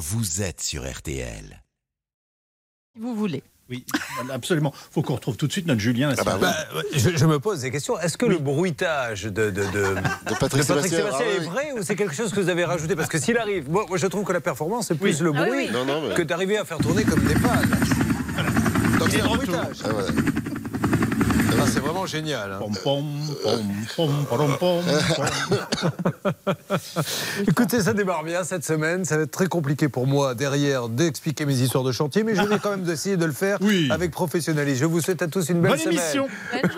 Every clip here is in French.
vous êtes sur RTL. Si vous voulez. Oui, absolument. Il faut qu'on retrouve tout de suite notre Julien. Ah bah Bah, je, je me pose des questions. Est-ce que le bruitage de, de, de, De Patrick Sébastien, ah est oui. vrai ou c'est quelque chose que vous avez rajouté? Parce que s'il arrive, moi, moi, je trouve que la performance c'est plus le Ah oui, bruit oui. Non, non, mais- que d'arriver à faire tourner comme des pales. Donc c'est un bruitage. Ah, voilà. Ah, c'est vraiment génial. hein. Pom, pom, pom, pom, pom, pom, pom. Écoutez, ça démarre bien cette semaine. Ça va être très compliqué pour moi derrière d'expliquer mes histoires de chantier, mais je vais quand même essayer de le faire Oui. avec professionnalisme. Je vous souhaite à tous une belle Bonne semaine. émission.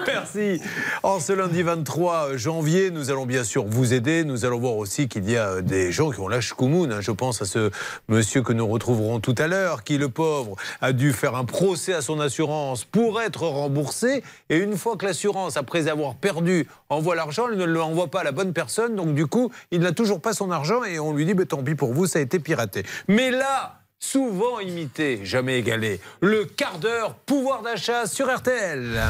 Merci. En ce lundi 23 janvier, nous allons bien sûr vous aider. Nous allons voir aussi qu'il y a des gens qui ont la chkoumoun. hein. Je pense à ce monsieur que nous retrouverons tout à l'heure, qui, le pauvre, a dû faire un procès à son assurance pour être remboursé. Et une fois que l'assurance, après avoir perdu, envoie l'argent, elle ne l'envoie pas à la bonne personne. Donc du coup, il n'a toujours pas son argent et on lui dit, mais tant pis pour vous, ça a été piraté. Mais là, souvent imité, jamais égalé, le quart d'heure pouvoir d'achat sur RTL.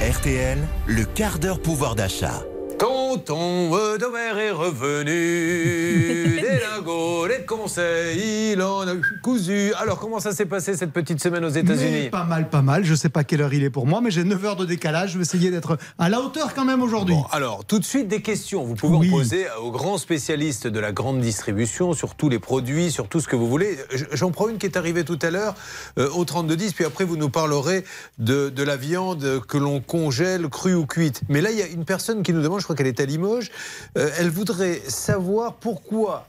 RTL, le quart d'heure pouvoir d'achat. Tonton Wedover est revenu, des lingots, des conseils, il en a cousu. Alors, comment ça s'est passé cette petite semaine aux États-Unis? Pas mal, pas mal. Je sais pas quelle heure il est pour moi, mais j'ai 9 heures de décalage. Je vais essayer d'être à la hauteur quand même aujourd'hui. Bon, alors, tout de suite, des questions. Vous pouvez Oui. en poser aux grands spécialistes de la grande distribution sur tous les produits, sur tout ce que vous voulez. J'en prends une qui est arrivée tout à l'heure euh, au 3210, puis après, vous nous parlerez de, de la viande que l'on congèle, crue ou cuite. Mais là, il y a une personne qui nous demande, je crois qu'elle est à Limoges, euh, elle voudrait savoir pourquoi.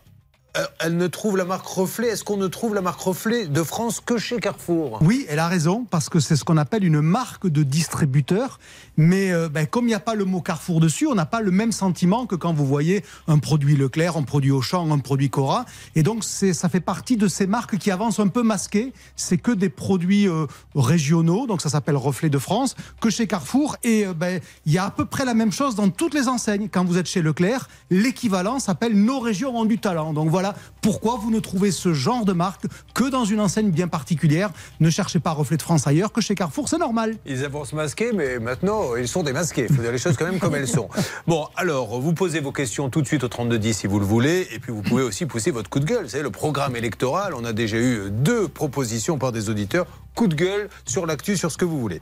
Euh, Elle ne trouve la marque Reflet. Est-ce qu'on ne trouve la marque Reflet de France que chez Carrefour? Oui, elle a raison, parce que c'est ce qu'on appelle une marque de distributeur. Mais euh, ben, comme il n'y a pas le mot Carrefour dessus, on n'a pas le même sentiment que quand vous voyez un produit Leclerc, un produit Auchan, un produit Cora. Et donc, ça fait partie de ces marques qui avancent un peu masquées. C'est que des produits euh, régionaux, donc ça s'appelle Reflet de France, que chez Carrefour. Et ben, il y a à peu près la même chose dans toutes les enseignes. Quand vous êtes chez Leclerc, l'équivalent s'appelle Nos régions ont du talent. Donc voilà pourquoi vous ne trouvez ce genre de marque que dans une enseigne bien particulière. Ne cherchez pas Reflet de France ailleurs que chez Carrefour, c'est normal. Ils avancent masqués, mais maintenant, ils sont démasqués. Il faut dire les choses quand même comme elles sont. Bon, alors, vous posez vos questions tout de suite au 3210 si vous le voulez. Et puis, vous pouvez aussi pousser votre coup de gueule. Vous savez, le programme électoral, on a déjà eu deux propositions par des auditeurs. Coup de gueule sur l'actu, sur ce que vous voulez.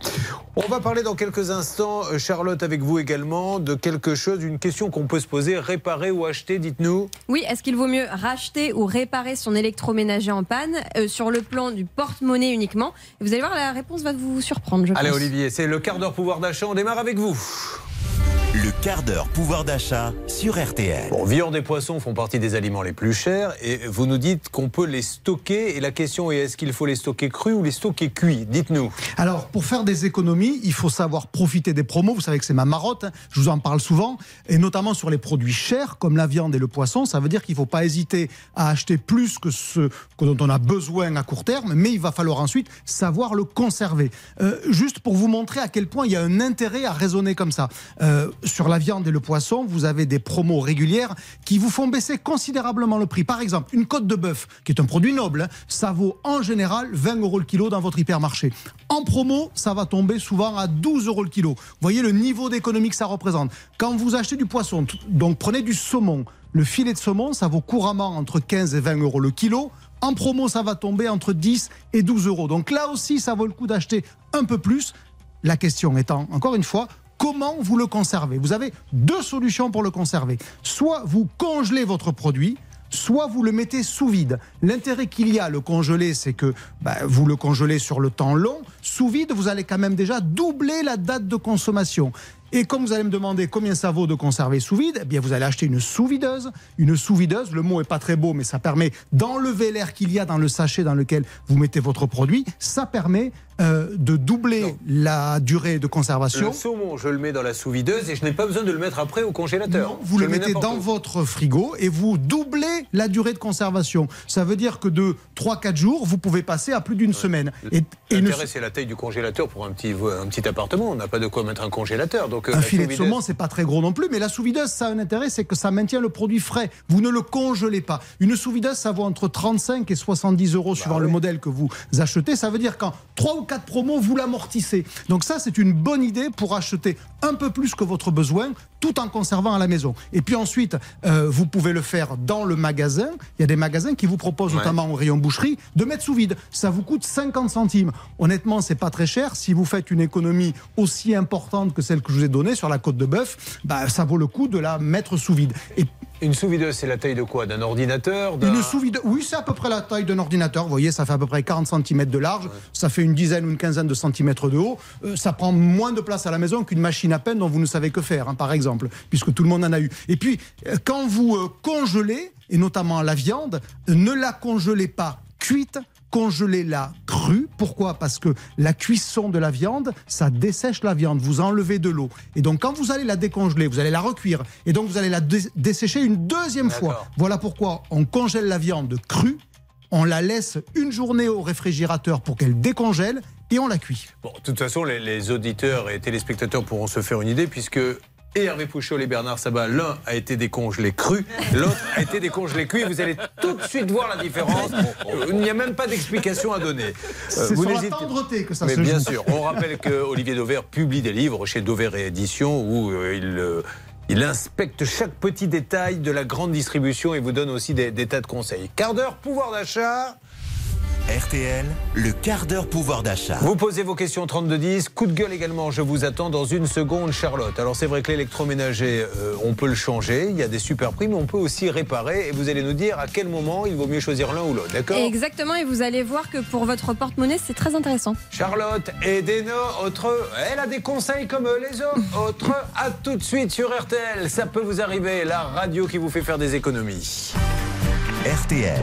On va parler dans quelques instants, euh, Charlotte, avec vous également, de quelque chose, une question qu'on peut se poser. Réparer ou acheter, dites-nous Oui, est-ce qu'il vaut mieux racheter ou réparer son électroménager en panne euh, sur le plan du porte-monnaie uniquement Et Vous allez voir, la réponse va vous surprendre, je Allez, pense. Olivier, c'est le quart d'heure pouvoir d'achat. On démarre avec vous. Le quart d'heure pouvoir d'achat sur RTL. Bon, viande et poissons font partie des aliments les plus chers et vous nous dites qu'on peut les stocker. Et la question est est-ce qu'il faut les stocker crus ou les stocker cuits? Dites-nous. Alors, pour faire des économies, il faut savoir profiter des promos. Vous savez que c'est ma marotte, hein. je vous en parle souvent, et notamment sur les produits chers comme la viande et le poisson. Ça veut dire qu'il ne faut pas hésiter à acheter plus que ce que dont on a besoin à court terme, mais il va falloir ensuite savoir le conserver. Euh, juste pour vous montrer à quel point il y a un intérêt à raisonner comme ça. Euh, sur la viande et le poisson, vous avez des promos régulières qui vous font baisser considérablement le prix. Par exemple, une côte de bœuf, qui est un produit noble, hein, ça vaut en général 20 euros le kilo dans votre hypermarché. En promo, ça va tomber souvent à 12 euros le kilo. Vous voyez le niveau d'économie que ça représente. Quand vous achetez du poisson, donc prenez du saumon. Le filet de saumon, ça vaut couramment entre 15 et 20 euros le kilo. En promo, ça va tomber entre 10 et 12 euros. Donc là aussi, ça vaut le coup d'acheter un peu plus. La question étant, encore une fois, comment vous le conservez Vous avez deux solutions pour le conserver. Soit vous congelez votre produit, soit vous le mettez sous vide. L'intérêt qu'il y a à le congeler, c'est que bah, vous le congelez sur le temps long. Sous vide, vous allez quand même déjà doubler la date de consommation. Et comme vous allez me demander combien ça vaut de conserver sous vide, eh bien vous allez acheter une sous-videuse. Une sous-videuse, le mot est pas très beau, mais ça permet d'enlever l'air qu'il y a dans le sachet dans lequel vous mettez votre produit. Ça permet euh, de doubler la durée de conservation. Le saumon, je le mets dans la sous-videuse et je n'ai pas besoin de le mettre après au congélateur. Vous le, mettez dans votre frigo et vous doublez la durée de conservation. Ça veut dire que de 3-4 jours, vous pouvez passer à plus d'une semaine. Et, et L'intérêt, ne... c'est la taille du congélateur pour un petit, un petit appartement. On n'a pas de quoi mettre un congélateur. Donc, euh, un filet de saumon, c'est pas très gros non plus, mais la sous-videuse, ça a un intérêt, c'est que ça maintient le produit frais. Vous ne le congelez pas. Une sous-videuse, ça vaut entre 35 et 70 euros bah suivant le modèle que vous achetez. Ça veut dire qu'en 3 ou 4 quatre promos, vous l'amortissez. Donc ça, c'est une bonne idée pour acheter un peu plus que votre besoin tout en conservant à la maison. Et puis ensuite, euh, vous pouvez le faire dans le magasin. Il y a des magasins qui vous proposent, notamment au rayon boucherie, de mettre sous vide. Ça vous coûte 50 centimes. Honnêtement, c'est pas très cher. Si vous faites une économie aussi importante que celle que je vous ai donnée sur la côte de bœuf, bah, ça vaut le coup de la mettre sous vide. Et Une sous-videuse, c'est la taille de quoi? D'un ordinateur? Une sous-vide, oui, c'est à peu près la taille d'un ordinateur. Vous voyez, ça fait à peu près 40 cm de large, ça fait une dizaine ou une quinzaine de centimètres de haut. Euh, ça prend moins de place à la maison qu'une machine à peine dont vous ne savez que faire, hein, par exemple, puisque tout le monde en a eu. Et puis, euh, quand vous euh, congelez, et notamment la viande, ne la congelez pas cuite. Congelez-la crue. Pourquoi? Parce que la cuisson de la viande, ça dessèche la viande. Vous enlevez de l'eau. Et donc, quand vous allez la décongeler, vous allez la recuire. Et donc, vous allez la dé- dessécher une deuxième fois. Voilà pourquoi on congèle la viande crue, on la laisse une journée au réfrigérateur pour qu'elle décongèle et on la cuit. Bon, de toute façon, les, les auditeurs et téléspectateurs pourront se faire une idée puisque et Hervé Pouchol et Bernard Sabat, l'un a été décongelé cru, l'autre a été décongelé cuit. Vous allez tout de suite voir la différence. Il n'y a même pas d'explication à donner. Euh, C'est sur la tendreté que ça Mais se bien joue. sûr, on rappelle que Olivier Dauvert publie des livres chez Dauvert Éditions où euh, il, euh, il inspecte chaque petit détail de la grande distribution et vous donne aussi des, des tas de conseils. Quart d'heure, pouvoir d'achat. RTL, le quart d'heure pouvoir d'achat. Vous posez vos questions 3210. Coup de gueule également, je vous attends dans une seconde, Charlotte. Alors c'est vrai que l'électroménager, euh, on peut le changer. Il y a des super prix, mais on peut aussi réparer. Et vous allez nous dire à quel moment il vaut mieux choisir l'un ou l'autre. D'accord? Exactement, et vous allez voir que pour votre porte-monnaie, c'est très intéressant. Charlotte, aidez-nous. Autre, elle a des conseils comme les autres. Autre, à tout de suite sur RTL. Ça peut vous arriver, la radio qui vous fait faire des économies. RTL.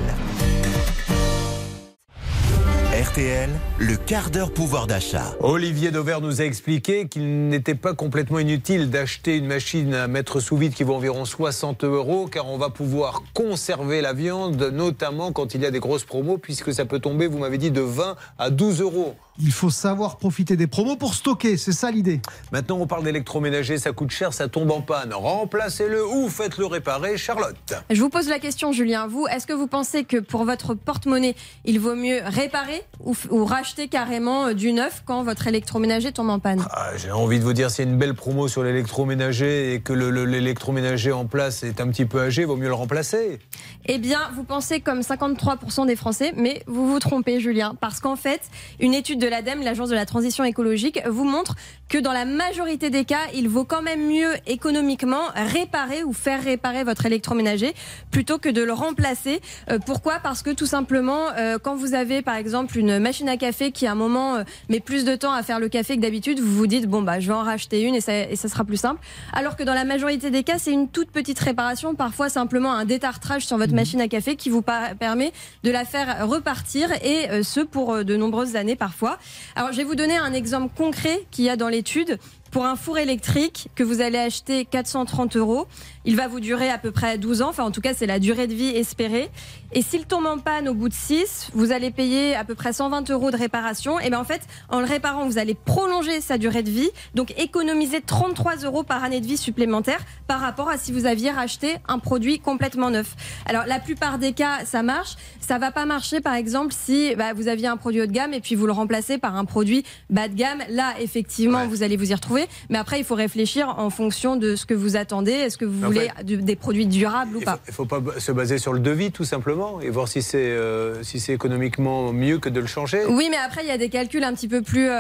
RTL, le quart d'heure pouvoir d'achat. Olivier Dauvert nous a expliqué qu'il n'était pas complètement inutile d'acheter une machine à mettre sous vide qui vaut environ 60 euros, car on va pouvoir conserver la viande, notamment quand il y a des grosses promos, puisque ça peut tomber, vous m'avez dit, de 20 à 12 euros. Il faut savoir profiter des promos pour stocker, c'est ça l'idée. Maintenant, on parle d'électroménager, ça coûte cher, ça tombe en panne. Remplacez-le ou faites-le réparer, Charlotte. Je vous pose la question, Julien. Vous, est-ce que vous pensez que pour votre porte-monnaie, il vaut mieux réparer ou, racheter carrément euh, du neuf quand votre électroménager tombe en panne? Ah, J'ai envie de vous dire, s'il y a une belle promo sur l'électroménager et que le- le- l'électroménager en place est un petit peu âgé, vaut mieux le remplacer. Eh bien, vous pensez comme 53% des Français, mais vous vous trompez, Julien, parce qu'en fait, une étude de l'ADEME, l'Agence de la transition écologique, vous montre que dans la majorité des cas, il vaut quand même mieux économiquement réparer ou faire réparer votre électroménager plutôt que de le remplacer. Euh, pourquoi? Parce que tout simplement, euh, quand vous avez par exemple une machine à café qui à un moment euh, met plus de temps à faire le café que d'habitude, vous vous dites bon bah je vais en racheter une et ça, et ça sera plus simple. Alors que dans la majorité des cas, c'est une toute petite réparation, parfois simplement un détartrage sur votre machine à café qui vous permet de la faire repartir et ce pour de nombreuses années parfois. Alors je vais vous donner un exemple concret qu'il y a dans l'étude. Pour un four électrique que vous allez acheter 430 euros, il va vous durer à peu près 12 ans. Enfin, en tout cas, c'est la durée de vie espérée. Et s'il tombe en panne au bout de 6, vous allez payer à peu près 120 euros de réparation. Et bien, en fait, en le réparant, vous allez prolonger sa durée de vie. Donc, économiser 33 euros par année de vie supplémentaire par rapport à si vous aviez racheté un produit complètement neuf. Alors, la plupart des cas, ça marche. Ça va pas marcher, par exemple, si bah, vous aviez un produit haut de gamme et puis vous le remplacez par un produit bas de gamme. Là, effectivement, Ouais. vous allez vous y retrouver. Mais après, il faut réfléchir en fonction de ce que vous attendez. Est-ce que vous voulez fait, des produits durables ou Il pas ne faut, pas se baser sur le devis, tout simplement, et voir si c'est euh, si c'est économiquement mieux que de le changer. Oui, mais après, il y a des calculs un petit peu plus euh,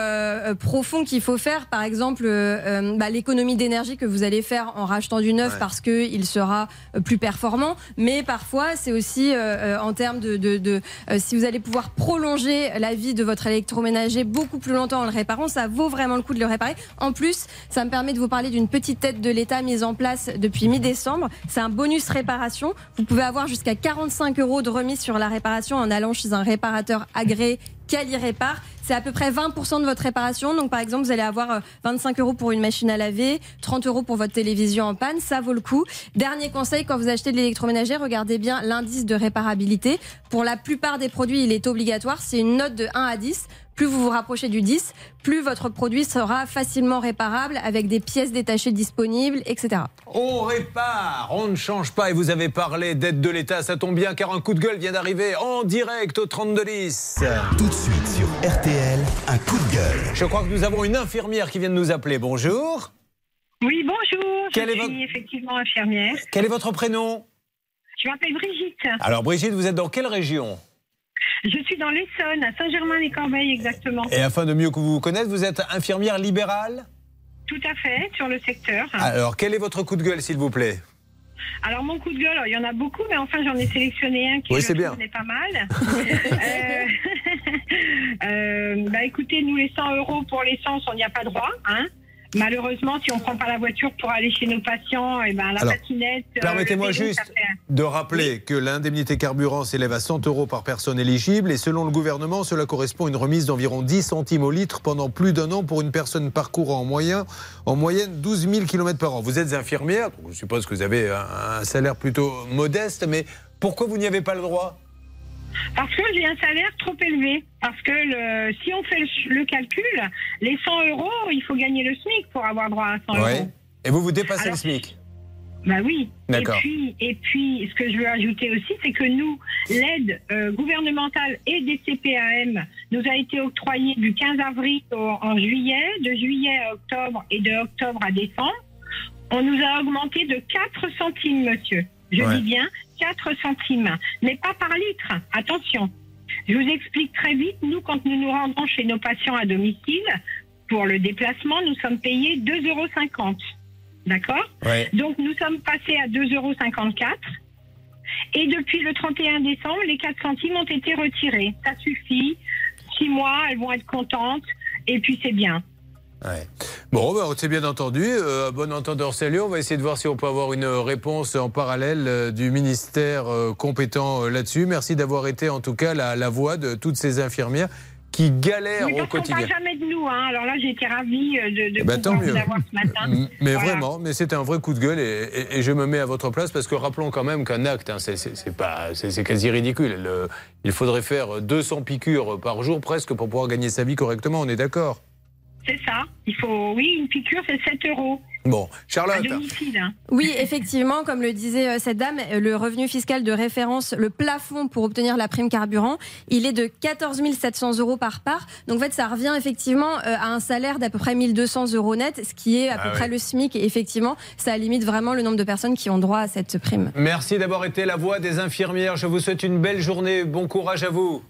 euh, profonds qu'il faut faire. Par exemple, euh, bah, l'économie d'énergie que vous allez faire en rachetant du neuf Ouais. parce qu'il sera plus performant. Mais parfois, c'est aussi en termes de... de, de, si vous allez pouvoir prolonger la vie de votre électroménager beaucoup plus longtemps en le réparant, ça vaut vraiment le coup de le réparer. En plus, ça me permet de vous parler d'une petite tête de l'État mise en place depuis mi-décembre. C'est un bonus réparation. Vous pouvez avoir jusqu'à 45 euros de remise sur la réparation en allant chez un réparateur agréé Cali Répare. C'est à peu près 20% de votre réparation. Donc, par exemple, vous allez avoir euh, 25 euros pour une machine à laver, 30 euros pour votre télévision en panne. Ça vaut le coup. Dernier conseil, quand vous achetez de l'électroménager, regardez bien l'indice de réparabilité. Pour la plupart des produits, il est obligatoire. C'est une note de 1 à 10. Plus vous vous rapprochez du 10, plus votre produit sera facilement réparable avec des pièces détachées disponibles, etc. On répare, on ne change pas. Et vous avez parlé d'aide de l'État, ça tombe bien car un coup de gueule vient d'arriver en direct au 3210. Tout de suite sur RTL, un coup de gueule. Je crois que nous avons une infirmière qui vient de nous appeler. Bonjour. Oui, bonjour. Quelle je est suis votre- effectivement infirmière. Quel est votre prénom? Je m'appelle Brigitte. Alors Brigitte, vous êtes dans quelle région? Je suis dans l'Essonne, à Saint-Germain-les-Corbeilles exactement. Et afin de mieux que vous vous connaître, vous êtes infirmière libérale Tout à fait, sur le secteur. Alors quel est votre coup de gueule s'il vous plaît? Alors mon coup de gueule, il y en a beaucoup, mais enfin j'en ai sélectionné un qui Oui, je c'est trouve bien. est pas mal. Euh, euh, bah écoutez, nous les 100 euros pour l'essence, on n'y a pas droit. Hein Malheureusement, si on prend pas la voiture pour aller chez nos patients, et ben la Alors, patinette. euh, permettez-moi juste fait de rappeler que l'indemnité carburant s'élève à 100 euros par personne éligible et selon le gouvernement, cela correspond à une remise d'environ 10 centimes au litre pendant plus d'un an pour une personne parcourant en, moyen, en moyenne 12 000 km par an. Vous êtes infirmière, donc je suppose que vous avez un, un salaire plutôt modeste, mais pourquoi vous n'y avez pas le droit? Parce que j'ai un salaire trop élevé. Parce que le, si on fait le, le calcul, les 100 euros, il faut gagner le SMIC pour avoir droit à 100 Ouais. euros. Et vous vous dépassez Alors, le SMIC Bah oui. Et D'accord. puis, et puis, ce que je veux ajouter aussi, c'est que nous, l'aide euh, gouvernementale et des CPAM nous a été octroyée du 15 avril au- en juillet, de juillet à octobre et de octobre à décembre. On nous a augmenté de 4 centimes, monsieur. Je Ouais. dis bien 4 centimes, mais pas par litre. Attention. Je vous explique très vite. Nous, quand nous nous rendons chez nos patients à domicile, pour le déplacement, nous sommes payés 2,50 euros. D'accord Ouais. donc nous sommes passés à 2,54 euros. Et depuis le 31 décembre, les 4 centimes ont été retirés. Ça suffit. Six mois, elles vont être contentes. Et puis c'est bien. Ouais. Bon, ben, c'est bien entendu. Euh, bon entendeur salut. On va essayer de voir si on peut avoir une réponse en parallèle euh, du ministère euh, compétent euh, là-dessus. Merci d'avoir été en tout cas la, la voix de toutes ces infirmières qui galèrent au quotidien. parle jamais de nous. Hein. Alors là, j'ai été ravie euh, de, de Eh ben, tant mieux. avoir ce matin. Mais Voilà. vraiment, mais c'était un vrai coup de gueule et, et- et je me mets à votre place parce que rappelons quand même qu'un acte, hein, c'est- pas, c'est c'est quasi ridicule. Le- il faudrait faire 200 piqûres par jour presque pour pouvoir gagner sa vie correctement. On est d'accord? C'est ça. Il faut, oui, une piqûre, c'est 7 euros Bon, Charlotte. domicile. hein. Oui, effectivement, comme le disait euh, cette dame, le revenu fiscal de référence, le plafond pour obtenir la prime carburant, il est de 14 700 euros par part. Donc en fait, ça revient effectivement euh, à un salaire d'à peu près 1200 euros net, ce qui est à Ah peu près le SMIC. Et effectivement, ça limite vraiment le nombre de personnes qui ont droit à cette prime. Merci d'avoir été la voix des infirmières. Je vous souhaite une belle journée. Bon courage à vous.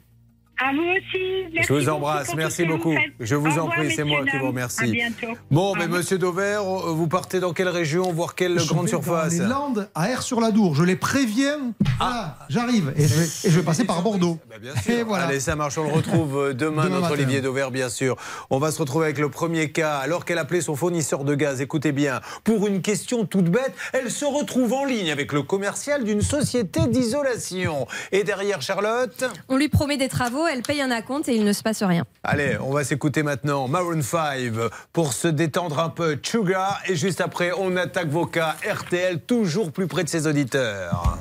À vous aussi. Merci Je vous embrasse. Merci beaucoup. Je vous Au en revoir, prie, c'est moi qui vous remercie. À bientôt. Bon, mais revoir. monsieur Dauvert, euh, vous partez dans quelle région, voir quelle Je grande vais surface Dans les Landes, à Air-sur-la-Dour. Je les préviens. Voilà, j'arrive. Et, je vais- et je vais passer par Bordeaux. Bah, bien sûr. Et voilà. Allez, ça marche. On le retrouve euh, demain, Demain notre matin. Olivier Dauvert, bien sûr. On va se retrouver avec le premier cas. Alors qu'elle appelait son fournisseur de gaz, écoutez bien, pour une question toute bête, elle se retrouve en ligne avec le commercial d'une société d'isolation. Et derrière Charlotte? On lui promet des travaux, elle paye un acompte et il ne se passe rien. Allez, on va s'écouter maintenant Maroon 5 pour se détendre un peu. Sugar. Et juste après, on attaque vos cas RTL, toujours plus près de ses auditeurs.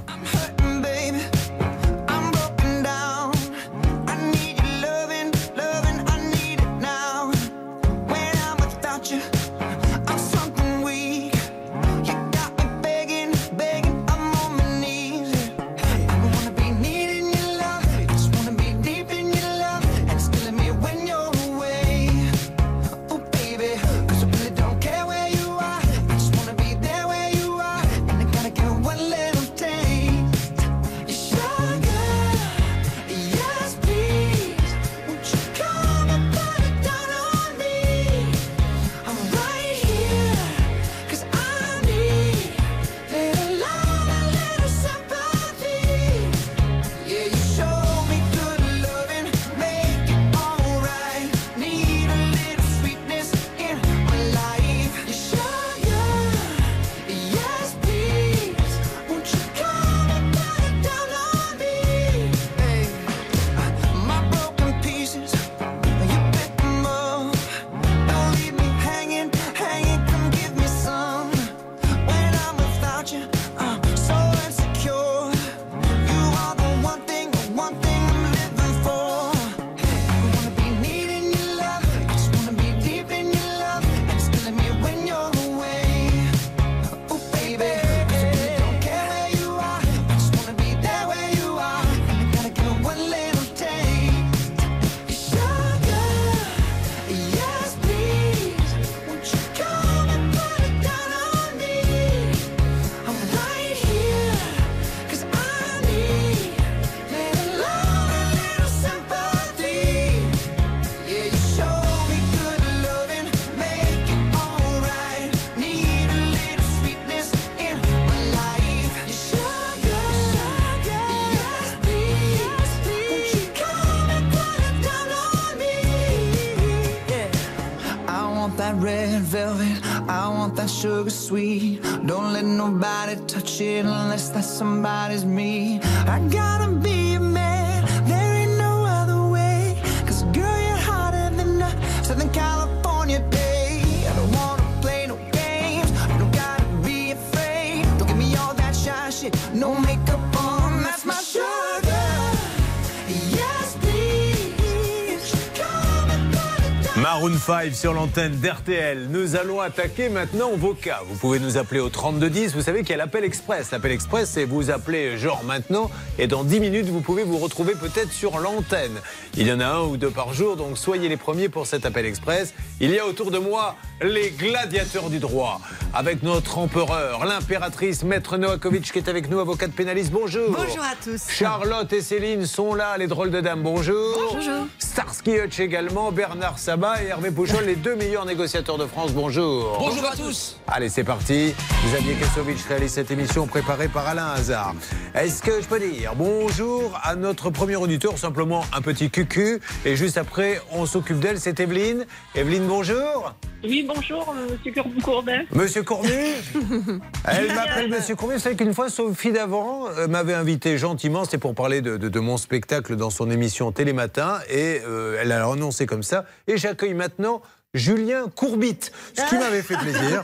5 sur l'antenne d'RTL. Nous allons attaquer maintenant vos cas. Vous pouvez nous appeler au 3210. Vous savez qu'il y a l'appel express. L'appel express, c'est vous appeler genre maintenant et dans 10 minutes, vous pouvez vous retrouver peut-être sur l'antenne. Il y en a un ou deux par jour, donc soyez les premiers pour cet appel express. Il y a autour de moi les gladiateurs du droit avec notre empereur, l'impératrice Maître Novakovic qui est avec nous, avocate pénaliste. Bonjour. Bonjour à tous. Charlotte et Céline sont là, les drôles de dames. Bonjour. Bonjour. Starsky Hutch également, Bernard Sabat et Hervé Pouchol, les deux meilleurs négociateurs de France. Bonjour. Bonjour à tous. Allez, c'est parti. Xavier Kasovic réalise cette émission préparée par Alain Hazard. Est-ce que je peux dire bonjour à notre premier auditeur, simplement un petit cucu, et juste après, on s'occupe d'elle, c'est Evelyne. Evelyne, bonjour. Oui, bonjour, monsieur Courbet. Monsieur Cornu Elle m'appelle Monsieur Cornu. Vous savez qu'une fois, Sophie Davant euh, m'avait invité gentiment, c'était pour parler de, de- de mon spectacle dans son émission Télématin, et euh, elle a annoncé comme ça. Et j'accueille maintenant Julien Courbit, ce qui m'avait fait plaisir.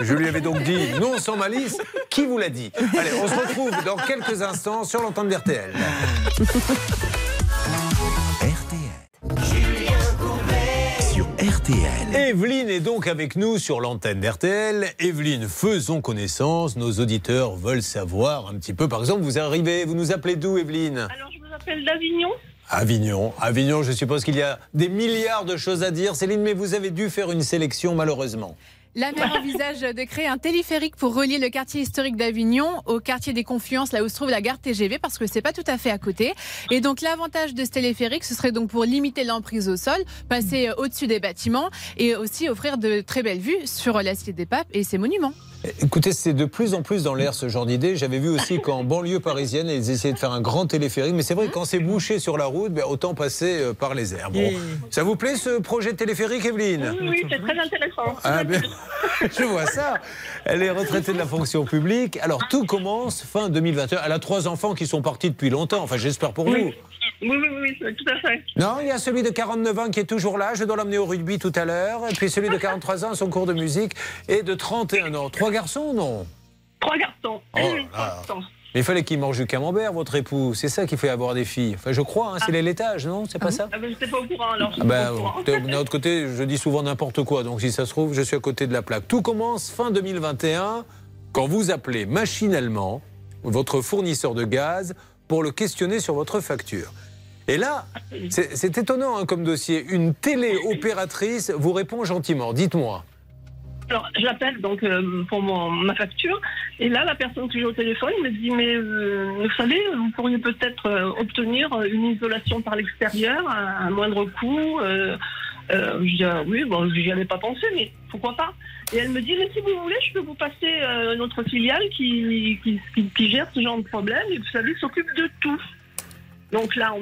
Je lui avais donc dit, non sans malice, qui vous l'a dit? Allez, on se retrouve dans quelques instants sur l'entente d'RTL. RTL. Evelyne est donc avec nous sur l'antenne d'RTL. Evelyne, faisons connaissance. Nos auditeurs veulent savoir un petit peu. Par exemple, vous arrivez, vous nous appelez d'où, Evelyne? Alors, je vous appelle d'Avignon. Avignon. Avignon, je suppose qu'il y a des milliards de choses à dire. Céline, mais vous avez dû faire une sélection, malheureusement. La maire envisage de créer un téléphérique pour relier le quartier historique d'Avignon au quartier des Confluences, là où se trouve la gare TGV, parce que c'est pas tout à fait à côté. Et donc l'avantage de ce téléphérique, ce serait donc pour limiter l'emprise au sol, passer euh, au-dessus des bâtiments et aussi offrir de très belles vues sur la cité des papes et ses monuments. Écoutez, c'est de plus en plus dans l'air ce genre d'idée. J'avais vu aussi qu'en banlieue parisienne, ils essayaient de faire un grand téléphérique. Mais c'est vrai, quand c'est bouché sur la route, ben, autant passer euh, par les airs. Bon. Ça vous plaît ce projet de téléphérique, Evelyne? Oui, oui, c'est très intéressant. Ah, ben, je vois ça. Elle est retraitée de la fonction publique. Alors tout commence fin 2021. Elle a trois enfants qui sont partis depuis longtemps. Enfin, j'espère pour vous. Oui. Oui, oui, tout à fait. Non, il y a celui de 49 ans qui est toujours là. Je dois l'emmener au rugby tout à l'heure. Et puis celui de 43 ans son cours de musique. Et de 31 ans. Trois garçons, non? Trois garçons. Oh là Trois garçons. Mais il fallait qu'il mange du camembert, votre époux. C'est ça qui fait avoir des filles. Enfin, je crois, hein, c'est les laitages, non? C'est pas ça? Ah ben, j'étais pas au courant, alors. je Ah ben, d'un autre côté, je dis souvent n'importe quoi. Donc, si ça se trouve, je suis à côté de la plaque. Tout commence fin 2021 quand vous appelez machinalement votre fournisseur de gaz pour le questionner sur votre facture. Et là, c'est étonnant hein, comme dossier. Une téléopératrice vous répond gentiment. Dites-moi. Alors, j'appelle donc euh, pour mon, ma facture, et là, la personne que j'ai au téléphone me dit Mais euh, vous savez, vous pourriez peut-être euh, obtenir une isolation par l'extérieur à moindre coût. Euh, je dis Ah Oui, bon, j'y avais pas pensé, mais pourquoi pas Et elle me dit Mais si vous voulez, je peux vous passer euh, notre filiale qui, qui, qui, gère ce genre de problème, et vous savez, s'occupe de tout. Donc là,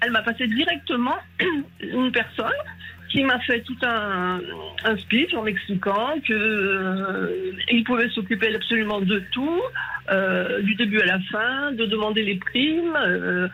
elle m'a passé directement une personne qui m'a fait tout un, un speech en m'expliquant que euh, pouvait s'occuper absolument de tout, euh, du début à la fin, de demander les primes. euh,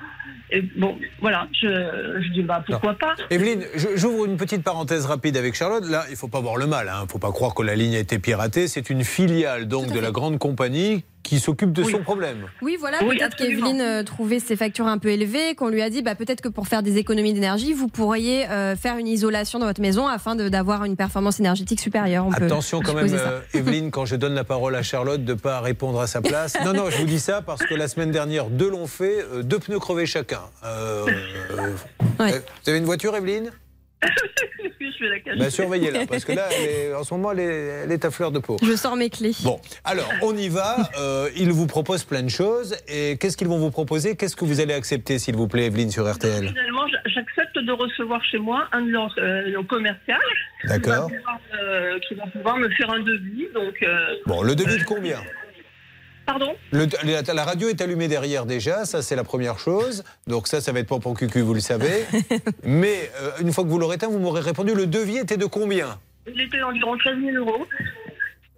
et bon, voilà, je, je dis bah pourquoi pas. Evelyne, j'ouvre une petite parenthèse rapide avec Charlotte. Là, il faut pas voir le mal. Il ne faut pas croire que la ligne a été piratée. C'est une filiale donc de la grande compagnie qui s'occupe de Oui. son problème. Oui, voilà, Oui, peut-être qu'Evelyne euh, trouvait ses factures un peu élevées, qu'on lui a dit bah, peut-être que pour faire des économies d'énergie, vous pourriez euh, faire une isolation dans votre maison afin de- d'avoir une performance énergétique supérieure. On peut Attention quand même, euh, Evelyne, quand je donne la parole à Charlotte, de ne pas répondre à sa place. Non, non, je vous dis ça parce que la semaine dernière, deux l'ont fait, euh, deux pneus crevés chacun. Euh, euh, Ouais. euh, Vous avez une voiture, Evelyne? Je vais la cacher. bah, Surveillez-la, parce que là, elle est- en ce moment, elle est, elle est à fleur de peau. Je sors mes clés. Bon, alors, on y va. Euh, ils vous proposent plein de choses. Et qu'est-ce qu'ils vont vous proposer? Qu'est-ce que vous allez accepter, s'il vous plaît, Evelyne, sur RTL Finalement, j'accepte de recevoir chez moi un de leurs euh, commerciaux qui va, D'accord pouvoir, euh, qui va pouvoir me faire un devis. Donc, euh, Bon, le devis de combien? Pardon Le- la, la radio est allumée derrière déjà, ça c'est la première chose. Donc ça, ça va être pour cucu, vous le savez. Mais euh, une fois que vous l'aurez éteint, vous m'aurez répondu, le devis était de combien? Il était d'environ 13 000 euros.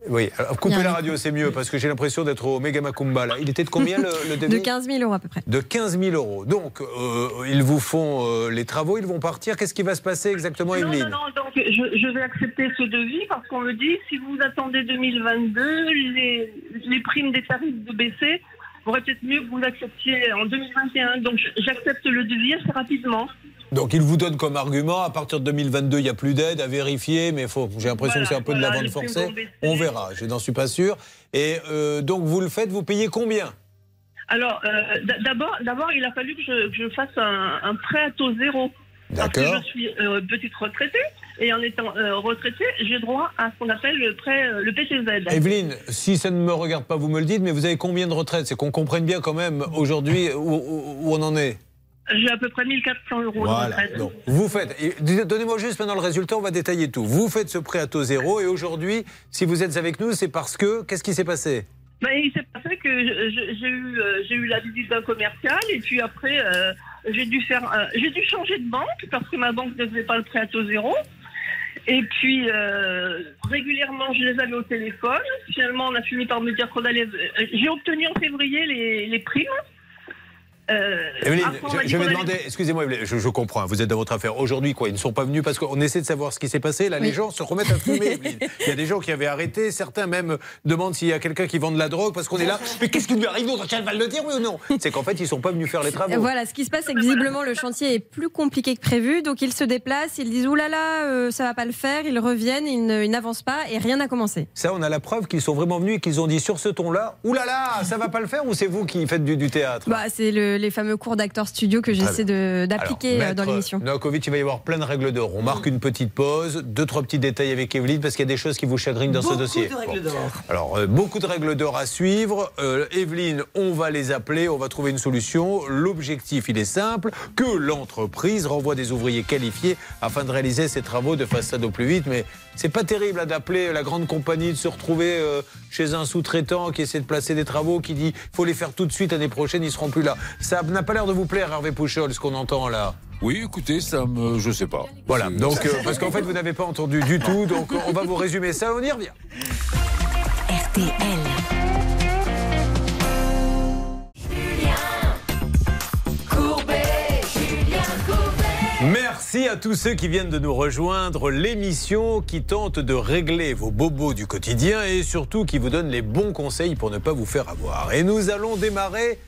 Oui, alors coupez la radio, c'est mieux, parce que j'ai l'impression d'être au Mega Macumba. Là. Il était de combien le, le De devis 15 000 euros à peu près. De 15 000 euros. Donc, euh, ils vous font euh, les travaux, ils vont partir. Qu'est-ce qui va se passer exactement, Non, non, Evelyne non, donc je, je vais accepter ce devis parce qu'on me dit si vous attendez 2022, les, les primes des tarifs de baisser, aurait peut-être mieux que vous l'acceptiez en 2021. Donc j'accepte le devis assez rapidement. Donc, ils vous donnent comme argument, à partir de 2022, il n'y a plus d'aide à vérifier, mais faut, j'ai l'impression que c'est un peu de la vente forcée. On verra, je n'en suis pas sûr. Et euh, donc, vous le faites, vous payez combien? Alors euh, d'abord, d'abord, il a fallu que je, que je fasse un, un prêt à taux zéro. Parce que D'accord. je suis euh, petite retraitée et en étant euh, retraitée, j'ai droit à ce qu'on appelle le prêt, le PTZ. Evelyne, si ça ne me regarde pas, vous me le dites, mais vous avez combien de retraites? C'est qu'on comprenne bien quand même aujourd'hui où, où- où on en est. J'ai à peu près 1400 euros Voilà. Donc, vous faites. Donnez-moi juste maintenant le résultat, on va détailler tout. Vous faites ce prêt à taux zéro et aujourd'hui, si vous êtes avec nous, c'est parce que. Qu'est-ce qui s'est passé? Ben, il s'est passé que j'ai eu, euh, j'ai eu la visite d'un commercial et puis après euh, j'ai dû faire, euh, j'ai dû changer de banque parce que ma banque ne faisait pas le prêt à taux zéro. Et puis euh, régulièrement je les avais au téléphone. Finalement on a fini par me dire qu'on allait. J'ai obtenu en février les, les primes. Euh, Evelyne, je, je vais demander, excusez-moi, je, je comprends, vous êtes dans votre affaire. Aujourd'hui, quoi, ils ne sont pas venus parce qu'on essaie de savoir ce qui s'est passé. Là, les gens se remettent à fumer. Il y a des gens qui avaient arrêté, certains même demandent s'il y a quelqu'un qui vend de la drogue parce qu'on est là. Mais qu'est-ce qui lui arrive Donc, elle va le dire, oui ou non? C'est qu'en fait, ils ne sont pas venus faire les travaux. Voilà, ce qui se passe, c'est que visiblement le chantier est plus compliqué que prévu, donc ils se déplacent, ils disent oulala, là là, euh, ça va pas le faire, ils reviennent, ils n'avancent pas et rien n'a commencé. Ça, on a la preuve qu'ils sont vraiment venus et qu'ils ont dit sur ce ton-là, oulala, ça va pas le faire ou c'est vous qui faites du, du théâtre? Bah, c'est le- les fameux cours d'acteur studio que j'essaie de- d'appliquer euh, dans l'émission. Novakovic, il va y avoir plein de règles d'or. On marque une petite pause, deux, trois petits détails avec Evelyne, parce qu'il y a des choses qui vous chagrinent dans ce Beaucoup dossier. de règles Bon. Alors, euh, beaucoup de règles d'or à suivre. Euh, Evelyne, on va les appeler, on va trouver une solution. L'objectif, il est simple, que l'entreprise renvoie des ouvriers qualifiés afin de réaliser ses travaux de façade au plus vite. Mais c'est pas terrible hein, d'appeler la grande compagnie, de se retrouver euh, chez un sous-traitant qui essaie de placer des travaux, qui dit faut les faire tout de suite, l'année prochaine, ils seront plus là. Ça n'a pas l'air de vous plaire, Hervé Pouchol, ce qu'on entend là. Oui, écoutez, ça me. Je sais pas. Voilà, donc, euh, parce qu'en fait, vous n'avez pas entendu du tout, donc on va vous résumer ça, on y revient. RTL. Merci à tous ceux qui viennent de nous rejoindre. L'émission qui tente de régler vos bobos du quotidien et surtout qui vous donne les bons conseils pour ne pas vous faire avoir. Et nous allons démarrer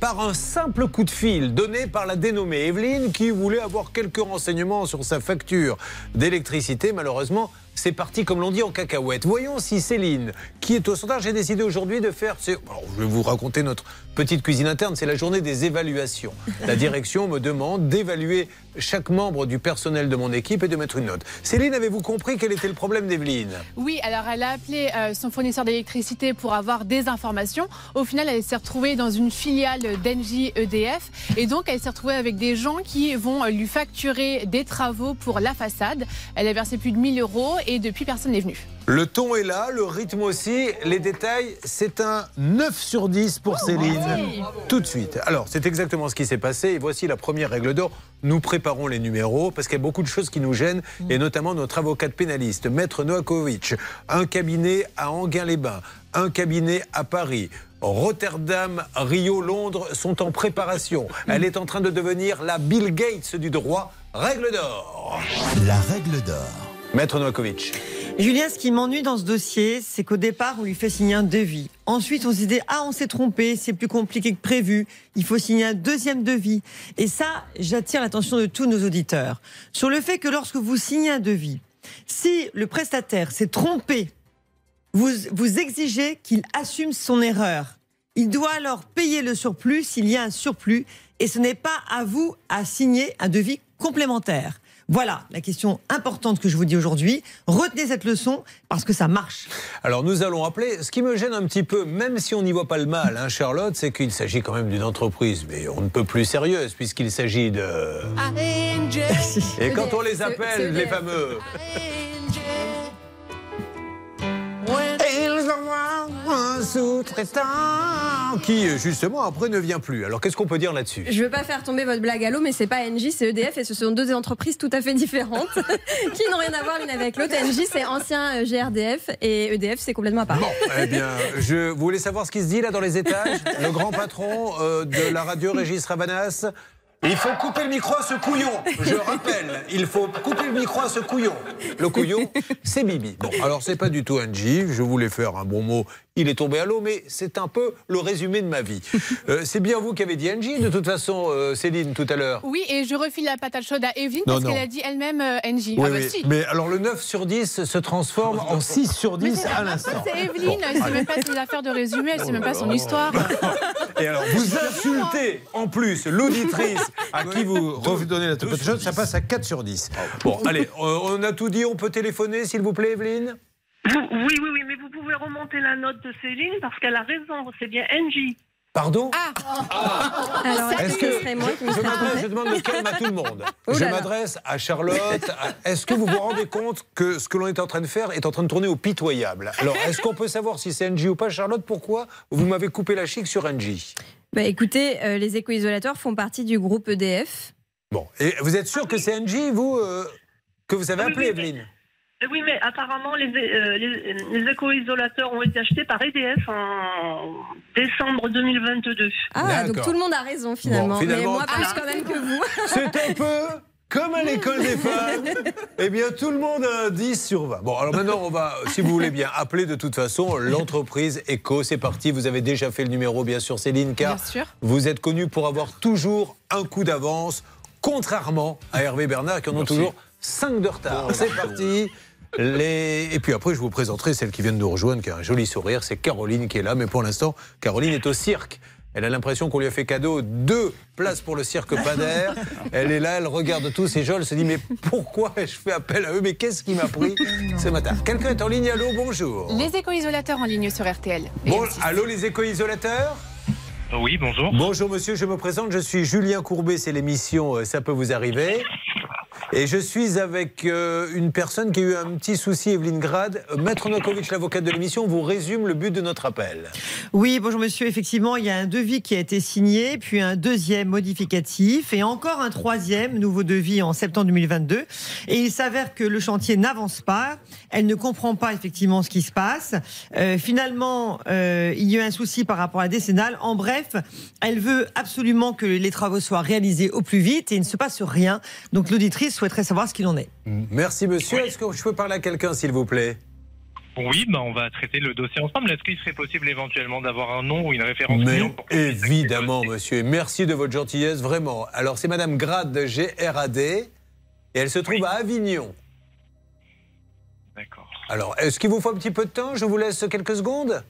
par un simple coup de fil donné par la dénommée Evelyne qui voulait avoir quelques renseignements sur sa facture d'électricité. Malheureusement, c'est parti, comme l'on dit, en cacahuète. Voyons si Céline, qui est au standard, j'ai décidé aujourd'hui de faire. je vais vous raconter notre petite cuisine interne. C'est la journée des évaluations. La direction me demande d'évaluer chaque membre du personnel de mon équipe et de mettre une note. Céline, avez-vous compris quel était le problème d'Evelyne? Oui, alors elle a appelé euh, son fournisseur d'électricité pour avoir des informations. Au final, elle s'est retrouvée dans une filiale d'Engie EDF et donc elle s'est retrouvée avec des gens qui vont euh, lui facturer des travaux pour la façade. Elle a versé plus de 1000 euros et depuis personne n'est venu. Le ton est là, le rythme aussi, les détails, c'est un 9 sur 10 pour Céline. Tout de suite. Alors, c'est exactement ce qui s'est passé et voici la première règle d'or. Nous préparons les numéros parce qu'il y a beaucoup de choses qui nous gênent et notamment notre avocate pénaliste, Maître Noakovic, un cabinet à Anguin-les-Bains, un cabinet à Paris. Rotterdam, Rio, Londres sont en préparation. Elle est en train de devenir la Bill Gates du droit. Règle d'or. La règle d'or. Maître Noakovic. Julien, ce qui m'ennuie dans ce dossier, c'est qu'au départ, on lui fait signer un devis. Ensuite, on se dit, ah, on s'est trompé, c'est plus compliqué que prévu, il faut signer un deuxième devis. Et ça, j'attire l'attention de tous nos auditeurs sur le fait que lorsque vous signez un devis, si le prestataire s'est trompé, vous, vous exigez qu'il assume son erreur. Il doit alors payer le surplus s'il y a un surplus, et ce n'est pas à vous à signer un devis complémentaire. Voilà la question importante que je vous dis aujourd'hui. Retenez cette leçon parce que ça marche. Alors nous allons appeler, ce qui me gêne un petit peu, même si on n'y voit pas le mal, hein, Charlotte, c'est qu'il s'agit quand même d'une entreprise, mais on ne peut plus sérieuse puisqu'il s'agit de... Et quand on les appelle, les fameux... sous-traitant qui, justement, après ne vient plus. Alors, qu'est-ce qu'on peut dire là-dessus? Je veux pas faire tomber votre blague à l'eau, mais c'est pas NJ, c'est EDF et ce sont deux entreprises tout à fait différentes qui n'ont rien à voir l'une avec l'autre. NJ c'est ancien GRDF et EDF c'est complètement à part. Bon, eh bien, je, vous voulez savoir ce qui se dit là dans les étages Le grand patron euh, de la radio, Régis Rabanas il faut couper le micro à ce couillon. Je rappelle, il faut couper le micro à ce couillon. Le couillon, c'est Bibi. Bon, alors c'est pas du tout Angie. Je voulais faire un bon mot. Il est tombé à l'eau, mais c'est un peu le résumé de ma vie. Euh, c'est bien vous qui avez dit Angie, de toute façon, euh, Céline, tout à l'heure. Oui, et je refile la patate chaude à Evelyne Non, parce non. qu'elle a dit elle-même euh, NJ. Oui, ah bah oui. si. Mais alors le 9 sur 10 se transforme en 6 sur Mais 10 c'est à l'instant. c'est Evelyne, elle sait même pas ses affaires de résumé, elle sait même pas son histoire. Et alors, vous insultez en plus l'auditrice à qui vous redonnez la toute chose, ça passe à 4 sur 10. Bon, allez, euh, on a tout dit, on peut téléphoner, s'il vous plaît, Evelyne? Vous- oui, oui, oui, mais vous pouvez remonter la note de Céline parce qu'elle a raison, c'est bien NJ. Pardon Ah. Alors, Est-ce ce que serait moi qui je, trompée je demande le calme à tout le monde. Je là là. m'adresse à Charlotte. à- Est-ce que vous vous rendez compte que ce que l'on est en train de faire est en train de tourner au pitoyable? Alors, est-ce qu'on peut savoir si c'est NJ ou pas, Charlotte Pourquoi vous m'avez coupé la chic sur NJ Bah écoutez, euh, les éco-isolateurs font partie du groupe EDF. Bon, et vous êtes sûr que c'est NJ, vous, euh, que vous avez Oui, appelé, oui, Evelyne? Oui, mais apparemment, les, euh, les, les éco-isolateurs ont été achetés par EDF en décembre 2022. Ah, donc tout le monde a raison finalement. Bon, finalement- Mais moi plus quand même que vous. C'est un peu comme à l'école des femmes. Eh bien, tout le monde a un 10 sur 20. Bon, alors maintenant, on va, si vous voulez bien, appeler de toute façon l'entreprise Eco. C'est parti. Vous avez déjà fait le numéro, bien sûr, Céline, car Bien sûr. vous êtes connu pour avoir toujours un coup d'avance, contrairement à Hervé Bernard, qui en ont toujours 5 de retard. C'est parti. Les... Et puis après, je vous présenterai celle qui vient de nous rejoindre, qui a un joli sourire. C'est Caroline qui est là. Mais pour l'instant, Caroline est au cirque. Elle a l'impression qu'on lui a fait cadeau deux places pour le cirque Pader. Elle est là, elle regarde tous ces gens, elle se dit mais pourquoi je fais appel à eux? Mais qu'est-ce qui m'a pris ce matin? Quelqu'un est en ligne, allô, bonjour. Les éco-isolateurs en ligne sur RTL. Et Bon, M6. allô les éco-isolateurs? Oui, bonjour. Bonjour monsieur, je me présente, je suis Julien Courbet, c'est l'émission euh, Ça peut vous arriver. Et je suis avec euh, une personne qui a eu un petit souci, Evelyne Grade. Euh, Maître Nokovic, l'avocate de l'émission, vous résume le but de notre appel. Oui, bonjour monsieur. Effectivement, il y a un devis qui a été signé, puis un deuxième modificatif et encore un troisième nouveau devis en septembre 2022. Et il s'avère que le chantier n'avance pas. Elle ne comprend pas effectivement ce qui se passe. Euh, finalement, euh, il y a eu un souci par rapport à la décennale. En bref, elle veut absolument que les travaux soient réalisés au plus vite et il ne se passe rien. Donc l'auditrice souhaiterait savoir ce qu'il en est. Merci monsieur. Est-ce que je peux parler à quelqu'un, s'il vous plaît? Oui, bah on va traiter le dossier ensemble. Est-ce qu'il serait possible éventuellement d'avoir un nom ou une référence Mais client pour qu'on puisse évidemment, monsieur. Et Merci de votre gentillesse, vraiment. Alors, c'est Madame Grade de GRAD et elle se trouve à Avignon. D'accord. Alors, est-ce qu'il vous faut un petit peu de temps? Je vous laisse quelques secondes.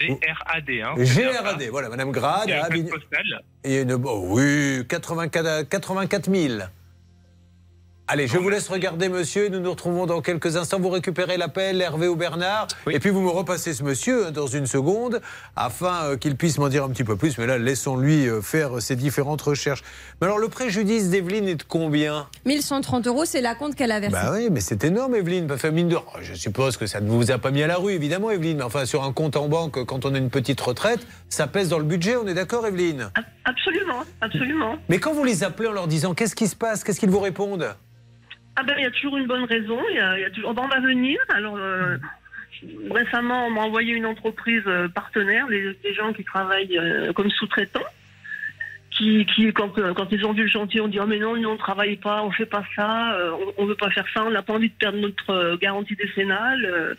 GRAD, hein. GRAD, voilà, Madame Grade Il y a une, oh oui, 84, 84 000. Allez, je vous laisse regarder, monsieur, nous nous retrouvons dans quelques instants. Vous récupérez l'appel, Hervé ou Bernard, et puis vous me repassez ce monsieur hein, dans une seconde, afin euh, qu'il puisse m'en dire un petit peu plus. Mais là, laissons-lui euh, faire ses différentes recherches. Mais alors, le préjudice d'Evelyne est de combien? 1130 euros, c'est la compte qu'elle a versée. Bah oui, mais c'est énorme, Evelyne. Bah, fait mine de- oh, Je suppose que ça ne vous a pas mis à la rue, évidemment, Evelyne. Mais enfin, sur un compte en banque, quand on a une petite retraite, ça pèse dans le budget, on est d'accord, Evelyne? Absolument, absolument. Mais quand vous les appelez en leur disant qu'est-ce qui se passe, qu'est-ce qu'ils vous répondent? Ah ben, il y a toujours une bonne raison. Il y a, toujours... On va venir. Alors, euh, récemment, on m'a envoyé une entreprise euh, partenaire, des gens qui travaillent euh, comme sous-traitants. Qui, qui quand, quand ils ont vu le chantier, ont dit oh mais non, nous on travaille pas, on fait pas ça, on, on veut pas faire ça, on n'a pas envie de perdre notre garantie décennale.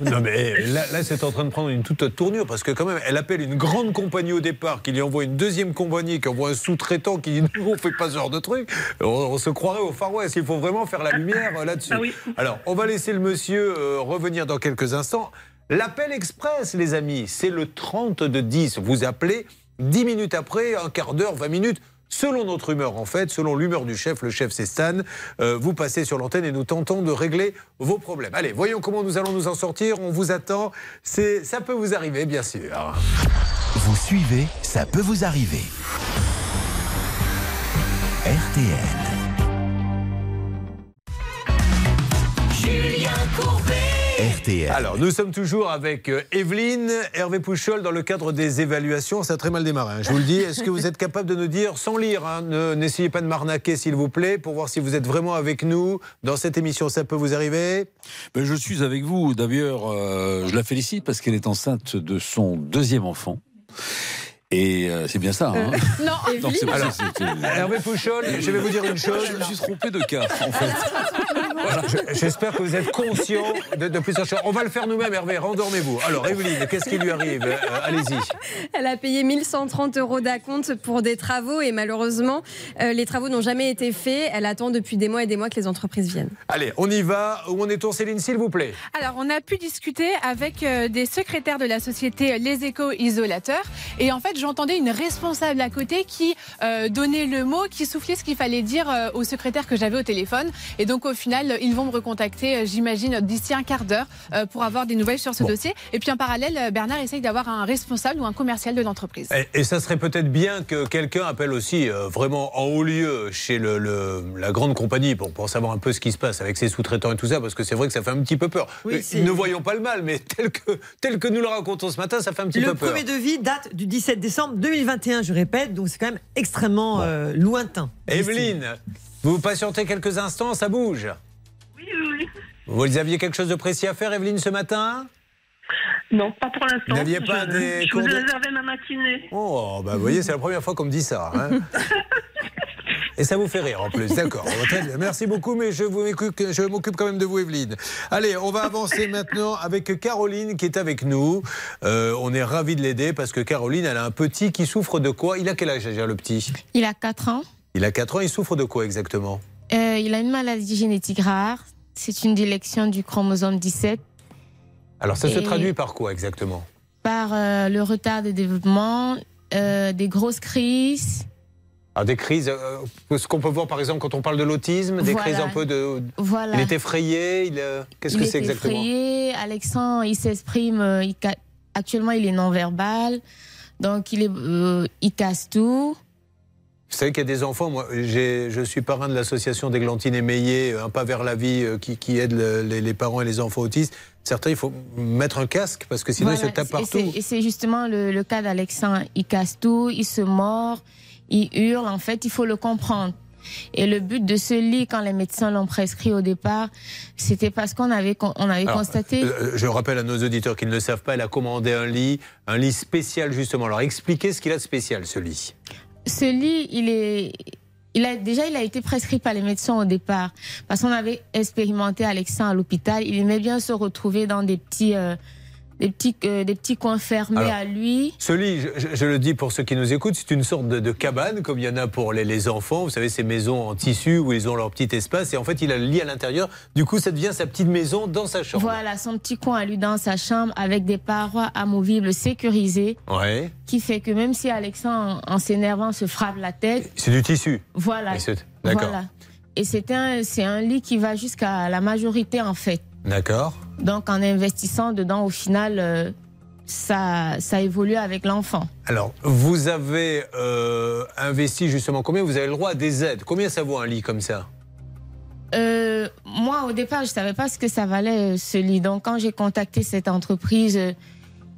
Non mais là, là c'est en train de prendre une toute autre tournure parce que quand même elle appelle une grande compagnie au départ qui lui envoie une deuxième compagnie qui envoie un sous-traitant qui dit nous on fait pas ce genre de truc. On, on se croirait au Far West. Il faut vraiment faire la lumière euh, là-dessus. Ah oui. Alors on va laisser le monsieur euh, revenir dans quelques instants. L'appel express les amis c'est le 30 de 10. Vous appelez 10 minutes après, un quart d'heure, 20 minutes. Selon notre humeur, en fait, selon l'humeur du chef, le chef c'est Stan, euh, vous passez sur l'antenne et nous tentons de régler vos problèmes. Allez, voyons comment nous allons nous en sortir. On vous attend. C'est, ça peut vous arriver, bien sûr. Vous suivez, ça peut vous arriver. RTL. RTL. Alors, nous sommes toujours avec euh, Evelyne, Hervé Pouchol dans le cadre des évaluations. Ça a très mal démarré, hein, je vous le dis. Est-ce que vous êtes capable de nous dire, sans lire, hein, ne- n'essayez pas de m'arnaquer s'il vous plaît, pour voir si vous êtes vraiment avec nous dans cette émission? Ça peut vous arriver? Ben, je suis avec vous. D'ailleurs, euh, je la félicite parce qu'elle est enceinte de son deuxième enfant. Et euh, c'est bien ça. Hein Non, Non, c'est pas Alors, ça, c'était- Hervé Pouchol, je vais vous dire une chose. Je me suis trompé de cas, en fait. Je- J'espère que vous êtes conscient de, de plusieurs choses. On va le faire nous-mêmes, Hervé, rendormez-vous. Alors, Evelyne, qu'est-ce qui lui arrive? Euh, Allez-y. Elle a payé 1130 euros d'acompte pour des travaux et malheureusement, euh, les travaux n'ont jamais été faits. Elle attend depuis des mois et des mois que les entreprises viennent. Allez, on y va. Où en est-on, Céline, s'il vous plaît? Alors, on a pu discuter avec euh, des secrétaires de la société Les Échos Isolateurs. Et en fait, j'entendais une responsable à côté qui euh, donnait le mot, qui soufflait ce qu'il fallait dire euh, au secrétaire que j'avais au téléphone. Et donc, au final, ils vont me recontacter, euh, j'imagine, d'ici un quart d'heure euh, pour avoir des nouvelles sur ce dossier. Et puis, en parallèle, Bernard essaye d'avoir un responsable ou un commercial de l'entreprise. Et, et ça serait peut-être bien que quelqu'un appelle aussi euh, vraiment en haut lieu chez le, le- la grande compagnie pour, pour savoir un peu ce qui se passe avec ses sous-traitants et tout ça, parce que c'est vrai que ça fait un petit peu peur. Oui, ne voyons pas le mal, mais tel que, tel que nous le racontons ce matin, ça fait un petit Le peu peur. premier devis date du 17 décembre 2021, je répète, donc c'est quand même extrêmement euh, lointain. Evelyne, vous patientez quelques instants, ça bouge. Oui, oui, oui. Vous aviez quelque chose de précis à faire, Evelyne, ce matin? Non, pas pour l'instant. Vous n'aviez pas je, des Je vous de- réservé ma matinée. Oh, bah vous voyez, c'est la première fois qu'on me dit ça. hein. Et ça vous fait rire en plus, d'accord. Merci beaucoup, mais je, m'occupe- quand même de vous, Evelyne. Allez, on va avancer maintenant avec Caroline qui est avec nous. Euh, on est ravis de l'aider parce que Caroline, elle a un petit qui souffre de quoi? Il a quel âge le petit? Il a 4 ans. Il a 4 ans, il souffre de quoi exactement? Euh, il a une maladie génétique rare. C'est une délection du chromosome 17 Alors ça se traduit par quoi exactement? Par euh, le retard de développement, des grosses crises. Alors des crises, euh, ce qu'on peut voir par exemple quand on parle de l'autisme, des Voilà. crises un peu de... Voilà. Il est effrayé, il, euh, qu'est-ce Il que est c'est exactement? effrayé. Alexandre, il s'exprime. euh, il ca- Actuellement, il est non-verbal. Donc, il, est, il casse tout. Vous savez qu'il y a des enfants, moi je suis parrain de l'association d'Églantine et Meillet, Un pas vers la vie, qui, qui aide le- les, les parents et les enfants autistes. Certains, il faut mettre un casque parce que sinon Voilà. ils se tapent partout. c'est- Et c'est justement le, le cas d'Alexandre. Il casse tout, il se mord, il hurle. En fait, il faut le comprendre. Et le but de ce lit, quand les médecins l'ont prescrit au départ, c'était parce qu'on avait, on avait Alors, constaté. euh, je rappelle à nos auditeurs qui ne le savent pas, elle a commandé un lit, un lit spécial justement. Alors expliquez ce qu'il a de spécial ce lit. ce lit, il est, il a déjà, il a été prescrit par les médecins au départ, parce qu'on avait expérimenté Alexandre à l'hôpital. Il aimait bien se retrouver dans des petits, euh, des petits, euh, des petits coins fermés Alors, à lui. Ce lit, je, le dis pour ceux qui nous écoutent, c'est une sorte de, de cabane, comme il y en a pour les, les enfants. Vous savez, ces maisons en tissu où ils ont leur petit espace. Et en fait, il a le lit à l'intérieur. Du coup, ça devient sa petite maison dans sa chambre. Voilà, son petit coin à lui dans sa chambre avec des parois amovibles sécurisées, Ouais. qui fait que même si Alexandre, en, en s'énervant, se frappe la tête, C'est du tissu. voilà. D'accord. Voilà. Et c'est un, c'est un lit qui va jusqu'à la majorité, en fait. D'accord. Donc, en investissant dedans, au final, euh, ça, ça évolue avec l'enfant. Alors, vous avez euh, investi justement combien? Vous avez le droit à des aides. Combien ça vaut un lit comme ça? Euh, moi, au départ, je savais pas ce que ça valait, ce lit. Donc, quand j'ai contacté cette entreprise,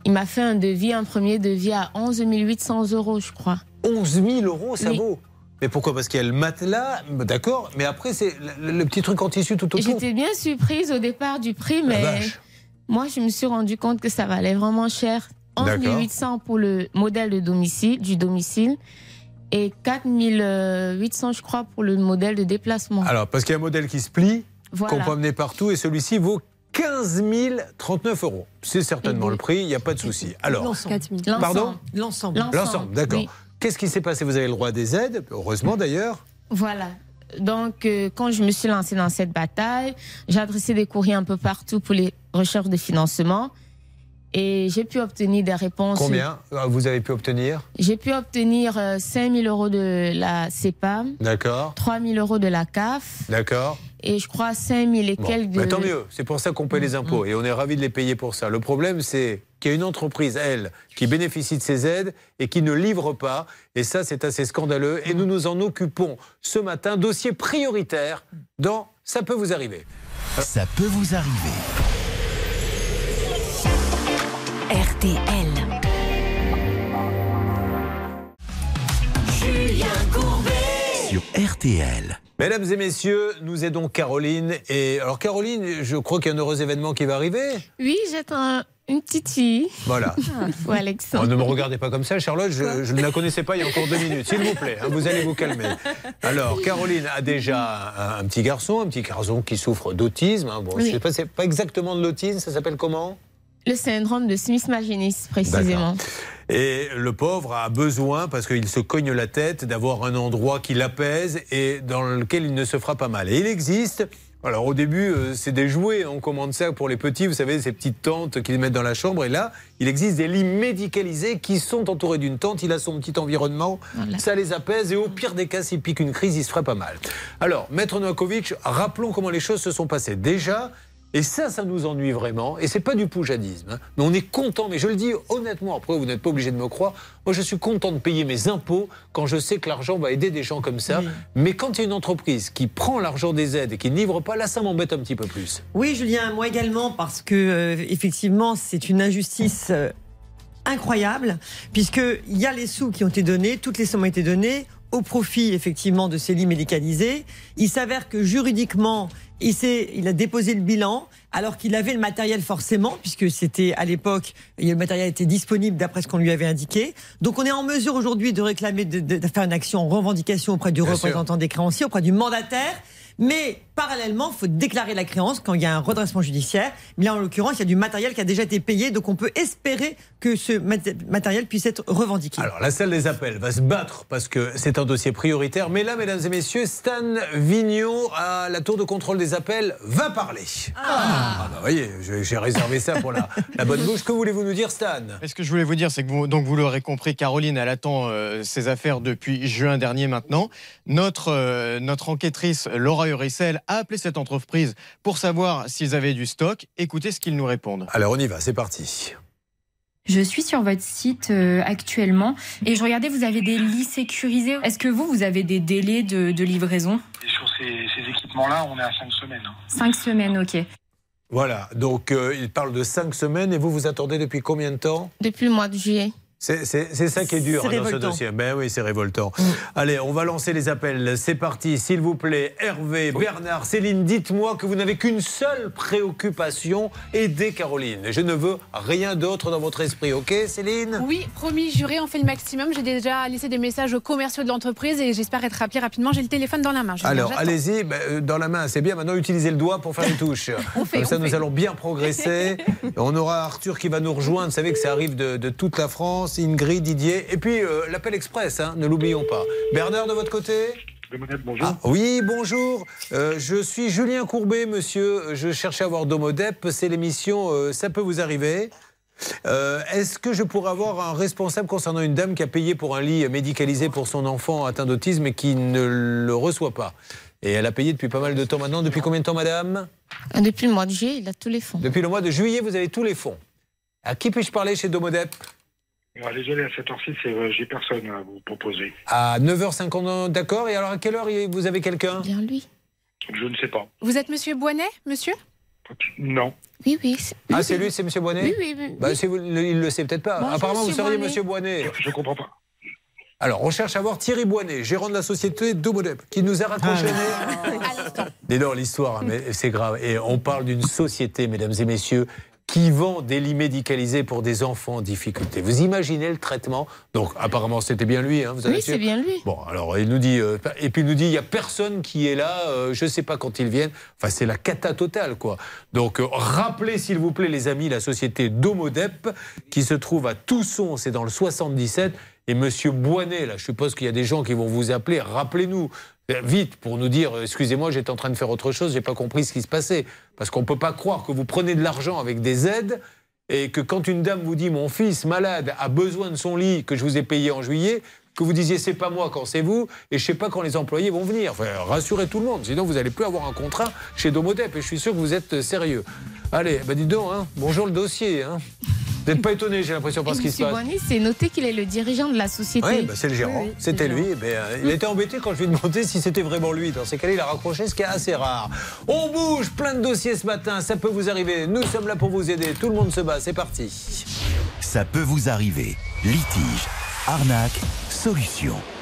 il m'a fait un devis, un premier devis à 11 800 euros, je crois. 11 000 euros, ça Oui. vaut? Mais pourquoi? Parce qu'il y a le matelas, d'accord, mais après, c'est le, le petit truc en tissu tout autour. J'étais bien surprise au départ du prix, mais moi, je me suis rendu compte que ça valait vraiment cher. 11 D'accord. 800 pour le modèle de domicile, du domicile et 4 800, je crois, pour le modèle de déplacement. Alors, parce qu'il y a un modèle qui se plie, Voilà. qu'on peut amener partout, et celui-ci vaut 15 039 euros. C'est certainement le prix, il n'y a pas de souci. Alors, L'ensemble. pardon? L'ensemble. L'ensemble, d'accord. oui. Qu'est-ce qui s'est passé? Vous avez le droit des aides, heureusement d'ailleurs. Voilà. Donc, euh, quand je me suis lancée dans cette bataille, j'ai adressé des courriers un peu partout pour les recherches de financement. Et j'ai pu obtenir des réponses. Combien euh, vous avez pu obtenir? J'ai pu obtenir 5 000 euros de la CEPAM, D'accord, 3 000 euros de la CAF d'accord. Et je crois 5 000 et Bon, quelques de... mais tant mieux, c'est pour ça qu'on paie Mm, les impôts et on est ravis de les payer pour ça. Le problème, c'est qu'il y a une entreprise, elle, qui bénéficie de ces aides et qui ne livre pas. Et ça, c'est assez scandaleux. Et nous nous en occupons ce matin. Dossier prioritaire dans Ça peut vous arriver. Ça peut vous arriver. RTL. Julien Courbet sur RTL. Mesdames et messieurs, nous aidons Caroline. Et alors Caroline, je crois qu'il y a un heureux événement qui va arriver. Oui, j'attends une petite fille. Voilà. Pour Alexandre. Oh, ne me regardez pas comme ça, Charlotte, je, je ne la connaissais pas il y a encore deux minutes. S'il vous plaît, hein, vous allez vous calmer. Alors, Caroline a déjà un, un petit garçon, un petit garçon qui souffre d'autisme. hein. Bon, Oui. je sais pas, c'est pas exactement de l'autisme, ça s'appelle comment? Le syndrome de Smith-Magenis, précisément. Et le pauvre a besoin, parce qu'il se cogne la tête, d'avoir un endroit qui l'apaise et dans lequel il ne se fera pas mal. Et il existe. Alors au début, euh, c'est des jouets, on commande ça pour les petits, vous savez, ces petites tentes qu'ils mettent dans la chambre. Et là, il existe des lits médicalisés qui sont entourés d'une tente. Il a son petit environnement, ça les apaise. Et au pire des cas, s'il pique une crise, il se ferait pas mal. Alors, Maître Novakovic, rappelons comment les choses se sont passées. Déjà, et ça, ça nous ennuie vraiment. Et c'est pas du poujadisme. hein. Mais on est content. Mais je le dis honnêtement. Après, vous n'êtes pas obligé de me croire. Moi, je suis content de payer mes impôts quand je sais que l'argent va aider des gens comme ça. Mais quand il y a une entreprise qui prend l'argent des aides et qui ne livre pas, là, ça m'embête un petit peu plus. Oui, Julien, moi également, parce que euh, effectivement, c'est une injustice euh, incroyable, puisqu'il y a les sous qui ont été donnés, toutes les sommes ont été données au profit effectivement de ces lits médicalisés. Il s'avère que juridiquement, il, il a déposé le bilan alors qu'il avait le matériel forcément, puisque c'était à l'époque, le matériel était disponible d'après ce qu'on lui avait indiqué. Donc on est en mesure aujourd'hui de réclamer, de, de- de faire une action en revendication auprès du Bien représentant des créanciers, auprès du mandataire. Mais parallèlement, il faut déclarer la créance quand il y a un redressement judiciaire. Mais là, en l'occurrence, il y a du matériel qui a déjà été payé, donc on peut espérer que ce mat- matériel puisse être revendiqué. Alors, la salle des appels va se battre parce que c'est un dossier prioritaire. Mais là, mesdames et messieurs, Stan Vignon, à la tour de contrôle des appels, va parler. Ah, bah, voyez, j'ai j'ai réservé ça pour la, la bonne bouche. Que voulez-vous nous dire, Stan? Ce que je voulais vous dire, c'est que vous, donc vous l'aurez compris, Caroline, elle attend euh, ses affaires depuis juin dernier maintenant. Notre, euh, notre enquêtrice Laura Uricel a appelé cette entreprise pour savoir s'ils avaient du stock. Écoutez ce qu'ils nous répondent. Alors, on y va, c'est parti. Je suis sur votre site euh, actuellement et je regardais, vous avez des lits sécurisés. Est-ce que vous, vous avez des délais de, de livraison? Et sur ces, ces équipements-là, on est à 5 semaines. hein. Cinq semaines, ok. Voilà, donc euh, il parle de cinq semaines et vous vous attendez depuis combien de temps? Depuis le mois de juillet. C'est ça qui est dur hein, dans ce dossier. Ben oui, c'est révoltant. Allez, on va lancer les appels. C'est parti, s'il vous plaît. Hervé, Bernard, Céline, dites-moi que vous n'avez qu'une seule préoccupation aider Caroline. Je ne veux rien d'autre dans votre esprit, ok, Céline? Oui, promis, juré, on fait le maximum. J'ai déjà laissé des messages aux commerciaux de l'entreprise et j'espère être rappelé rapidement. J'ai le téléphone dans la main. Alors, allez-y, ben, euh, dans la main, c'est bien. Maintenant, utilisez le doigt pour faire les touches. fait, Comme ça, on nous fait. allons bien progresser. on aura Arthur qui va nous rejoindre. Vous savez que ça arrive de, de toute la France. Ingrid, Didier. Et puis, euh, l'appel express, hein, ne l'oublions pas. Bernard, de votre côté bonjour. Ah, oui, bonjour. Euh, je suis Julien Courbet, monsieur. Je cherchais à voir Domodep. C'est l'émission euh, Ça peut vous arriver. Euh, Est-ce que je pourrais avoir un responsable concernant une dame qui a payé pour un lit médicalisé pour son enfant atteint d'autisme et qui ne le reçoit pas? Et elle a payé depuis pas mal de temps maintenant. Depuis combien de temps, madame? Depuis le mois de juillet, il a tous les fonds. Depuis le mois de juillet, vous avez tous les fonds. À qui puis-je parler chez Domodep? Ouais, désolé, à cette heure-ci, euh, j'ai personne à vous proposer. À 9h50, d'accord. Et alors à quelle heure vous avez quelqu'un? Bien lui. Je ne sais pas. Vous êtes monsieur Boinet, monsieur? Non. Oui, oui. Ah, c'est lui, c'est Monsieur Boinet? Oui, oui, oui. Bah, si vous- il le sait peut-être pas. Bonjour, Apparemment, vous seriez Boinet. Monsieur Boinet. Je ne comprends pas. Alors, on cherche à voir Thierry Boinet, gérant de la société Domodep, qui nous a raccroché. Dis donc l'histoire, mais c'est grave. Et on parle d'une société, mesdames et messieurs, qui vend des lits médicalisés pour des enfants en difficulté. Vous imaginez le traitement? Donc, apparemment, c'était bien lui. Hein, vous avez Oui, c'est bien lui. Bon, alors il nous dit, euh, et puis il nous dit, il n'y a personne qui est là, euh, je ne sais pas quand ils viennent. Enfin, c'est la cata totale, quoi. Donc, euh, rappelez, s'il vous plaît, les amis, la société Domodep, qui se trouve à Tousson, c'est dans le 77. Et Monsieur Boinet, là, je suppose qu'il y a des gens qui vont vous appeler, rappelez-nous. Euh, Vite, pour nous dire, euh, excusez-moi, j'étais en train de faire autre chose, j'ai pas compris ce qui se passait. Parce qu'on ne peut pas croire que vous prenez de l'argent avec des aides et que quand une dame vous dit mon fils malade a besoin de son lit que je vous ai payé en juillet, que vous disiez c'est pas moi quand c'est vous et je sais pas quand les employés vont venir. Enfin, rassurez tout le monde, sinon vous n'allez plus avoir un contrat chez Domodep et je suis sûr que vous êtes euh, sérieux. Allez, bah dites donc, hein, bonjour le dossier. Hein. Vous n'êtes pas étonné, j'ai l'impression, par ce qui se Monsieur passe. Boigny, c'est noté qu'il est le dirigeant de la société. Oui, bah, c'est le gérant. Oui, oui, C'était lui. gérant. Ben, euh, il été embêté quand je lui ai demandé si c'était vraiment lui. Dans ces cas-là, il a raccroché, ce qui est assez rare. On bouge, plein de dossiers ce matin. Ça peut vous arriver. Nous sommes là pour vous aider. Tout le monde se bat. C'est parti. ça peut vous arriver. Litige, arnaque, solution.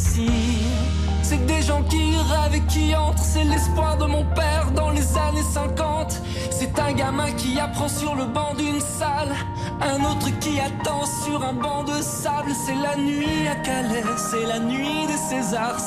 C'est des gens qui rêvent et qui entrent, c'est l'espoir de mon père dans les années 50. C'est un gamin qui apprend sur le banc d'une salle, un autre qui attend sur un banc de sable. C'est la nuit à Calais, c'est la nuit des Césars,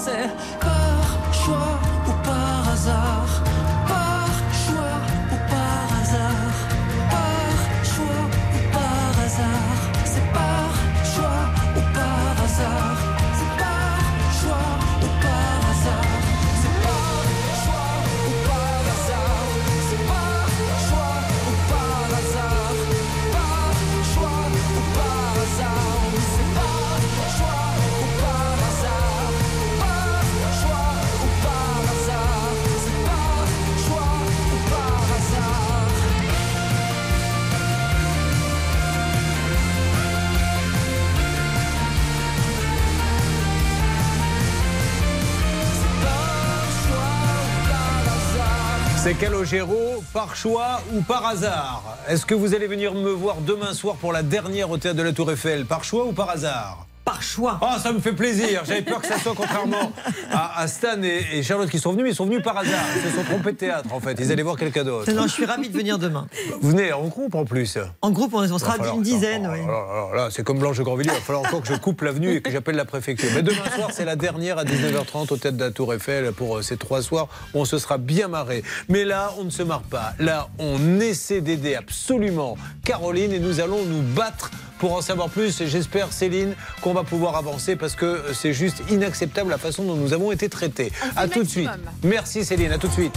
C'est Calogero, par choix ou par hasard? Est-ce que vous allez venir me voir demain soir pour la dernière au théâtre de la Tour Eiffel Par choix ou par hasard? Choix. Ah, ça me fait plaisir. J'avais peur que ça soit contrairement à, à Stan et, et Charlotte qui sont venus, mais ils sont venus par hasard. Ils se sont trompés de théâtre en fait. Ils allaient voir quelqu'un d'autre. Non, je suis ravie de venir demain. Vous venez en groupe en plus. En groupe, on, sera d'une dizaine. oui. Alors, alors là, c'est comme Blanche Grandvilliers. Il va falloir encore que je coupe l'avenue et que j'appelle la préfecture. Mais demain soir, c'est la dernière à 19h30 au tête de la Tour Eiffel pour euh, ces trois soirs. où On se sera bien marré. Mais là, on ne se marre pas. Là, on essaie d'aider absolument Caroline et nous allons nous battre pour en savoir plus. Et j'espère, Céline, qu'on va pouvoir avancer parce que euh, c'est juste inacceptable la façon dont nous avons été traités. À tout de suite. Merci Céline, à tout de suite.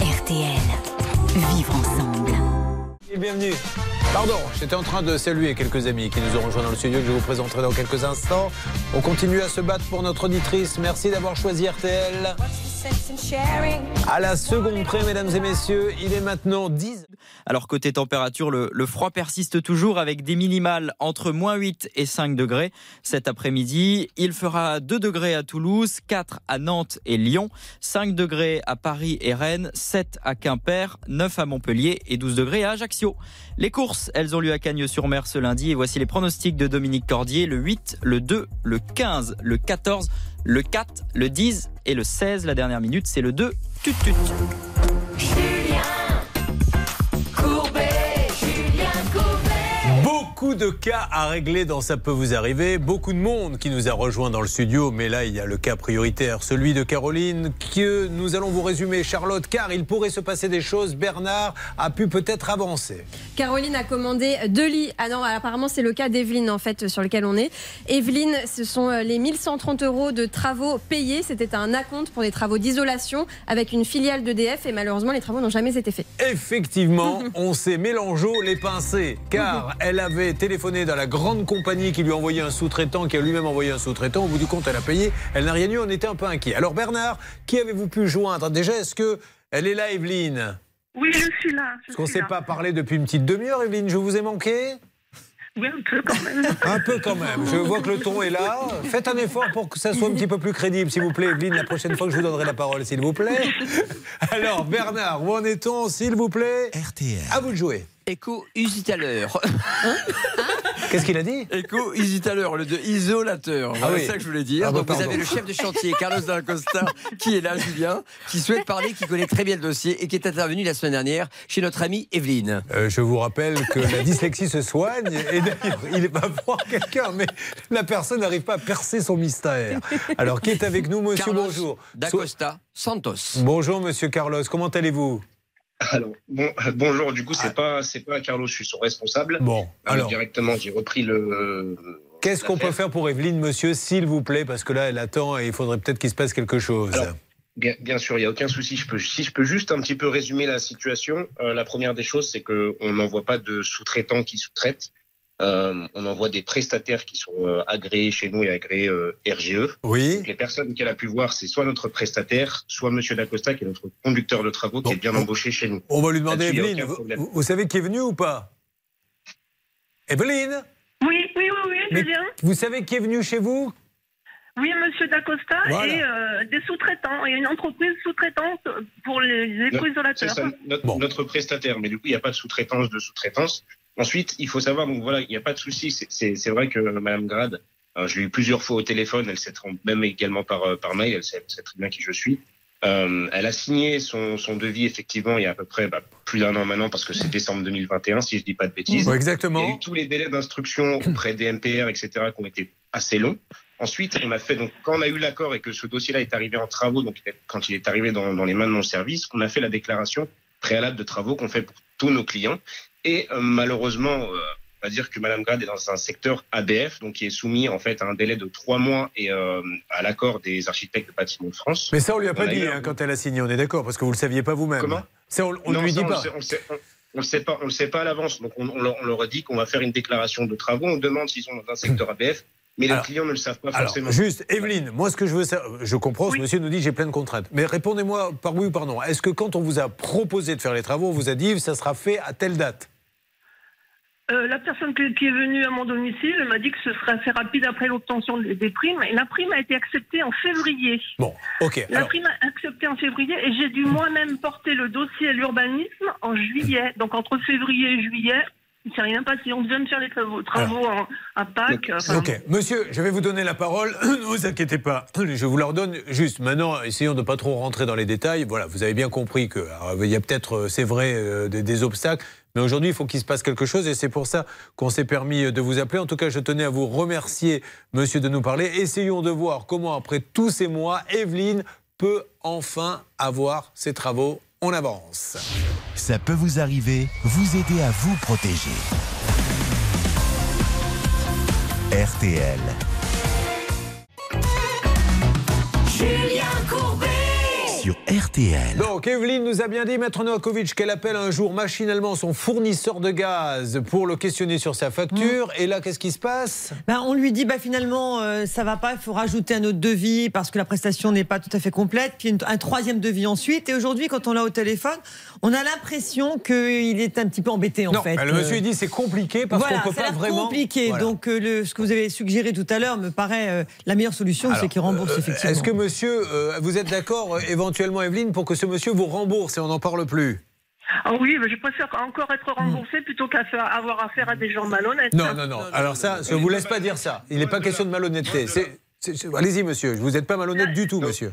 RTL. Vivre ensemble. Et bienvenue. Pardon, j'étais en train de saluer quelques amis qui nous ont rejoints dans le studio que je vous présenterai dans quelques instants. On continue à se battre pour notre auditrice. Merci d'avoir choisi RTL. À la seconde près, mesdames et messieurs, il est maintenant 10. Alors côté température, le, le froid persiste toujours avec des minimales entre moins 8 et 5 degrés cet après-midi. Il fera 2 degrés à Toulouse, 4 à Nantes et Lyon, 5 degrés à Paris et Rennes, 7 à Quimper, 9 à Montpellier et 12 degrés à Ajaccio. Les courses, elles ont lieu à Cagnes-sur-Mer ce lundi et voici les pronostics de Dominique Cordier, le 8, le 2, le 15, le 14, le 4, le 10 et le 16. La dernière minute, c'est le 2, tut tut. Beaucoup de cas à régler dans Ça peut vous arriver. Beaucoup de monde qui nous a rejoint dans le studio. Mais là, il y a le cas prioritaire, celui de Caroline, que nous allons vous résumer, Charlotte, car il pourrait se passer des choses. Bernard a pu peut-être avancer. Caroline a commandé deux lits. Ah non, apparemment c'est le cas d'Evelyne en fait sur lequel on est. Evelyne, ce sont euh, les 1130 euros de travaux payés. C'était un acompte pour des travaux d'isolation avec une filiale d'EDF et malheureusement les travaux n'ont jamais été faits. Effectivement, on s'est mélangeau les pincés, car elle avait téléphoné dans la grande compagnie qui lui a envoyé un sous-traitant, qui a lui-même envoyé un sous-traitant. Au bout du compte, elle a payé. Elle n'a rien eu. On était un peu inquiet. Alors Bernard, qui avez-vous pu joindre? Déjà, est-ce que elle est là, Evelyne? Oui, je suis là. je Parce qu'on ne s'est pas parlé depuis une petite demi-heure, Evelyne. Je vous ai manqué? Oui, un peu quand même. Un peu quand même. Je vois que le ton est là. Faites un effort pour que ça soit un petit peu plus crédible, s'il vous plaît, Evelyne, la prochaine fois que je vous donnerai la parole, s'il vous plaît. Alors, Bernard, où en est-on, s'il vous plaît? RTL. À vous de jouer. Écho usitateur. Qu'est-ce qu'il a dit Écho usitateur, le de isolateur. Voilà Ah oui. ça que je voulais dire. Ah Donc vous avez le chef de chantier, Carlos Costa, qui est là, Julien, qui souhaite parler, qui connaît très bien le dossier et qui est intervenu la semaine dernière chez notre amie Evelyne. Euh, je vous rappelle que la dyslexie se soigne et d'ailleurs, il va voir quelqu'un, mais la personne n'arrive pas à percer son mystère. Alors, qui est avec nous, monsieur? Carlos Bonjour. D'Acosta Santos. Bonjour, monsieur Carlos. Comment allez-vous? Alors, bon, bonjour, du coup, c'est pas, c'est pas Carlos, je suis son responsable. Bon, Euh, alors. directement, j'ai repris le. Qu'est-ce qu'on peut faire pour Evelyne, monsieur, s'il vous plaît Parce que là, elle attend et il faudrait peut-être qu'il se passe quelque chose. Alors, Bien, bien sûr, il n'y a aucun souci. Je peux, si je peux juste un petit peu résumer la situation, euh, la première des choses, c'est qu'on n'envoie pas de sous-traitants qui sous-traitent. Euh, on envoie des prestataires qui sont euh, agréés chez nous et agréés euh, RGE. Oui. Donc, les personnes qu'elle a pu voir, c'est soit notre prestataire, soit Monsieur Dacosta, qui est notre conducteur de travaux, qui est bien embauché chez nous. On va lui demander, Evelyne, vous, savez qui est venu ou pas? Evelyne? Oui, oui, oui, oui, Julien. Vous savez qui est venu chez vous? Oui, monsieur Dacosta Voilà. et euh, des sous-traitants. Il y a une entreprise sous-traitante pour les No- c'est éco-isolateurs. ça, notre, notre prestataire, mais du coup, il n'y a pas de sous-traitance de sous-traitance. Ensuite, il faut savoir, donc voilà, il n'y a pas de souci. C'est- vrai que Madame Grade, euh, je l'ai eu plusieurs fois au téléphone, elle s'est trompée, même également par, euh, par mail, elle sait, sait très bien qui je suis. Euh, elle a signé son, son devis, effectivement, il y a à peu près bah, plus d'un an maintenant, parce que c'est décembre 2021, si je dis pas de bêtises. Ouais, exactement. Il y a eu tous les délais d'instruction auprès des MPR, etc., qui ont été assez longs. Ensuite, on a fait, donc, quand on a eu l'accord et que ce dossier-là est arrivé en travaux, donc quand il est arrivé dans, dans les mains de mon service, on a fait la déclaration préalable de travaux qu'on fait pour tous nos clients. Et euh, malheureusement, euh, on va dire que Madame Grade est dans un secteur ABF, donc qui est soumis en fait à un délai de trois mois et euh, à l'accord des architectes de bâtiments de France. Mais ça, on lui a pas dit hein, quand elle a signé, on est d'accord, parce que vous le saviez pas vous-même. Comment? Ça, on, on ne Non, lui ça, dit on pas. sait- On le sait, on- on le sait pas, on le sait pas à l'avance. Donc on, on leur, on leur a dit qu'on va faire une déclaration de travaux. On demande s'ils sont dans un secteur ABF, mais les clients ne le savent pas Alors, forcément. juste, Evelyne, moi, ce que je veux savoir, je comprends, ce monsieur nous dit j'ai plein de contraintes. Mais répondez-moi par oui ou par non. Est-ce que quand on vous a proposé de faire les travaux, on vous a dit ça sera fait à telle date? Euh, la personne que- qui est venue à mon domicile m'a dit que ce serait assez rapide après l'obtention des, des primes. Et la prime a été acceptée en février. Bon, ok. La alors- prime a acceptée en février et j'ai dû moi-même porter le dossier à l'urbanisme en juillet. Donc entre février et juillet, il ne s'est rien passé. On vient de faire les travaux, travaux en- à Pâques. enfin, Ok, monsieur, je vais vous donner la parole. ne vous inquiétez pas. Je vous la redonne juste. Maintenant, essayons de ne pas trop rentrer dans les détails. Voilà, vous avez bien compris que alors, il y a peut-être, euh, c'est vrai, euh, des, des obstacles. Mais aujourd'hui, il faut qu'il se passe quelque chose et c'est pour ça qu'on s'est permis de vous appeler. En tout cas, je tenais à vous remercier, monsieur, de nous parler. Essayons de voir comment, après tous ces mois, Evelyne peut enfin avoir ses travaux. On avance. Ça peut vous arriver, vous aider à vous protéger. RTL. Julien Courbet Sur RTL. Donc, Evelyne nous a bien dit, Maître Novakovic, qu'elle appelle un jour machinalement son fournisseur de gaz pour le questionner sur sa facture. Et là, qu'est-ce qui se passe? Ben, on lui dit bah finalement euh, ça va pas, il faut rajouter un autre devis parce que la prestation n'est pas tout à fait complète, puis une- un troisième devis ensuite. Et aujourd'hui, quand on l'a au téléphone, on a l'impression qu'il est un petit peu embêté en Non, fait. le monsieur Euh, il dit c'est compliqué parce voilà, qu'on peut ça pas vraiment. compliqué. Voilà. Donc euh, le, ce que vous avez suggéré tout à l'heure me paraît euh, la meilleure solution, c'est qu'il rembourse euh, effectivement. Est-ce que monsieur, euh, vous êtes d'accord euh, éventuellement, Evelyne, pour que ce monsieur vous rembourse et on n'en parle plus Ah oui, mais je préfère encore être remboursé plutôt qu'à faire- avoir affaire à des gens malhonnêtes. Non, non, non. Alors ça, je ne vous laisse pas dire ça. Il n'est pas question de malhonnêteté. Allez-y, monsieur. Vous n'êtes pas malhonnête du tout, monsieur.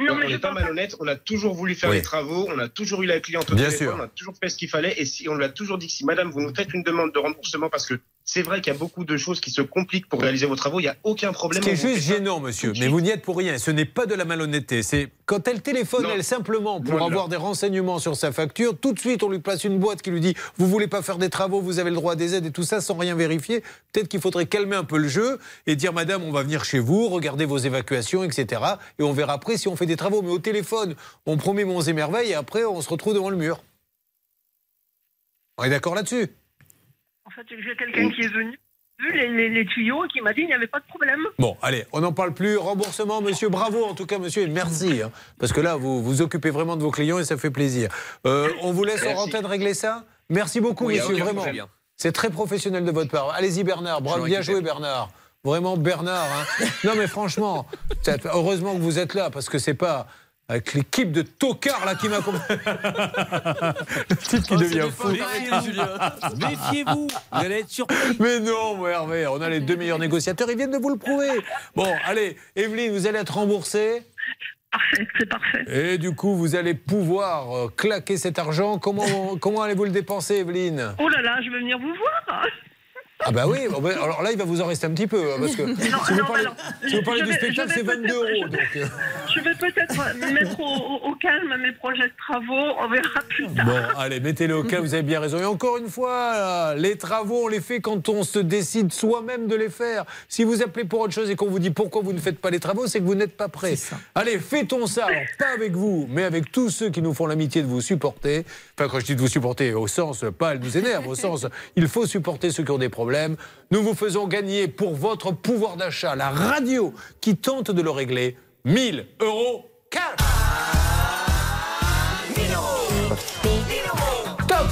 Non, on n'est pas malhonnête, on a toujours voulu faire Oui. les travaux, on a toujours eu la cliente au Bien téléphone, sûr. on a toujours fait ce qu'il fallait, et si on lui a toujours dit que si madame, vous nous faites une demande de remboursement parce que C'est vrai qu'il y a beaucoup de choses qui se compliquent pour réaliser vos travaux. Il n'y a aucun problème. Ce qui est on vous juste gênant, monsieur, mais vous n'y êtes pour rien. Ce n'est pas de la malhonnêteté. C'est quand elle téléphone, Non. elle simplement pour avoir des renseignements sur sa facture, tout de suite on lui place une boîte qui lui dit Vous voulez pas faire des travaux, vous avez le droit à des aides et tout ça sans rien vérifier. Peut-être qu'il faudrait calmer un peu le jeu et dire Madame, on va venir chez vous, regarder vos évacuations, etc. Et on verra après si on fait des travaux. Mais au téléphone, on promet monts et merveilles et après on se retrouve devant le mur. On est d'accord là-dessus? En fait, j'ai quelqu'un qui est venu, vu les, les- les tuyaux, et qui m'a dit qu'il n'y avait pas de problème. Bon, allez, on n'en parle plus. Remboursement, monsieur. Bravo, en tout cas, monsieur, et merci. hein, parce que là, vous vous occupez vraiment de vos clients et ça fait plaisir. Euh, on vous laisse en antenne régler ça Merci beaucoup, Oui, monsieur, vraiment. C'est très professionnel de votre part. Allez-y, Bernard. Bravo, bien joué, Bernard. Vraiment, Bernard. hein. non, mais franchement, c'est- heureusement que vous êtes là parce que c'est pas. Avec l'équipe de tocards là qui m'accompagne. Le type qui devient fou. Méfiez-vous, vous allez être surpris. Mais non, Hervé, on a les deux meilleurs négociateurs, ils viennent de vous le prouver. Bon, allez, Evelyne, vous allez être remboursée. Parfait, c'est parfait. Et du coup, vous allez pouvoir euh, claquer cet argent. Comment, comment allez-vous le dépenser, Evelyne? Oh là là, je vais venir vous voir. Ah bah oui, bon, bah, alors là, il va vous en rester un petit peu. hein, Parce que si vous non, parlez, alors, si vous parlez je du spectacle, c'est vais 22 peut-être- euros. Donc, euh. Je vais peut-être mettre au, au- calme mes projets de travaux. On verra plus tard. Bon, allez, mettez-le au cas, vous avez bien raison. Et encore une fois, là, les travaux, on les fait quand on se décide soi-même de les faire. Si vous appelez pour autre chose et qu'on vous dit pourquoi vous ne faites pas les travaux, c'est que vous n'êtes pas prêt. Allez, fêtons ça. Alors, pas avec vous, mais avec tous ceux qui nous font l'amitié de vous supporter. Enfin, quand je dis de vous supporter, au sens, pas elle nous énerve, au sens, il faut supporter ceux qui ont des problèmes. Nous vous faisons gagner pour votre pouvoir d'achat la radio qui tente de le régler 1000 euros cash.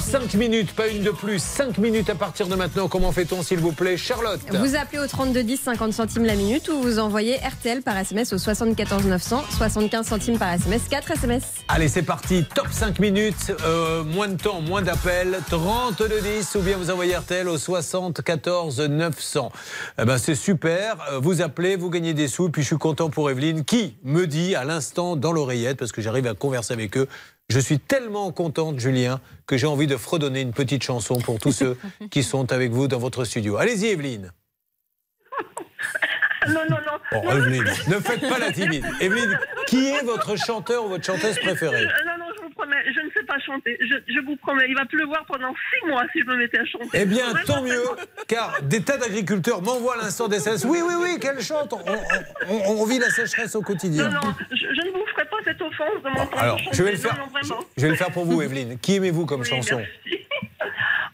5 minutes, pas une de plus. 5 minutes à partir de maintenant. Comment fait-on, s'il vous plaît, Charlotte Vous appelez au 32 10 50 centimes la minute ou vous envoyez RTL par SMS au 74 900 75 centimes par SMS 4 SMS. Allez, c'est parti. Top 5 minutes. Euh, moins de temps, moins d'appels. 32 10 ou bien vous envoyez RTL au 74 900. Eh ben, c'est super. Euh, Vous appelez, vous gagnez des sous. Puis je suis content pour Evelyne qui me dit à l'instant dans l'oreillette, parce que j'arrive à converser avec eux, je suis tellement contente, Julien, que j'ai envie de fredonner une petite chanson pour tous ceux qui sont avec vous dans votre studio. Allez-y, Evelyne. Non, non, non. Bon, Non, Evelyne, ne faites pas la timide. Evelyne, qui est votre chanteur ou votre chanteuse préférée? Euh, Non, non, promets, je ne sais pas chanter. Je, je vous promets, il va pleuvoir pendant six mois si je me mettais à chanter. Eh bien, Vraiment, tant mieux, car des tas d'agriculteurs m'envoient à l'instant des SMS. Oui, oui, oui, qu'elle chante. On, on- on vit la sécheresse au quotidien. Non, non, je, je ne vous ferai pas cette offense de m'entendre Alors, chanter. je vais le faire. non. Je vais le faire pour vous, Evelyne. Qui aimez-vous comme Oui, chanson merci.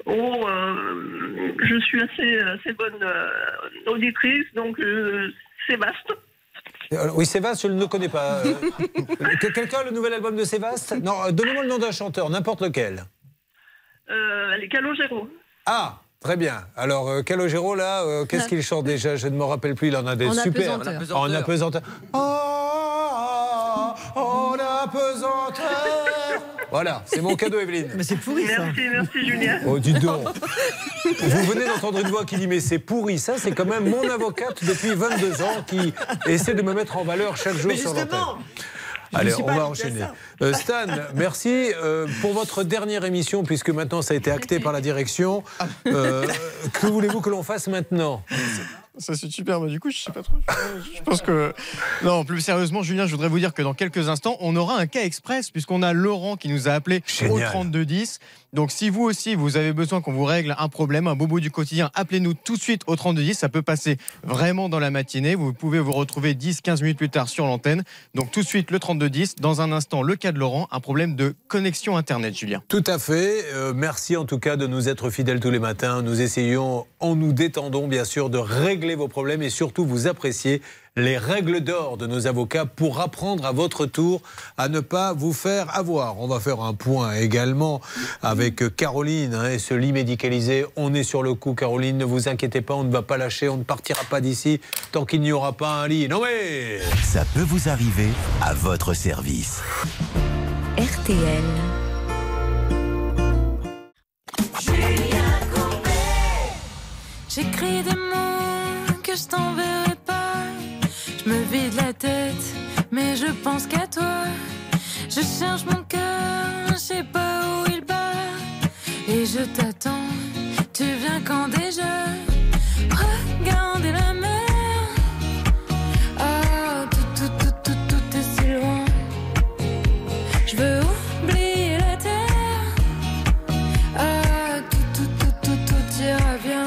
Oh, euh, je suis assez, assez bonne euh, auditrice, donc euh, c'est vaste. Euh, Oui, Sébastien, je ne le connais pas. Euh, que- Quelqu'un a le nouvel album de Sébastien Non, euh, donnez-moi le nom d'un chanteur, n'importe lequel. Euh, les Calogero. Ah Très bien. Alors, Calogero, là, euh, qu'est-ce qu'il chante déjà Je ne me rappelle plus. Il en a des En super. apesanteur. En apesanteur. Oh, en apesanteur. Voilà, c'est mon cadeau, Evelyne. Mais c'est pourri ça. Merci, merci Julien. Oh, dis donc. Vous venez d'entendre une voix qui dit mais c'est pourri. Ça, c'est quand même mon avocate depuis 22 ans qui essaie de me mettre en valeur chaque jour Mais sur l'antenne. Allez, on va enchaîner. Euh, Stan, merci euh, pour votre dernière émission, puisque maintenant ça a été acté par la direction. Euh, que voulez-vous que l'on fasse maintenant? Ça c'est super, mais du coup je sais pas trop. Je pense que non, plus sérieusement, Julien, je voudrais vous dire que dans quelques instants, on aura un cas express puisqu'on a Laurent qui nous a appelé au Génial. 32 10. Donc si vous aussi vous avez besoin qu'on vous règle un problème, un bobo du quotidien, appelez-nous tout de suite au 32 10. Ça peut passer vraiment dans la matinée. Vous pouvez vous retrouver 10-15 minutes plus tard sur l'antenne. Donc tout de suite le 32 10. Dans un instant, le cas de Laurent, un problème de connexion internet, Julien. Tout à fait. Euh, merci en tout cas de nous être fidèles tous les matins. Nous essayons, en nous détendant bien sûr, de régler vos problèmes et surtout vous apprécier les règles d'or de nos avocats pour apprendre à votre tour à ne pas vous faire avoir. On va faire un point également avec Caroline hein, et ce lit médicalisé. On est sur le coup, Caroline. Ne vous inquiétez pas, on ne va pas lâcher, on ne partira pas d'ici tant qu'il n'y aura pas un lit. Non mais Ça peut vous arriver à votre service. RTL. J'écris des mots que je t'enverrai je pense qu'à toi. Je cherche mon cœur, je sais pas où il bat. Et je t'attends, tu viens quand déjà? Regardez la mer. Ah, tout, tout, tout, tout, tout est si loin. Je veux oublier la terre. Ah, tout, tout, tout, tout, tout ira bien.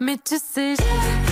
Mais tu sais, je...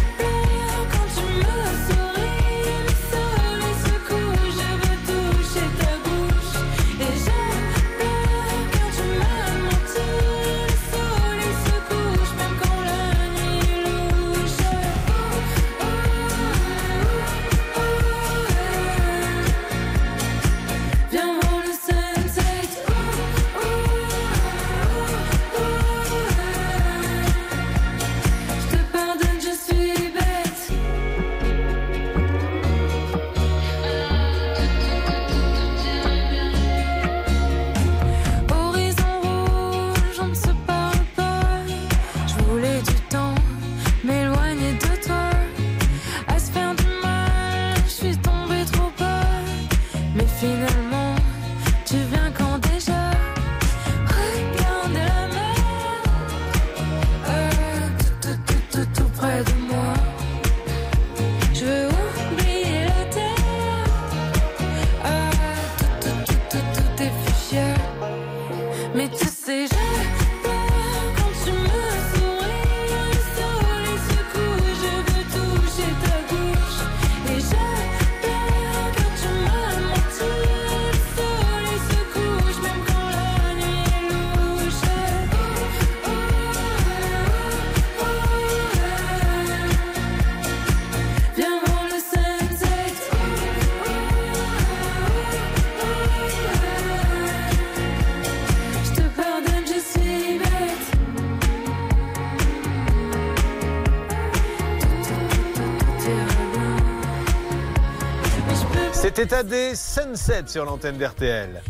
C'était AD Sunset sur l'antenne d'RTL.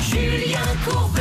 Julien Courbet.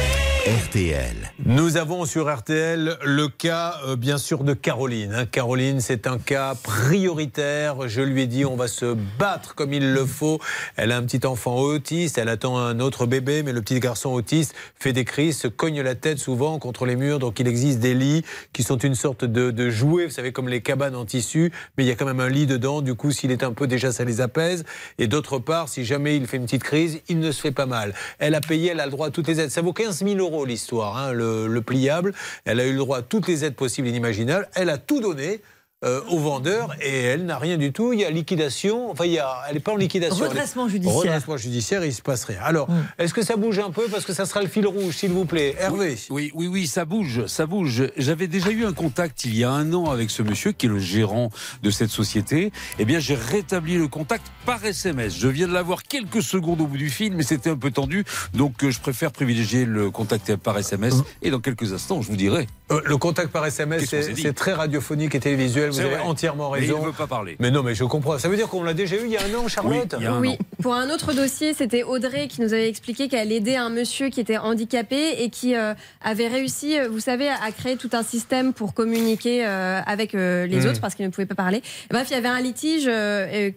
RTL. Nous avons sur RTL le cas, euh, bien sûr, de Caroline. hein. Caroline, c'est un cas prioritaire. Je lui ai dit, on va se battre comme il le faut. Elle a un petit enfant autiste, elle attend un autre bébé, mais le petit garçon autiste fait des crises, se cogne la tête souvent contre les murs. Donc il existe des lits qui sont une sorte de, de jouets, vous savez, comme les cabanes en tissu, mais il y a quand même un lit dedans. Du coup, s'il est un peu déjà, ça les apaise. Et d'autre part, si jamais il fait une petite crise, il ne se fait pas mal. Elle a payé, elle a le droit à toutes les aides. Ça vaut 15 000 euros l'histoire, hein, le pliable. Elle a eu le droit à toutes les aides possibles et inimaginables. Elle a tout donné. Euh, au vendeur et elle n'a rien du tout. Il y a liquidation, enfin il y a, elle n'est pas en liquidation. Redressement judiciaire. Redressement judiciaire, il ne se passe rien. Alors, est-ce que ça bouge un peu parce que ça sera le fil rouge, s'il vous plaît, Hervé? Oui, oui, oui, ça bouge, ça bouge. J'avais déjà eu un contact il y a un an avec ce monsieur qui est le gérant de cette société. Eh bien, j'ai rétabli le contact par SMS. Je viens de l'avoir quelques secondes au bout du fil, mais c'était un peu tendu, donc euh, je préfère privilégier le contact par SMS. Et dans quelques instants, je vous dirai. Euh, le contact par SMS, c'est très radiophonique et télévisuel. Vous avez entièrement Mais raison. il ne veut pas parler. Mais non, mais je comprends. Ça veut dire qu'on l'a déjà eu il y a un an, Charlotte Oui, il y a un Oui, an. pour un autre dossier, c'était Audrey qui nous avait expliqué qu'elle aidait un monsieur qui était handicapé et qui euh, avait réussi, euh, vous savez, à créer tout un système pour communiquer euh, avec euh, les Mm. autres parce qu'il ne pouvait pas parler. Et bref, il y avait un litige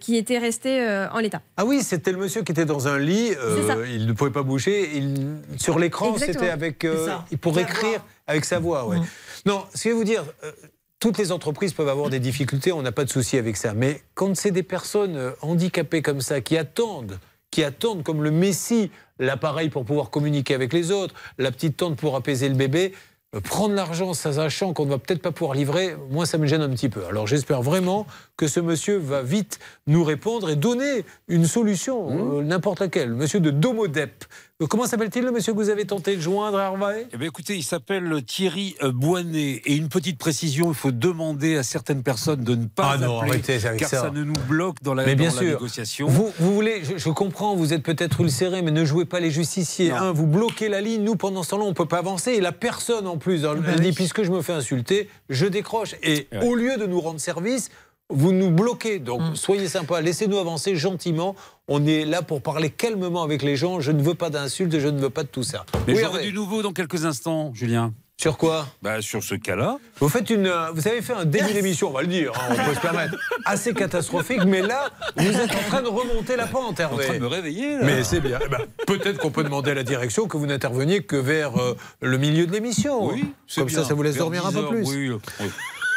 qui était resté euh, en l'état. Ah oui, c'était le monsieur qui était dans un lit, euh, C'est ça. il ne pouvait pas bouger. Il, sur l'écran, c'était avec. euh, C'est ça. il pour écrire avec sa voix, ouais. Non, ce que je vais vous dire, euh, toutes les entreprises peuvent avoir des difficultés, on n'a pas de souci avec ça. Mais quand c'est des personnes euh, handicapées comme ça, qui attendent, qui attendent comme le Messie l'appareil pour pouvoir communiquer avec les autres, la petite tente pour apaiser le bébé. euh, Prendre l'argent, sachant qu'on ne va peut-être pas pouvoir livrer, moi ça me gêne un petit peu. Alors j'espère vraiment que ce monsieur va vite nous répondre et donner une solution, euh, n'importe laquelle. Monsieur de Domodep. Euh, Comment s'appelle-t-il le monsieur que vous avez tenté de joindre, Hervé? Eh bien, écoutez, il s'appelle Thierry euh, Boinet. Et une petite précision, il faut demander à certaines personnes de ne pas Ah non, appeler, arrêtez car ça. ça. ne nous bloque dans la, Mais bien dans la sûr. négociation. Vous, vous voulez, je, je comprends, vous êtes peut-être ulcéré, mais ne jouez pas les justiciers. Vous bloquez la ligne, nous pendant ce temps-là, on ne peut pas avancer. Et la personne en plus, elle bah dit, oui. puisque je me fais insulter, je décroche. Et Ouais. au lieu de nous rendre service, vous nous bloquez. Donc Mm. soyez sympa, laissez-nous avancer gentiment. On est là pour parler calmement avec les gens. Je ne veux pas d'insultes, je ne veux pas de tout ça. Mais Oui, j'aurai Hervé. du nouveau dans quelques instants, Julien. Sur quoi? Bah, sur ce cas-là. Vous faites une, euh, vous avez fait un début d'émission, on va le dire, hein, on peut se permettre, assez catastrophique, mais là, vous êtes en train de remonter la pente, En train Hervé. de me réveiller. là. Mais c'est bien. Eh ben, Peut-être qu'on peut demander à la direction que vous n'interveniez que vers euh, le milieu de l'émission. Oui, c'est Comme bien. ça, ça vous laisse Vers dormir un 10 peu heures, plus. oui, oui.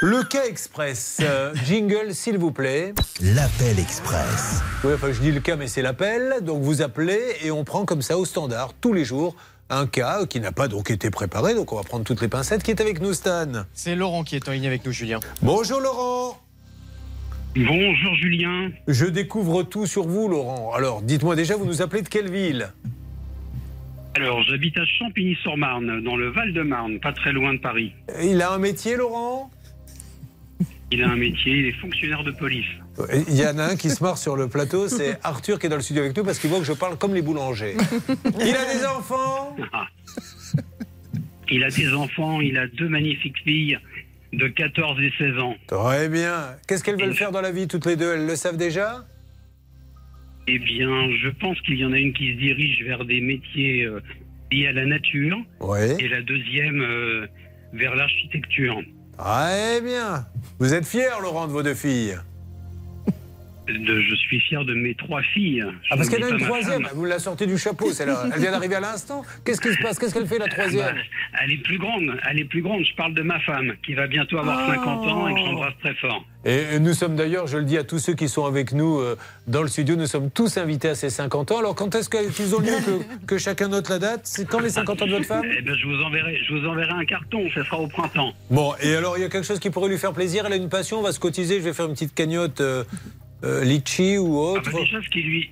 Le cas express. euh, jingle, s'il vous plaît. L'appel express. Oui, enfin, je dis le cas, mais c'est l'appel. Donc vous appelez et on prend comme ça au standard, tous les jours, un cas qui n'a pas donc été préparé, donc on va prendre toutes les pincettes. Qui est avec nous, Stan? C'est Laurent qui est en ligne avec nous, Julien. Bonjour Laurent Bonjour Julien. Je découvre tout sur vous, Laurent. Alors, dites-moi déjà, vous nous appelez de quelle ville? Alors, j'habite à Champigny-sur-Marne, dans le Val-de-Marne, pas très loin de Paris. Il a un métier, Laurent? Il a un métier, il est fonctionnaire de police. Il y en a un qui se marre sur le plateau, c'est Arthur qui est dans le studio avec nous parce qu'il voit que je parle comme les boulangers. Il a des enfants Ah. Il a des enfants, il a deux magnifiques filles de 14 et 16 ans. Très bien. Qu'est-ce qu'elles veulent faire dans la vie toutes les deux? Elles le savent déjà? Eh bien, je pense qu'il y en a une qui se dirige vers des métiers euh, liés à la nature et la deuxième euh, vers l'architecture. Très bien. Vous êtes fier, Laurent, de vos deux filles De- je suis fier de mes trois filles. Ah, parce en a une troisième. Vous la sortez du chapeau, celle-là. Elle vient d'arriver à l'instant. Qu'est-ce qui se passe? Qu'est-ce qu'elle fait, la troisième? Bah, elle est plus grande, elle est plus grande. Je parle de ma femme qui va bientôt avoir Oh. 50 ans et que j'embrasse très fort. Et nous sommes d'ailleurs, je le dis à tous ceux qui sont avec nous euh, dans le studio, nous sommes tous invités à ces 50 ans. Alors quand est-ce qu'ils ont lieu que, que chacun note la date? C'est quand les 50 ans de votre femme? Eh ben, je vous enverrai, je vous enverrai un carton. Ce sera au printemps. Bon, et alors il y a quelque chose qui pourrait lui faire plaisir. Elle a une passion, on va se cotiser. Je vais faire une petite cagnotte euh, euh, litchi ou Ah autre. bah, déjà, ce qui lui,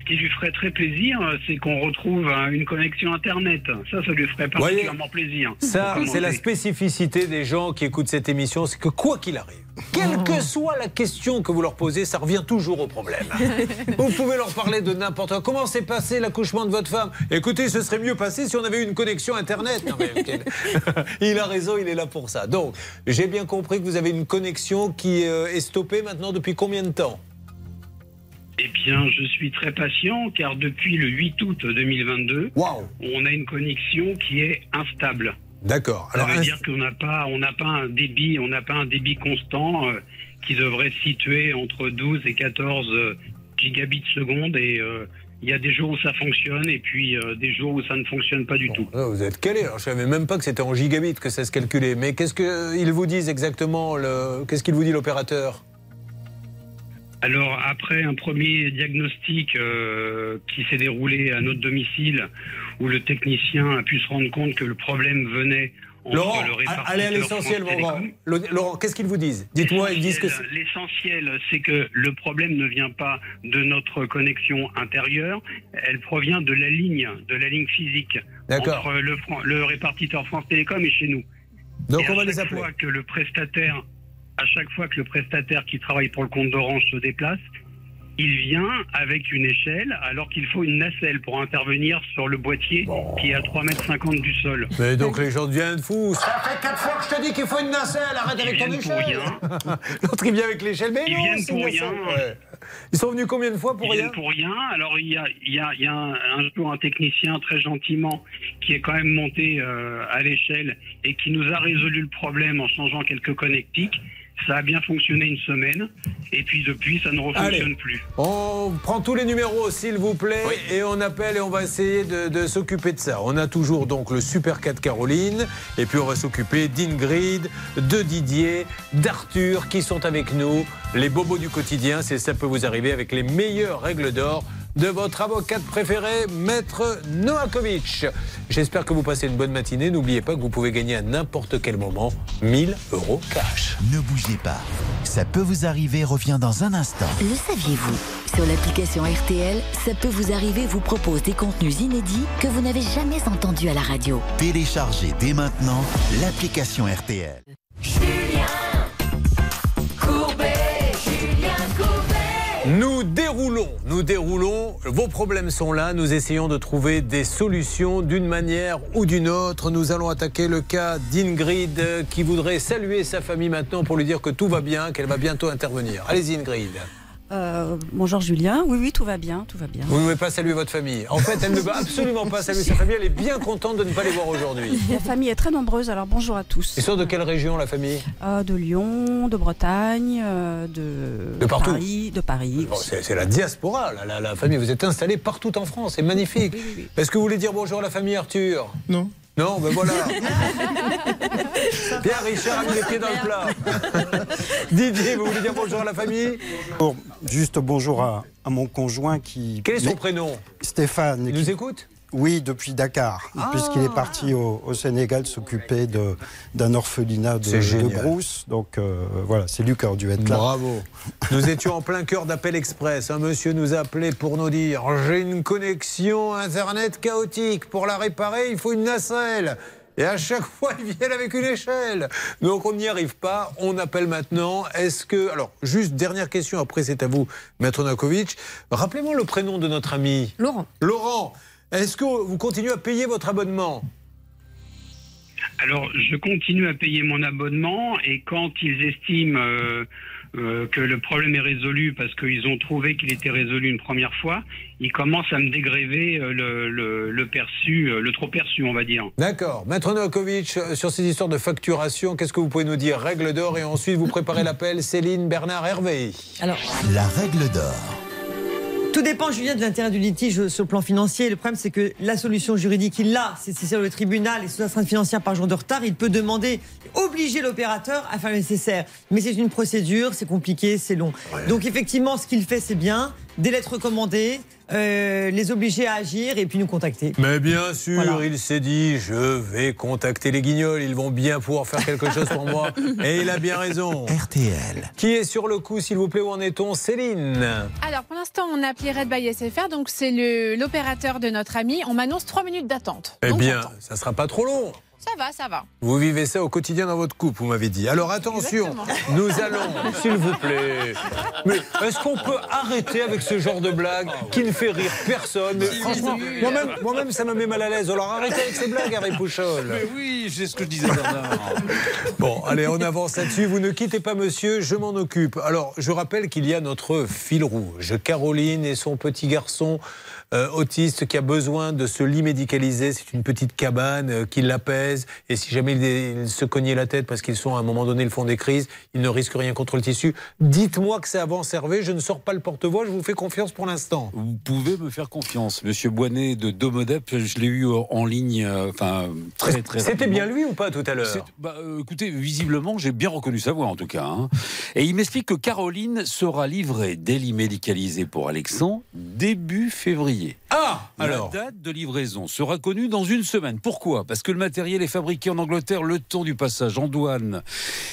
ce qui lui ferait très plaisir, euh, c'est qu'on retrouve euh, une connexion internet. Ça, ça lui ferait Voyez, particulièrement plaisir. Ça, c'est la spécificité des gens qui écoutent cette émission, c'est que quoi qu'il arrive, quelle que soit la question que vous leur posez, ça revient toujours au problème. vous pouvez leur parler de n'importe quoi. Comment s'est passé l'accouchement de votre femme? Écoutez, ce serait mieux passé si on avait eu une connexion Internet. Non, mais, quel- il a raison, il est là pour ça. Donc, j'ai bien compris que vous avez une connexion qui euh, est stoppée maintenant depuis combien de temps? Eh bien, je suis très patient car depuis le 8 août 2022, on a une connexion qui est instable. D'accord. Ça veut dire qu'on n'a pas, on n'a pas un débit, on n'a pas un débit constant euh, qui devrait se situer entre 12 et 14 euh, gigabits seconde et euh, il y a des jours où ça fonctionne et puis euh, des jours où ça ne fonctionne pas du tout. Vous êtes calé. Alors, je savais même pas que c'était en gigabits que ça se calculait. Mais qu'est-ce qu'ils vous disent exactement le... Qu'est-ce qu'il vous dit l'opérateur? Alors après un premier diagnostic euh, qui s'est déroulé à notre domicile où le technicien a pu se rendre compte que le problème venait Laurent, allez à l'essentiel, Laurent. Laurent, qu'est-ce qu'ils vous disent Dites-moi, ils disent que c'est. L'essentiel, c'est que le problème ne vient pas de notre connexion intérieure, elle provient de la ligne, de la ligne physique entre le, répartiteur France Télécom et chez nous. Donc Et on va les appeler. fois que le prestataire, à chaque fois que le prestataire qui travaille pour le compte d'Orange se déplace, il vient avec une échelle alors qu'il faut une nacelle pour intervenir sur le boîtier qui est à 3,50 m du sol. Mais donc les gens deviennent fous. Ça fait quatre fois que je te dis qu'il faut une nacelle. Arrête avec ton viennent pour échelle. L'autre il vient avec l'échelle. Mais Ils non, viennent pour rien. Ouais. Ils sont venus combien de fois pour Ils rien viennent pour rien. Alors il y a, il y a, il y a un, un jour un technicien très gentiment qui est quand même monté euh, à l'échelle et qui nous a résolu le problème en changeant quelques connectiques. Ça a bien fonctionné une semaine et puis depuis ça ne refonctionne Allez. plus. On prend tous les numéros, s'il vous plaît, et on appelle et on va essayer de, de s'occuper de ça. On a toujours donc le Super 4 Caroline, et puis on va s'occuper d'Ingrid, de Didier, d'Arthur, qui sont avec nous. Les bobos du quotidien, c'est ça peut vous arriver avec les meilleures règles d'or de votre avocate préférée, Maître Noakovic. J'espère que vous passez une bonne matinée. N'oubliez pas que vous pouvez gagner à n'importe quel moment 1000 euros cash. Ne bougez pas. Ça peut vous arriver revient dans un instant. Le saviez-vous? Sur l'application RTL, ça peut vous arriver vous propose des contenus inédits que vous n'avez jamais entendus à la radio. Téléchargez dès maintenant l'application RTL. Nous déroulons, nous déroulons, vos problèmes sont là, nous essayons de trouver des solutions d'une manière ou d'une autre. Nous allons attaquer le cas d'Ingrid euh, qui voudrait saluer sa famille maintenant pour lui dire que tout va bien, qu'elle va bientôt intervenir. Allez-y Ingrid. Euh, bonjour Julien, oui oui tout va bien, tout va bien. Vous ne pouvez pas saluer votre famille. En fait, elle ne veut absolument pas saluer sa famille, elle est bien contente de ne pas les voir aujourd'hui. La famille est très nombreuse, alors bonjour à tous. Ils sont de quelle région la famille? Euh, de Lyon, de Bretagne, euh, de, De partout. Paris, de Paris. Bon, c'est la diaspora, la, la- la famille. Vous êtes installés partout en France, c'est magnifique. Est-ce que vous voulez dire bonjour à la famille Arthur? Non. Non, ben voilà. Bien, Richard a mis les pieds dans le plat. Didier, vous voulez dire bonjour à la famille? Bon, juste bonjour à, à mon conjoint qui. Quel est son prénom? Stéphane. Il nous écoute? Oui, depuis Dakar, Ah. puisqu'il est parti au, au Sénégal s'occuper d'un orphelinat de. Brousse. Donc euh, voilà, c'est lui qui aurait dû être là. Bravo. Nous étions en plein cœur d'Appel Express. Un monsieur nous a appelé pour nous dire J'ai une connexion Internet chaotique. Pour la réparer, il faut une nacelle. Et à chaque fois, ils viennent avec une échelle. Donc on n'y arrive pas. On appelle maintenant. Est-ce que. Alors, juste dernière question, après c'est à vous, Maître Nakovic. Rappelez-moi le prénom de notre ami. Laurent. Laurent, est-ce que vous continuez à payer votre abonnement? Alors, je continue à payer mon abonnement et quand ils estiment euh, euh, que le problème est résolu parce qu'ils ont trouvé qu'il était résolu une première fois, ils commencent à me dégréver euh, le, le- le perçu, le trop perçu, on va dire. D'accord. Maître Novakovic, sur ces histoires de facturation, qu'est-ce que vous pouvez nous dire? Règle d'or et ensuite vous préparez l'appel Céline, Bernard, Hervé. Alors, La règle d'or. Tout dépend, Julien, de l'intérêt du litige sur le plan financier. Le problème, c'est que la solution juridique, il l'a. C'est si c'est le tribunal et sous astreinte financière par jour de retard, il peut demander, obliger l'opérateur à faire le nécessaire. Mais c'est une procédure, c'est compliqué, c'est long. Donc effectivement, ce qu'il fait, c'est bien. Des lettres recommandées, euh, les obliger à agir et puis nous contacter. Mais bien sûr, Voilà. il s'est dit, je vais contacter les guignols, ils vont bien pouvoir faire quelque chose pour moi. Et il a bien raison. RTL. Qui est sur le coup, s'il vous plaît, où en est-on? Céline Alors pour l'instant, on a appelé Red by SFR, donc c'est le- l'opérateur de notre ami. On m'annonce 3 minutes d'attente. Eh bien, ça sera pas trop long. Ça va, ça va. Vous vivez ça au quotidien dans votre couple, vous m'avez dit. Alors attention, Exactement. nous allons, s'il vous plaît. Mais est-ce qu'on peut arrêter avec ce genre de blague qui ne fait rire personne? Mais franchement, moi-même, moi-même, ça me met mal à l'aise. Alors arrêtez avec ces blagues, Harry Pouchol. Mais oui, c'est ce que je disais Bernard. Bon, allez, on avance là-dessus. Vous ne quittez pas, monsieur, je m'en occupe. Alors, je rappelle qu'il y a notre fil rouge, Caroline et son petit garçon euh, autiste qui a besoin de ce lit médicalisé. C'est une petite cabane euh, qui l'apaise. Et si jamais il, il se cognait la tête parce qu'ils sont à un moment donné, ils font des crises, ils ne risquent rien contre le tissu. Dites-moi que c'est avance Hervé. Je ne sors pas le porte-voix. Je vous fais confiance pour l'instant. Vous pouvez me faire confiance. Monsieur Boinet de Domodep, je l'ai eu en ligne, euh, enfin, très, très C'était bien lui ou pas tout à l'heure bah, euh, écoutez, visiblement, j'ai bien reconnu sa voix en tout cas. hein. Et il m'explique que Caroline sera livrée dès médicalisé pour Alexandre début février payer. Ah alors La date de livraison sera connue dans une semaine. Pourquoi? Parce que le matériel est fabriqué en Angleterre, le temps du passage en douane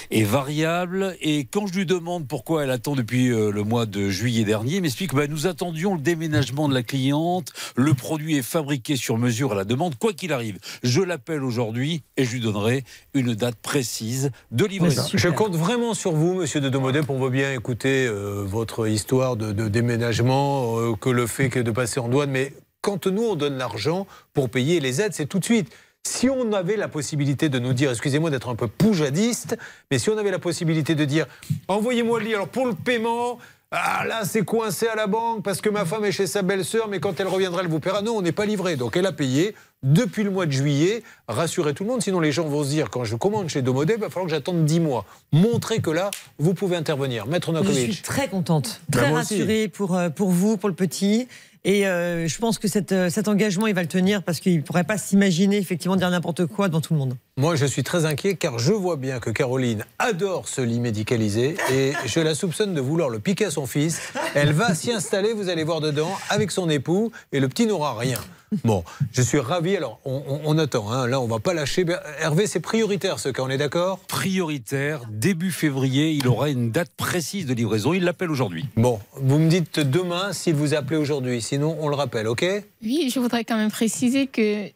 est variable. Et quand je lui demande pourquoi elle attend depuis euh, le mois de juillet dernier, il m'explique que bah, nous attendions le déménagement de la cliente. Le produit est fabriqué sur mesure à la demande, quoi qu'il arrive. Je l'appelle aujourd'hui et je lui donnerai une date précise de livraison. Je compte vraiment sur vous, monsieur de Domodep. On veut bien écouter euh, votre histoire de, de déménagement, euh, que le fait que de passer en douane. Mais quand nous, on donne l'argent pour payer les aides, c'est tout de suite. Si on avait la possibilité de nous dire, excusez-moi d'être un peu poujadiste, mais si on avait la possibilité de dire, envoyez-moi le lit, alors pour le paiement, ah là c'est coincé à la banque parce que ma femme est chez sa belle-sœur, mais quand elle reviendra, elle vous paiera. Non, on n'est pas livré. Donc elle a payé depuis le mois de juillet. Rassurez tout le monde, sinon les gens vont se dire, quand je commande chez Domodep, il va falloir que j'attende 10 mois. Montrez que là, vous pouvez intervenir. Maître Je Nakovic. suis très contente, Ben, très rassurée pour, euh, pour vous, pour le petit. Et euh, je pense que euh, cet engagement, il va le tenir parce qu'il ne pourrait pas s'imaginer effectivement dire n'importe quoi devant tout le monde. Moi, je suis très inquiet car je vois bien que Caroline adore ce lit médicalisé et je la soupçonne de vouloir le piquer à son fils. Elle va s'y installer, vous allez voir dedans, avec son époux et le petit n'aura rien. Bon, je suis ravi. Alors, on, on- on attend. hein. Là, on va pas lâcher. Ben, Hervé, c'est prioritaire ce cas, on est d'accord? Prioritaire, début février, il aura une date précise de livraison. Il l'appelle aujourd'hui. Bon, vous me dites demain s'il vous appelez aujourd'hui. Sinon, on le rappelle, ok? Oui, je voudrais quand même préciser que euh,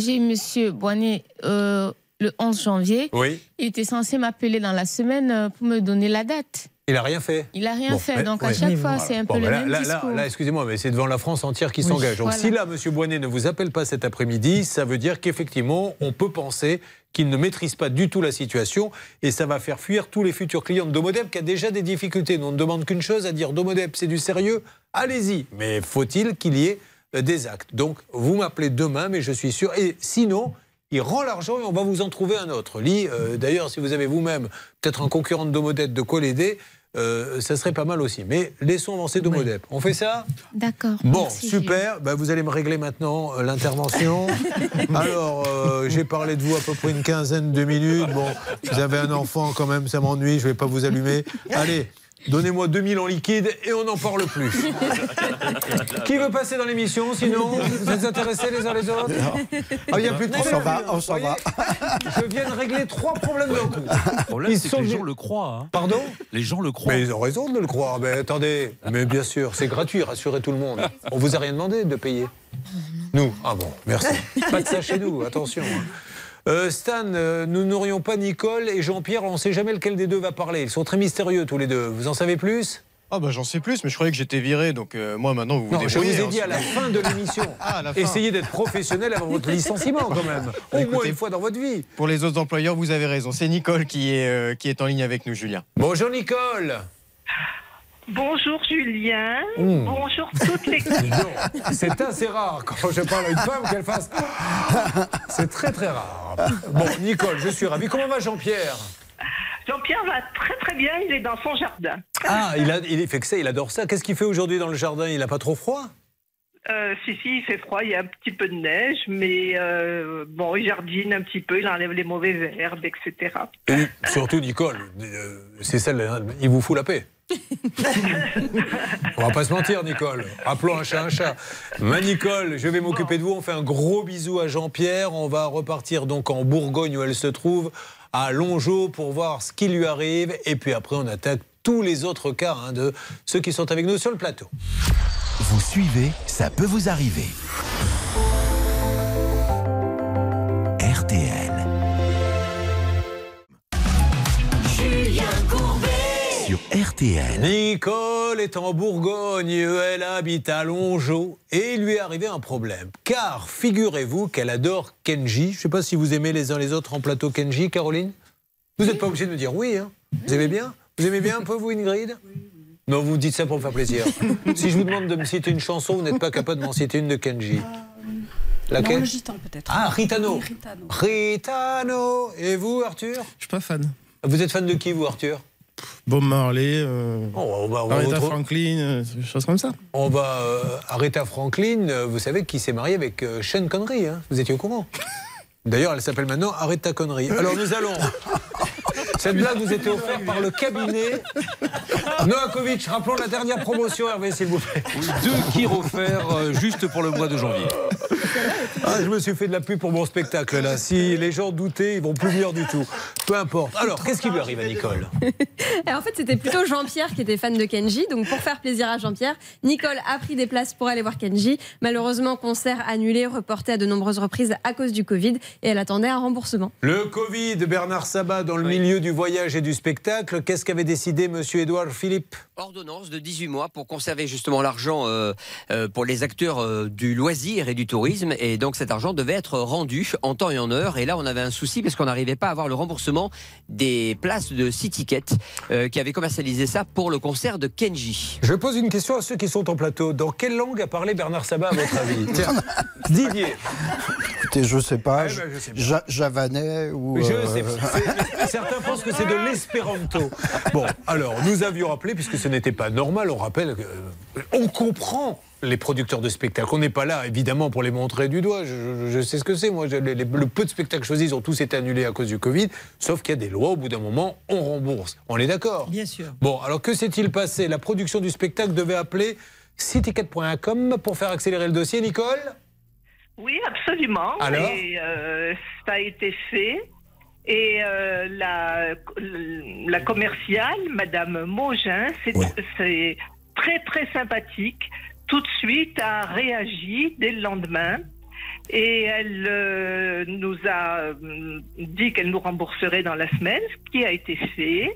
j'ai Monsieur Boinet euh, le 11 janvier. Oui. Il était censé m'appeler dans la semaine euh, pour me donner la date. Il a rien fait. Il a rien Bon, fait, donc à chaque fois, c'est un Bon, peu le là, même là, là, discours. là, excusez-moi, mais c'est devant la France entière qui Oui, s'engage. Donc voilà. si là, M. Boinet ne vous appelle pas cet après-midi, ça veut dire qu'effectivement, on peut penser qu'il ne maîtrise pas du tout la situation et ça va faire fuir tous les futurs clients de Domodep qui a déjà des difficultés. Nous on ne demande qu'une chose, à dire Domodep, c'est du sérieux, allez-y. Mais faut-il qu'il y ait euh, des actes? Donc vous m'appelez demain, mais je suis sûr. Et sinon, il rend l'argent et on va vous en trouver un autre. Lit, euh, d'ailleurs, si vous avez vous-même peut-être un concurrent de Domodep de quoi l'aider, euh, ça serait pas mal aussi. Mais laissons avancer Domodep. On fait ça? D'accord. Bon, merci, super. Bah, vous allez me régler maintenant euh, l'intervention. Alors, euh, j'ai parlé de vous à peu près une quinzaine de minutes. Bon, vous avez un enfant quand même, ça m'ennuie, je vais pas vous allumer. Allez, Donnez-moi 2000 en liquide et on n'en parle plus. Qui veut passer dans l'émission Sinon, vous êtes intéressés les uns les autres Ah, il n'y a plus de On s'en va, on s'en va. Je viens de régler trois problèmes d'un coup. Le problème, Ils c'est sont que les gens le croient. hein. Pardon Les gens le croient. Mais ils ont raison de le croire. Mais attendez, mais bien sûr, c'est gratuit, rassurez tout le monde. On vous a rien demandé de payer. Nous Ah bon, merci. Pas de ça chez nous, attention. Euh, Stan, euh, nous n'aurions pas Nicole et Jean-Pierre, on ne sait jamais lequel des deux va parler. Ils sont très mystérieux tous les deux. Vous en savez plus? Ah bah j'en sais plus, mais je croyais que j'étais viré, donc euh, moi maintenant vous vous Non, je vous ai dit hein. à la fin de l'émission. Ah. Essayez d'être professionnel avant votre licenciement quand même. Au moins une fois dans votre vie. Pour les autres employeurs, vous avez raison. C'est Nicole qui est, euh, qui est en ligne avec nous, Julien. Bonjour Nicole. Bonjour Julien. Mmh. Bonjour toute l'équipe. C'est assez rare quand je parle à une femme qu'elle fasse. C'est très très rare. Bon, Nicole, je suis ravi. Comment va Jean-Pierre? Jean-Pierre va très très bien, il est dans son jardin. Ah, il, a, il fait que ça, il adore ça. Qu'est-ce qu'il fait aujourd'hui dans le jardin? Il n'a pas trop froid? Euh, si, si, il fait froid, il y a un petit peu de neige, mais euh, bon, il jardine un petit peu, il enlève les mauvaises herbes, etc. Et surtout, Nicole, euh, c'est celle, il vous fout la paix. On va pas se mentir, Nicole. Rappelons un chat un chat. Ma Nicole, je vais m'occuper de vous. On fait un gros bisou à Jean-Pierre. On va repartir donc en Bourgogne où elle se trouve, à Longeau, pour voir ce qui lui arrive. Et puis après, on attaque tous les autres cas hein, de ceux qui sont avec nous sur le plateau. Vous suivez, ça peut vous arriver. Sur RTL. Nicole est en Bourgogne, elle habite à Longeau et il lui est arrivé un problème. Car figurez-vous qu'elle adore Kenji. Je ne sais pas si vous aimez les uns les autres en plateau Kenji, Caroline. Vous n'êtes pas obligé de me dire oui. Hein. Vous aimez bien? Vous aimez bien un peu vous, Ingrid? Non, vous dites ça pour me faire plaisir. si je vous demande de me citer une chanson, vous n'êtes pas capable de m'en citer une de Kenji. Laquelle? Non, le gitan peut-être. Ah, Ritano. Oui, Ritano. Ritano. Et vous, Arthur? Je suis pas fan. Vous êtes fan de qui, vous, Arthur? Bob Marley, euh, on va- on va Aretha Franklin, euh, des choses comme ça. On va euh, Aretha Franklin, euh, vous savez qui s'est mariée avec euh, Sean Connery, hein vous étiez au courant D'ailleurs, elle s'appelle maintenant Aretha Connery. Alors nous allons. Cette blague vous était offerte par le cabinet Novakovic. Rappelons la dernière promotion, Hervé, s'il vous plaît. Deux qui refaire euh, juste pour le mois de janvier. Ah, je me suis fait de la pub pour mon spectacle là. Si les gens doutaient, ils vont plus venir du tout. Peu importe. Alors, qu'est-ce qui lui arrive à Nicole? En fait, c'était plutôt Jean-Pierre qui était fan de Kenji. Donc, pour faire plaisir à Jean-Pierre, Nicole a pris des places pour aller voir Kenji. Malheureusement, concert annulé, reporté à de nombreuses reprises à cause du Covid. Et elle attendait un remboursement. Le Covid, Bernard Sabat dans le milieu du voyage et du spectacle. Qu'est-ce qu'avait décidé Monsieur Édouard Philippe Ordonnance de 18 mois pour conserver justement l'argent euh, euh, pour les acteurs euh, du loisir et du tourisme. Et donc cet argent devait être rendu en temps et en heure. Et là, on avait un souci parce qu'on n'arrivait pas à avoir le remboursement des places de City Ticket euh, qui avait commercialisé ça pour le concert de Kenji. Je pose une question à ceux qui sont en plateau. Dans quelle langue a parlé Bernard Sabat, à votre avis Tiens, Didier. Écoutez, je sais pas, Eh ben, je sais pas. ja- javanais ou. Je euh, sais pas. C'est- Certains pensent que c'est de l'espéranto. Bon, alors, nous avions rappelé, puisque ce n'était pas normal, on rappelle que. euh, On comprend les producteurs de spectacles. On n'est pas là, évidemment, pour les montrer du doigt. Je, je- je sais ce que c'est. Moi, je- les- les- le peu de spectacles choisis, ont tous été annulés à cause du Covid. Sauf qu'il y a des lois, au bout d'un moment, on rembourse. On est d'accord? Bien sûr. Bon, alors que s'est-il passé? La production du spectacle devait appeler citicket.com pour faire accélérer le dossier, Nicole? Oui, absolument. Alors? Et euh, ça a été fait. Et euh, la, la commerciale, Madame Mogin, c'est c'est très très sympathique. Tout de suite a réagi dès le lendemain. Et elle euh, nous a euh, dit qu'elle nous rembourserait dans la semaine, ce qui a été fait.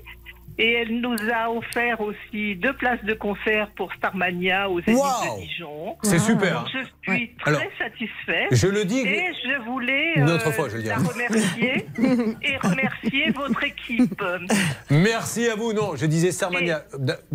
Et elle nous a offert aussi deux places de concert pour Starmania aux Zénith Wow. de Dijon. C'est super. Donc, je suis très Alors, satisfaite. je le dis- Et je voulais Une euh, autre fois, je la remercier et remercier votre équipe. Merci à vous. Non, je disais Starmania.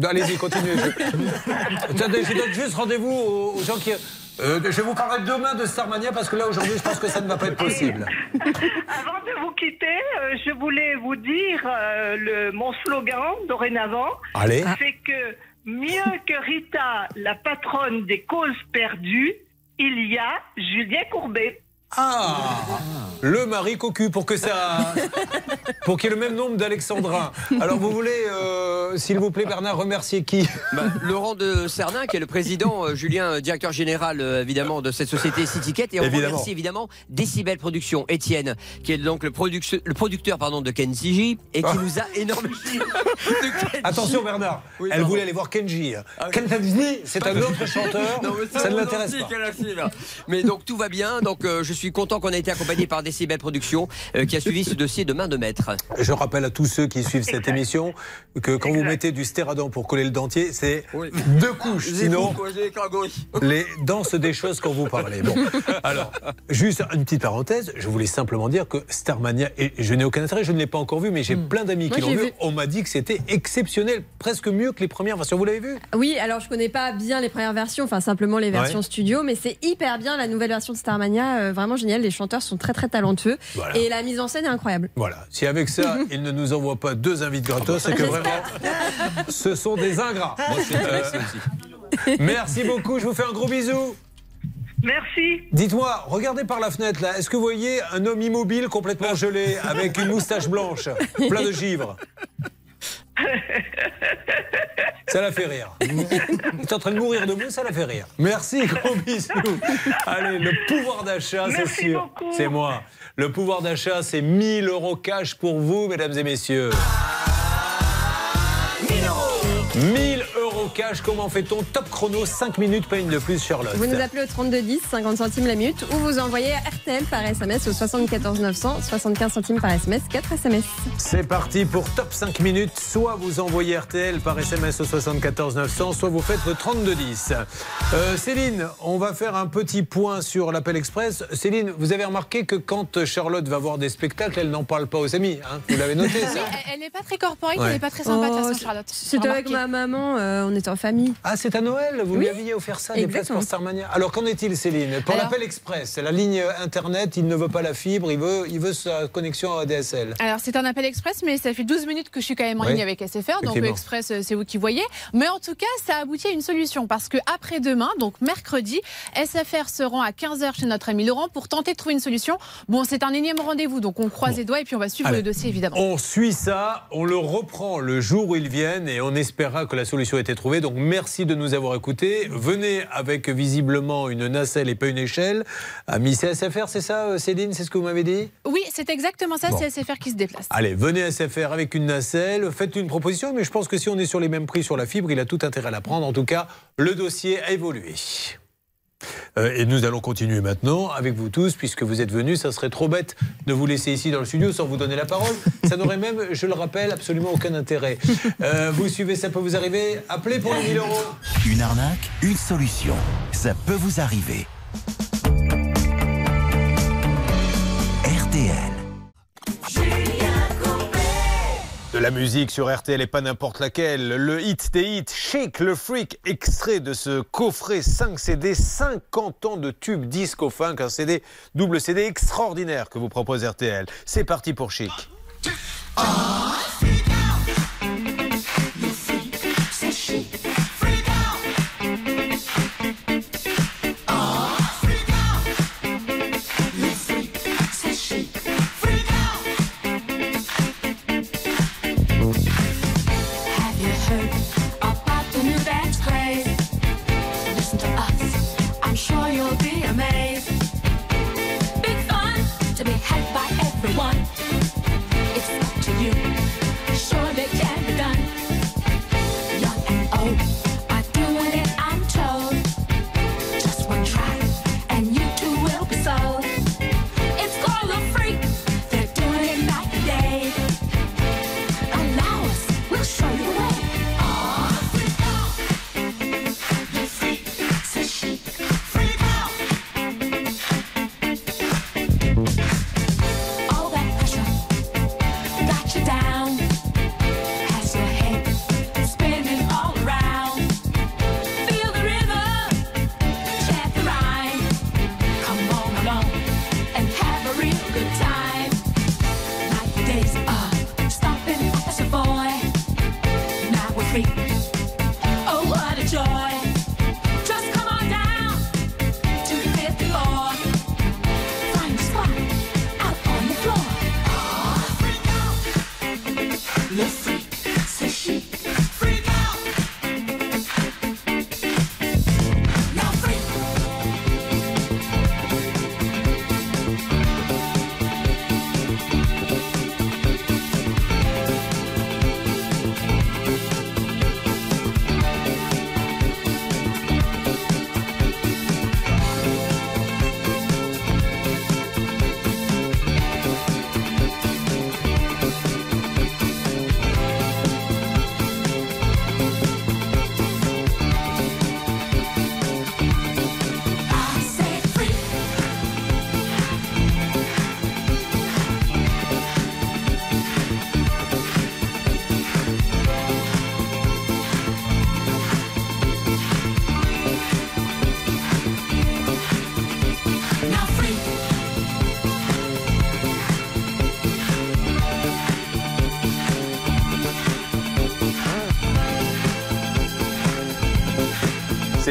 Allez-y, continuez. Je... Donne juste rendez-vous aux gens qui. Euh, je vous parler demain de Starmania parce que là, aujourd'hui, je pense que ça ne va pas être possible. Avant de vous quitter, euh, je voulais vous dire euh, le, mon slogan dorénavant. Allez. C'est que mieux que Rita, la patronne des causes perdues, il y a Julien Courbet. Ah Le mari cocu pour que ça. pour qu'il y ait le même nombre d'Alexandrins. Alors vous voulez, euh, s'il vous plaît, Bernard, remercier qui Bah, Laurent de Cernin, qui est le président, euh, Julien, euh, directeur général euh, évidemment de cette société Citycat, et on Évidemment. remercie évidemment Décibel Productions, Étienne, qui est donc le, produc- le producteur pardon, de Kenji et qui Ah. nous a énormément. Attention Bernard, Oui, elle pardon. voulait aller voir Kenji. Ah. Kenji, c'est un autre chanteur. Non, mais ça ne l'intéresse pas. Mais donc tout va bien. Donc euh, je suis content qu'on ait été accompagné par Décibel Productions, euh, qui a suivi ce dossier de main de maître. Je rappelle à tous ceux qui suivent cette émission que quand vous mettez du stéradon pour coller le dentier, c'est deux couches. Sinon, les dents se déchaussent quand vous parlez. Bon, alors, juste une petite parenthèse, je voulais simplement dire que Starmania, et je n'ai aucun intérêt, je ne l'ai pas encore vu, mais j'ai plein d'amis qui l'ont vu. vu. On m'a dit que c'était exceptionnel, presque mieux que les premières versions. Vous l'avez vu? Oui, alors je connais pas bien les premières versions, enfin simplement les versions Ouais. studio, mais c'est hyper bien la nouvelle version de Starmania, euh, vraiment génial. Les chanteurs sont très très talentueux Voilà. et la mise en scène est incroyable. Voilà. Si avec ça, ils ne nous envoient pas deux invites gratos, c'est que vraiment, ce sont des ingrats. Moi, intéressé Euh, Merci beaucoup, je vous fais un gros bisou. Merci. Dites-moi, regardez par la fenêtre là, est-ce que vous voyez un homme immobile complètement gelé avec une moustache blanche, plein de givre? Ça la fait rire. Il est en train de mourir debout, ça la fait rire. Merci, gros bisous. Allez, le pouvoir d'achat, c'est sûr. C'est moi. Le pouvoir d'achat, c'est 1000 euros cash pour vous, mesdames et messieurs. 1000 euros cash, comment fait-on Top chrono, 5 minutes, pas une de plus, Charlotte. Vous nous appelez au 3210, 50 centimes la minute, ou vous envoyez RTL par SMS au 74 900, 75 centimes par SMS, 4 SMS. C'est parti pour top 5 minutes. Soit vous envoyez RTL par SMS au 74 900, soit vous faites le 32 10. Euh, Céline, on va faire un petit point sur l'appel express. Céline, vous avez remarqué que quand Charlotte va voir des spectacles, elle n'en parle pas aux amis. hein vous l'avez noté Oui, ça elle- elle n'est pas très corporate, Ouais. elle n'est pas très sympa de Oh, façon, Charlotte. C'était avec ma maman, euh, on était en famille. Ah, c'est à Noël Vous lui Oui. aviez offert ça, des places Exactement. pour Starmania Alors qu'en est-il, Céline Pour l'appel express, la ligne Internet, il ne veut pas la fibre, il veut, il veut sa connexion à ADSL. Alors c'est un appel express, mais ça fait 12 minutes que je suis quand même en Oui. ligne avec SFR, donc express euh, c'est vous qui voyez. Mais en tout cas, ça aboutit à une solution parce que après demain, donc mercredi, SFR se rend à 15h chez notre ami Laurent pour tenter de trouver une solution. Bon, c'est un énième rendez-vous, donc on croise les doigts et puis on va suivre Allez. le dossier évidemment. On suit ça, on le reprend le jour où ils viennent et on espérera que la solution ait été trouvée. Donc merci de nous avoir écoutés. Venez avec visiblement une nacelle et pas une échelle. Amis CSFR, c'est ça euh, Céline C'est ce que vous m'avez dit? Oui, c'est exactement ça, Bon. c'est SFR qui se déplace. Allez, venez à SFR avec une nacelle, faites une proposition, mais je pense que si on est sur les mêmes prix sur la fibre, il a tout intérêt à la prendre. En tout cas, le dossier a évolué. Euh, et nous allons continuer maintenant avec vous tous, puisque vous êtes venus. Ça serait trop bête de vous laisser ici dans le studio sans vous donner la parole. Ça n'aurait même, je le rappelle, absolument aucun intérêt. Euh, vous suivez, ça peut vous arriver. Appelez pour les 1000 euros. Une arnaque, une solution. Ça peut vous arriver. RTL. La musique sur RTL et pas n'importe laquelle. Le hit des hits, Chic le Freak, extrait de ce coffret 5 CD, 50 ans de tubes disco funk, un CD, double CD extraordinaire que vous propose RTL. C'est parti pour Chic. C'est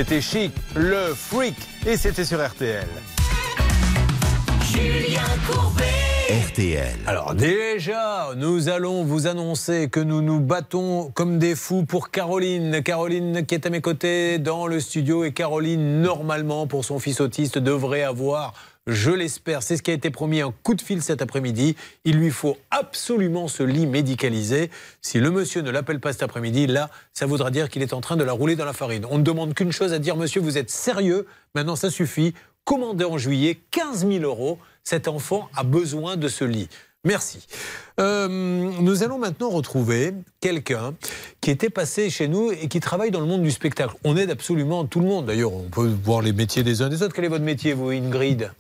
C'était chic, le freak, et c'était sur RTL. Julien Courbet. RTL. Alors déjà, nous allons vous annoncer que nous nous battons comme des fous pour Caroline. Caroline qui est à mes côtés dans le studio et Caroline, normalement, pour son fils autiste, devrait avoir, je l'espère, c'est ce qui a été promis, un coup de fil cet après-midi. Il lui faut absolument ce lit médicalisé. Si le monsieur ne l'appelle pas cet après-midi, là, ça voudra dire qu'il est en train de la rouler dans la farine. On ne demande qu'une chose à dire, monsieur, vous êtes sérieux? Maintenant, ça suffit. Commandez en juillet 15 000 euros. Cet enfant a besoin de ce lit. Merci. Euh, nous allons maintenant retrouver quelqu'un qui était passé chez nous et qui travaille dans le monde du spectacle. On aide absolument tout le monde. D'ailleurs, on peut voir les métiers des uns des autres. Quel est votre métier, vous, Ingrid?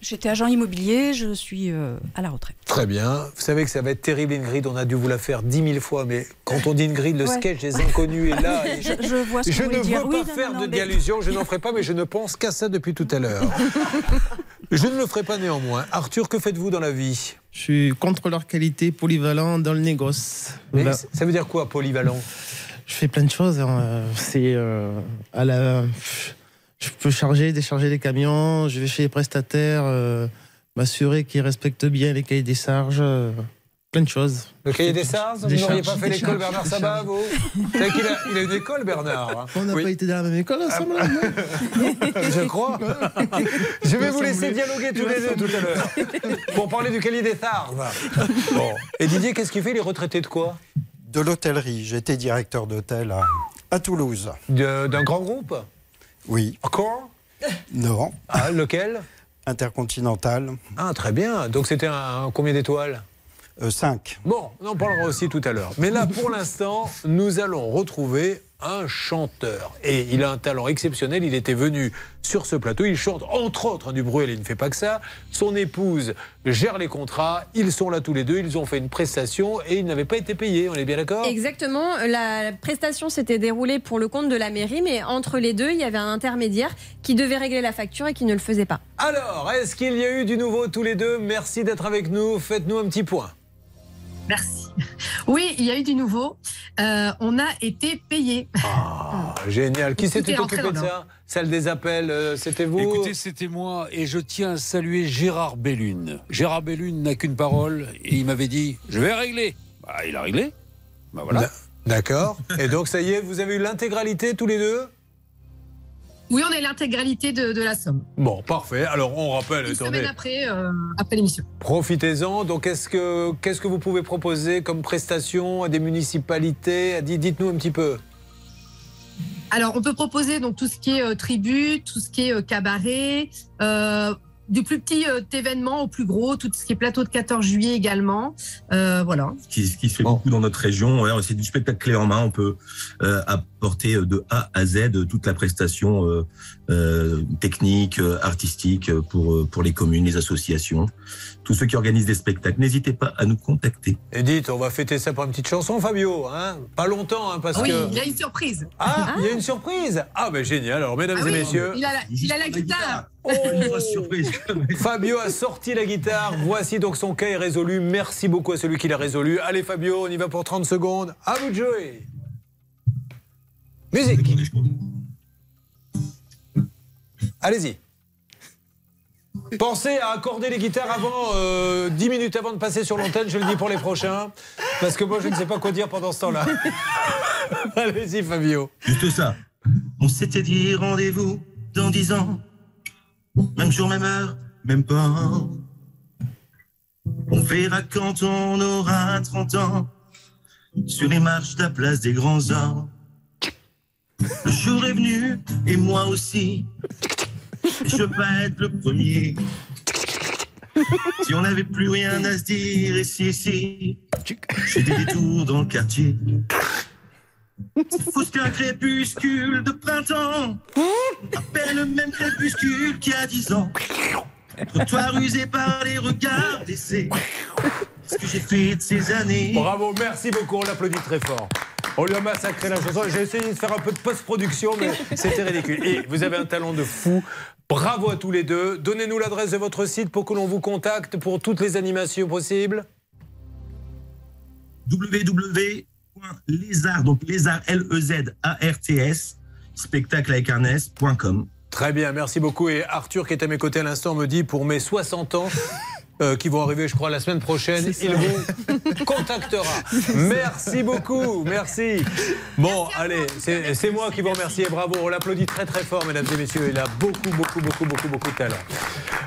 J'étais agent immobilier, je suis euh, à la retraite. Très bien. Vous savez que ça va être terrible, Ingrid. On a dû vous la faire dix mille fois, mais quand on dit Ingrid, le Ouais. sketch des inconnus est là. Et Je- je vois ce je ne dire. veux Oui, pas non, faire non, de mais- je n'en ferai pas, mais je ne pense qu'à ça depuis tout à l'heure. je ne le ferai pas néanmoins. Arthur, que faites-vous dans la vie? Je suis contrôleur qualité polyvalent dans le négoce. Mais Bah, ça veut dire quoi, polyvalent? Je fais plein de choses. hein. Euh, C'est euh, à la. Je peux charger, décharger les camions. Je vais chez les prestataires, euh, m'assurer qu'ils respectent bien les cahiers des charges. euh, plein de choses. Le cahier des charges Vous n'auriez pas fait l'école Bernard Sabat, vous qu'il a, il a une école, Bernard hein On n'a Oui. pas été dans la même école ensemble. Ah, non Je crois. Je vais Il vous laisser dialoguer Il tous les deux tout à l'heure pour parler du cahier des charges. Bon. Et Didier, qu'est-ce qu'il fait Il est retraité de quoi? De l'hôtellerie. J'étais directeur d'hôtel à, à Toulouse. De- D'un grand groupe? Oui. Encore Non. Ah, lequel Intercontinental. Ah, très bien. Donc c'était un, un combien d'étoiles 5. Bon, on en parlera aussi tout à l'heure. Mais là, pour l'instant, nous allons retrouver un chanteur. Et il a un talent exceptionnel. Il était venu sur ce plateau. Il chante, entre autres, du Bruel. Il ne fait pas que ça. Son épouse gère les contrats. Ils sont là tous les deux. Ils ont fait une prestation et ils n'avaient pas été payés. On est bien d'accord? Exactement. La prestation s'était déroulée pour le compte de la mairie, mais entre les deux, il y avait un intermédiaire qui devait régler la facture et qui ne le faisait pas. Alors, est-ce qu'il y a eu du nouveau tous les deux? Merci d'être avec nous. Faites-nous un petit point. Merci. Oui, il y a eu du nouveau. Euh, on a été payé. Ah, génial. Qui Tout s'était occupé de ça? Celle des appels, euh, c'était vous Écoutez, c'était moi et je tiens à saluer Gérard Bellune. Gérard Bellune n'a qu'une parole et il m'avait dit Je vais régler. Bah, il a réglé. Bah voilà. D'accord. Et donc, ça y est, vous avez eu l'intégralité tous les deux? Oui, on a l'intégralité de, de la somme. Bon, parfait. Alors, on rappelle, Une attendez, semaine après, euh, après l'émission. profitez-en. Donc, est-ce que, qu'est-ce que vous pouvez proposer comme prestation à des municipalités? À- Dites-nous un petit peu. Alors, on peut proposer donc tout ce qui est euh, tribu, tout ce qui est euh, cabaret, euh, du plus petit euh, événement au plus gros, tout ce qui est plateau de 14 juillet également. Euh, voilà. ce qui, ce qui se fait beaucoup dans notre région. Ouais, c'est du spectacle clé en main. On peut euh, apporter de A à Z toute la prestation euh, euh, technique, euh, artistique euh, pour, euh, pour les communes, les associations, tous ceux qui organisent des spectacles. N'hésitez pas à nous contacter. Et dites, on va fêter ça par une petite chanson, Fabio. Hein Pas longtemps, hein, parce oui, que. il a une surprise. Ah, il y a une surprise Ah, ben génial. Alors, mesdames Ah et oui, messieurs. Il a la, il a la guitare. Fabio a sorti la guitare. Voici donc son cas est résolu. Merci beaucoup à celui qui l'a résolu. Allez, Fabio, on y va pour 30 secondes. À vous de jouer. Musique. Allez-y. Pensez à accorder les guitares avant, euh, 10 minutes avant de passer sur l'antenne, je le dis pour les prochains, parce que moi je ne sais pas quoi dire pendant ce temps-là. Allez-y Fabio. Juste ça. On s'était dit rendez-vous dans dix ans. Même jour, même heure, même pas. On verra quand on aura 30 ans. Sur les marches de la place des grands hommes. Le jour est venu, et moi aussi. Je vais être le premier. Si on n'avait plus rien à se dire, et si. J'ai des détours dans le quartier. C'est fou ce qu'un crépuscule de printemps. À peine le même crépuscule qu'il y a dix ans. Trottoir usé par les regards d'essai. Ce que j'ai fait de ces années. Bravo, merci beaucoup, on l'applaudit très fort. On lui a massacré la chanson. J'ai essayé de faire un peu de post-production, mais c'était ridicule. Et vous avez un talent de fou. Bravo à tous les deux. Donnez-nous l'adresse de votre site pour que l'on vous contacte pour toutes les animations possibles. www.lézard, donc lézard, L-E-Z-A-R-T-S, spectacle avec un S.com. Très bien, merci beaucoup. Et Arthur, qui est à mes côtés à l'instant, me dit pour mes 60 ans. Euh, qui vont arriver, je crois, la semaine prochaine. Il vous contactera. Merci beaucoup, merci. Bon, allez, c'est moi qui vous remercie et bravo. On l'applaudit très très fort, mesdames et messieurs. Il a beaucoup, beaucoup, beaucoup, beaucoup, beaucoup de talent.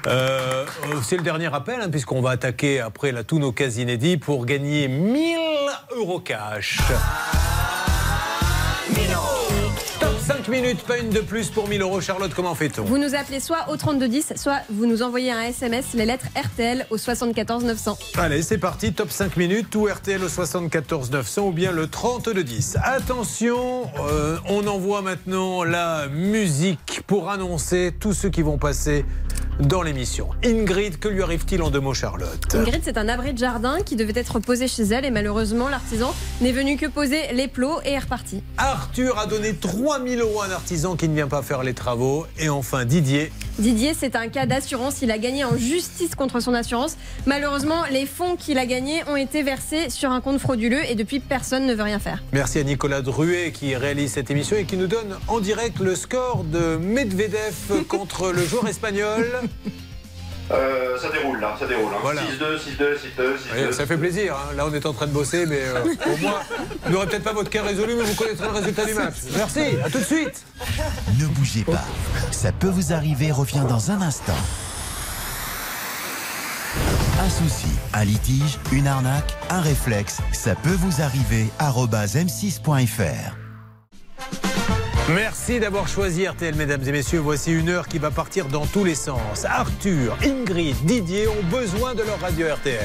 Euh, euh, c'est le dernier appel, hein, puisqu'on va attaquer après là, tous nos cas inédits pour gagner 1000 euros cash. Top 5 minutes, pas une de plus pour 1000 euros. Charlotte, comment fait-on Vous nous appelez soit au 3210, soit vous nous envoyez un SMS, les lettres RTL au 74 900. Allez, c'est parti, top 5 minutes, ou RTL au 74 900 ou bien le 32 10. Attention, euh, on envoie maintenant la musique pour annoncer tous ceux qui vont passer dans l'émission. Ingrid, que lui arrive-t-il en deux mots, Charlotte Ingrid, c'est un abri de jardin qui devait être posé chez elle et malheureusement, l'artisan n'est venu que poser les plots et est reparti. Arthur a donné 3000 euros à un artisan qui ne vient pas faire les travaux. Et enfin, Didier. Didier, c'est un cas d'assurance. Il a gagné en justice contre son assurance. Malheureusement, les fonds qu'il a gagnés ont été versés sur un compte frauduleux et depuis, personne ne veut rien faire. Merci à Nicolas Druet qui réalise cette émission et qui nous donne en direct le score de Medvedev contre le joueur espagnol. Euh, ça déroule là, ça déroule. hein. Voilà. 6-2, 6-2, 6-2, 6-2. Ouais, ça fait plaisir. hein. Là, on est en train de bosser, mais euh, au moins, vous n'aurez peut-être pas votre cas résolu, mais vous connaîtrez le résultat du match. Merci, à tout de suite. Ne bougez pas. Ça peut vous arriver revient dans un instant. Un souci, un litige, une arnaque, un réflexe, ça peut vous arriver. arobase m6.fr. Merci d'avoir choisi RTL, mesdames et messieurs. Voici une heure qui va partir dans tous les sens. Arthur, Ingrid, Didier ont besoin de leur radio RTL.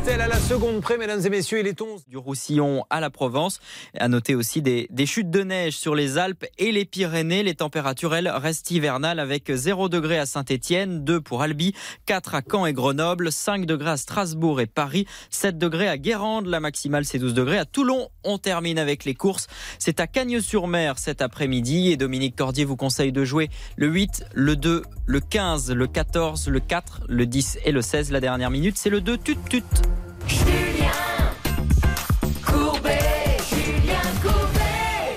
RTL à la seconde près, mesdames et messieurs, il est 11. du Roussillon à la Provence. À noter aussi des, des chutes de neige sur les Alpes et les Pyrénées. Les températures, elles, restent hivernales avec 0 degré à Saint-Étienne, 2 pour Albi, 4 à Caen et Grenoble, 5 degrés à Strasbourg et Paris, 7 degrés à Guérande. La maximale, c'est 12 degrés. À Toulon, on termine avec les courses. C'est à Cagnes-sur-Mer cet après-midi et Dominique Cordier vous conseille de jouer le 8, le 2, le 15, le 14, le 4, le 10 et le 16. La dernière minute, c'est le 2 tut tut.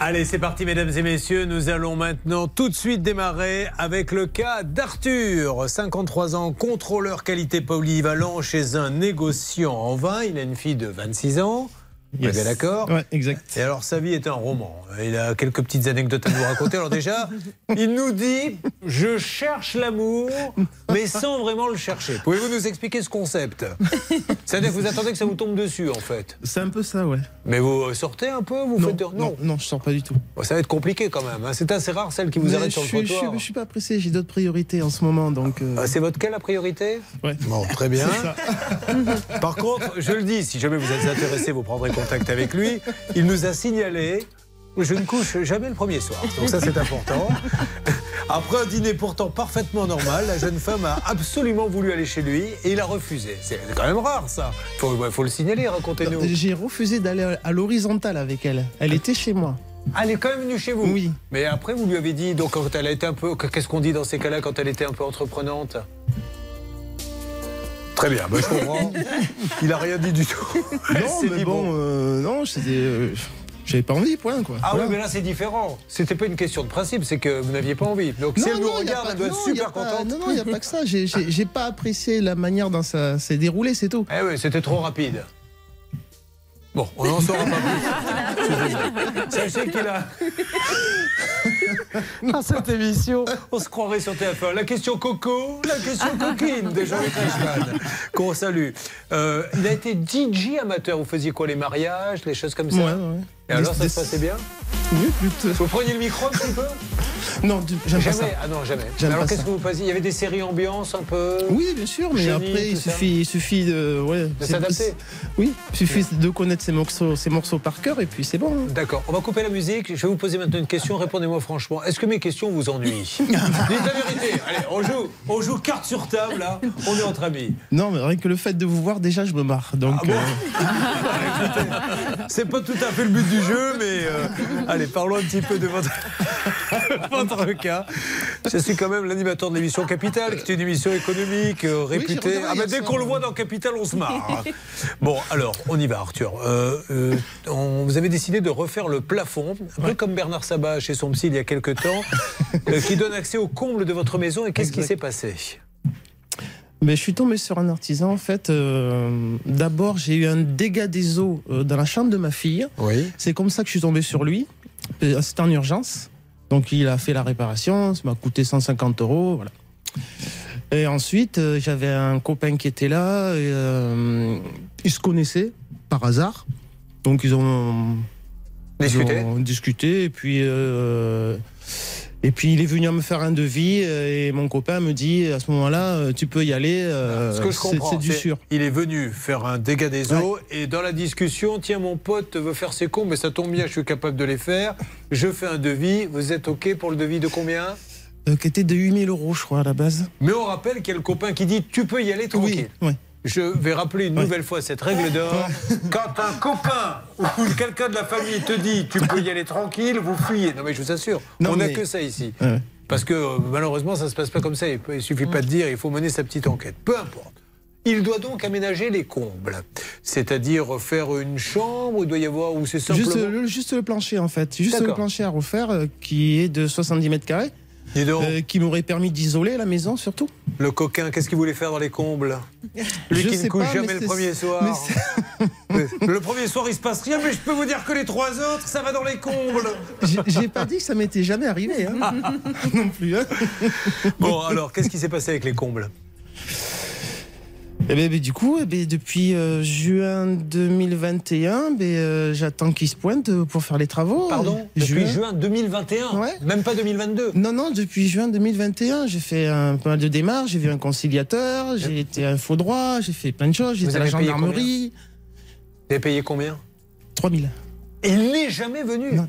Allez, c'est parti, mesdames et messieurs. Nous allons maintenant tout de suite démarrer avec le cas d'Arthur, 53 ans, contrôleur qualité polyvalent chez un négociant en vin. Il a une fille de 26 ans. On est Yes. bien d'accord Ouais, exact. Et alors, sa vie est un roman. Il a quelques petites anecdotes à nous raconter. Alors déjà, il nous dit « Je cherche l'amour, mais sans vraiment le chercher ». Pouvez-vous nous expliquer ce concept? C'est-à-dire que vous attendez que ça vous tombe dessus, en fait C'est un peu ça, ouais. Mais vous sortez un peu vous non, faites... non, non, je sors pas du tout. Bon, ça va être compliqué quand même. hein. C'est assez rare celle qui vous Mais arrête sur le suis, je, trottoir. suis, je suis pas pressé, j'ai d'autres priorités en ce moment, donc. euh, Ah, c'est votre cas la priorité? Ouais. Bon, très bien. Par contre, je le dis, si jamais vous êtes intéressé, vous prendrez contact avec lui. Il nous a signalé je ne couche jamais le premier soir. Donc ça, c'est important. Après un dîner pourtant parfaitement normal, la jeune femme a absolument voulu aller chez lui et il a refusé. C'est quand même rare, ça. Faut, faut le signaler, racontez-nous. J'ai refusé d'aller à l'horizontale avec elle. Elle était chez moi. Elle est quand même venue chez vous Oui. Mais après, vous lui avez dit, donc quand elle a été un peu. Qu'est-ce qu'on dit dans ces cas-là quand elle était un peu entreprenante? Très bien, bah, je comprends. Il a rien dit du tout. Non, mais dit, bon, euh, non, c'était. euh, J'avais pas envie, point, quoi. Ah Voilà. oui, mais là c'est différent. C'était pas une question de principe, c'est que vous n'aviez pas envie. Donc si elle nous non, y a regarde, pas- elle doit être non, y a super pas- contente. Non, non, il n'y a pas que ça. J'ai- J'ai j'ai pas apprécié la manière dont ça s'est déroulé, c'est tout. Eh oui, c'était trop rapide. Bon, on n'en saura pas plus. Sachez qu'il a. Dans cette émission, on se croirait sur TF1. La question coco, la question coquine de Jean-Luc Reichmann, qu'on salue. Euh, il a été DJ amateur. Vous faisiez quoi Les mariages, les choses comme ça? Ouais, ouais. Et alors, ça se passait bien. Vous preniez le micro un petit peu Non, pas Jamais ça. Ah non, jamais. Alors qu'est-ce que vous faisiez? Il y avait des séries ambiance un peu Oui, bien sûr, mais après, il suffit, il suffit de. Ouais, De s'adapter. Oui, il suffit de connaître ses morceaux, ses morceaux par cœur et puis c'est bon. hein. D'accord, on va couper la musique. Je vais vous poser maintenant une question. Répondez-moi franchement. Est-ce que mes questions vous ennuient? Dites la vérité. Allez, on joue, on joue carte sur table, là. On est entre amis. Non, mais rien que le fait de vous voir, déjà, je me marre. Donc, Ah bon euh, C'est pas tout à fait le but du jeu, mais euh, allez, parlons un petit peu de votre, cas, je suis quand même l'animateur de l'émission Capital, qui est une émission économique euh, réputée. Ah bah, hier dès qu'on le voit dans Capital, on se marre. bon, alors, on y va, Arthur. Euh, euh, on- vous avez décidé de refaire le plafond, un peu comme Bernard Sabat chez son psy il y a quelques temps, euh, qui donne accès au comble de votre maison. Et qu'est-ce qui s'est passé? Mais je suis tombé sur un artisan. En fait, euh, d'abord, j'ai eu un dégât des eaux euh, dans la chambre de ma fille. Oui. C'est comme ça que je suis tombé sur lui. Euh, C'était en urgence. Donc, il a fait la réparation. Ça m'a coûté 150 euros. Voilà. Et ensuite, j'avais un copain qui était là. Et, euh, ils se connaissaient par hasard. Donc, ils ont ils Discuté. ont discuté. Et puis. euh, et puis il est venu à me faire un devis euh, et mon copain me dit à ce moment-là euh, tu peux y aller. euh, c'est- du sûr. Il est venu faire un dégât des eaux et dans la discussion, tiens, mon pote veut faire ses cons, mais ça tombe bien, je suis capable de les faire. Je fais un devis. Vous êtes OK pour le devis de combien? Euh, qui était de 8000 euros je crois à la base. Mais on rappelle qu'il y a le copain qui dit tu peux y aller tranquille. Oui. Je vais rappeler une nouvelle fois cette règle d'or. Quand un copain ou quelqu'un de la famille te dit tu peux y aller tranquille, vous fuyez. Non mais je vous assure, Non, on n'a mais- que ça ici. Ouais. Parce que euh, malheureusement, ça ne se passe pas comme ça. Il ne suffit pas de dire, il faut mener sa petite enquête. Peu importe. Il doit donc aménager les combles. C'est-à-dire faire une chambre, il doit y avoir, ou c'est simplement... Juste le, juste le plancher en fait. Juste le plancher à refaire euh, qui est de 70 mètres carrés. Euh, qui m'aurait permis d'isoler la maison surtout. Le coquin, qu'est-ce qu'il voulait faire dans les combles? Lui Je qui ne couche pas, jamais mais le premier soir. le premier soir, il se passe rien, mais je peux vous dire que les trois autres, ça va dans les combles. J'ai- J'ai pas dit que ça m'était jamais arrivé hein. non plus. hein. Bon, alors, qu'est-ce qui s'est passé avec les combles? Eh ben, du coup, eh ben, depuis euh, juin 2021, ben, euh, j'attends qu'ils se pointent euh, pour faire les travaux. Pardon Depuis juin 2021 Ouais. Même pas 2022 Non, non, depuis juin 2021, j'ai fait un, pas mal de démarches, j'ai vu un conciliateur, j'ai été à info droit, j'ai fait plein de choses, j'ai été à la gendarmerie. Vous avez payé combien 3000. Et il n'est jamais venu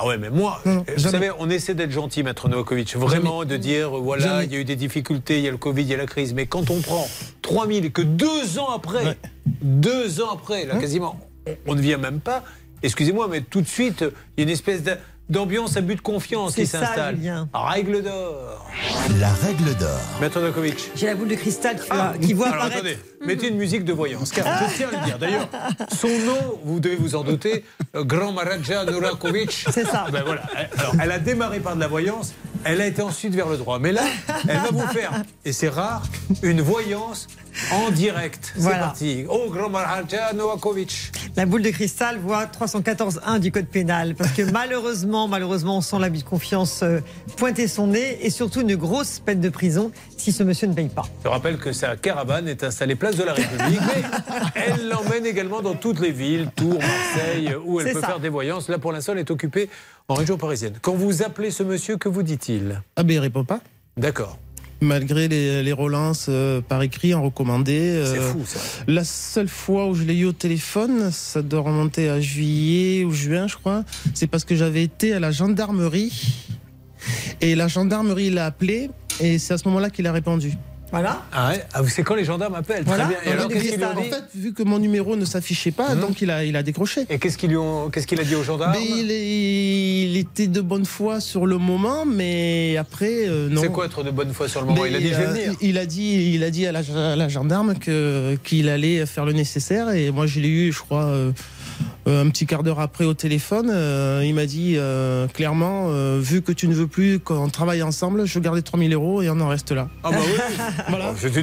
Ah ouais, mais moi, Non, non, vous jamais. savez, on essaie d'être gentil, Maître Novakovic. Vraiment, de dire, euh, voilà, Jamais. il y a eu des difficultés, il y a le Covid, il y a la crise. Mais quand on prend 3000 et que deux ans après, deux ans après, Hein là, quasiment, on, ne vient même pas. Excusez-moi, mais tout de suite, il y a une espèce d'a- d'ambiance, abus de confiance qui s'installe. Règle d'or. La règle d'or. Maître Novakovic. J'ai la boule de cristal qui, qui voit Ah, Alors apparaître. attendez, mettez une musique de voyance, car je tiens à le dire. D'ailleurs, son nom, vous devez vous en douter, euh, Grand Maraja Norakovic. C'est ça. Ben voilà. Alors, elle a démarré par de la voyance, elle a été ensuite vers le droit. Mais là, elle va vous faire, et c'est rare, une voyance en direct. C'est Voilà. parti. Oh, Grand Maraja Novakovic. La boule de cristal voit 314.1 du code pénal. Parce que malheureusement, malheureusement, on sent l'abus de confiance euh, pointer son nez et surtout une grosse peine de prison si ce monsieur ne paye pas. Je rappelle que sa caravane est installée place de la République, mais elle l'emmène également dans toutes les villes, Tours, Marseille, où elle peut ça. faire des voyances. Là, pour l'instant, elle est occupée en région parisienne. Quand vous appelez ce monsieur, que vous dit-il? Ah ben il répond pas. D'accord. Malgré les, les relances euh, par écrit en recommandé. C'est euh, fou, ça. La seule fois où je l'ai eu au téléphone, ça doit remonter à juillet ou juin, je crois. C'est parce que j'avais été à la gendarmerie. Et la gendarmerie l'a appelé. Et c'est à ce moment-là qu'il a répondu. Voilà. Ah ouais Ah, c'est quand les gendarmes appellent. Voilà. Très bien. Et alors, qu'est-ce qu'ils lui ont En dit fait, vu que mon numéro ne s'affichait pas, donc il a, il a décroché. Et qu'est-ce qu'il qu'est-ce qu'il a dit aux gendarmes Mais il, est- il était de bonne foi sur le moment, mais après, euh, non. C'est quoi être de bonne foi sur le moment? Mais, Il a dit je vais venir. il a dit, il a dit à la, à la gendarme que qu'il allait faire le nécessaire et moi je l'ai eu, je crois, euh, un petit quart d'heure après au téléphone. euh, il m'a dit euh, clairement, euh, vu que tu ne veux plus qu'on travaille ensemble, je garde les 3000 euros et on en reste là. Ah bah oui. Voilà. Oh, C'est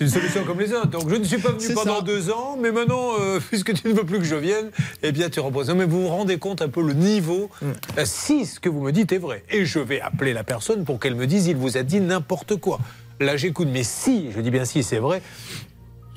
une, solution comme les autres. Donc je ne suis pas venu pendant ça. deux ans, mais maintenant, euh, puisque tu ne veux plus que je vienne, eh bien tu reposes. Non, mais vous vous rendez compte un peu le niveau Euh, Si ce que vous me dites est vrai, et je vais appeler la personne pour qu'elle me dise il vous a dit n'importe quoi. Là j'écoute, mais si, je dis bien si c'est vrai,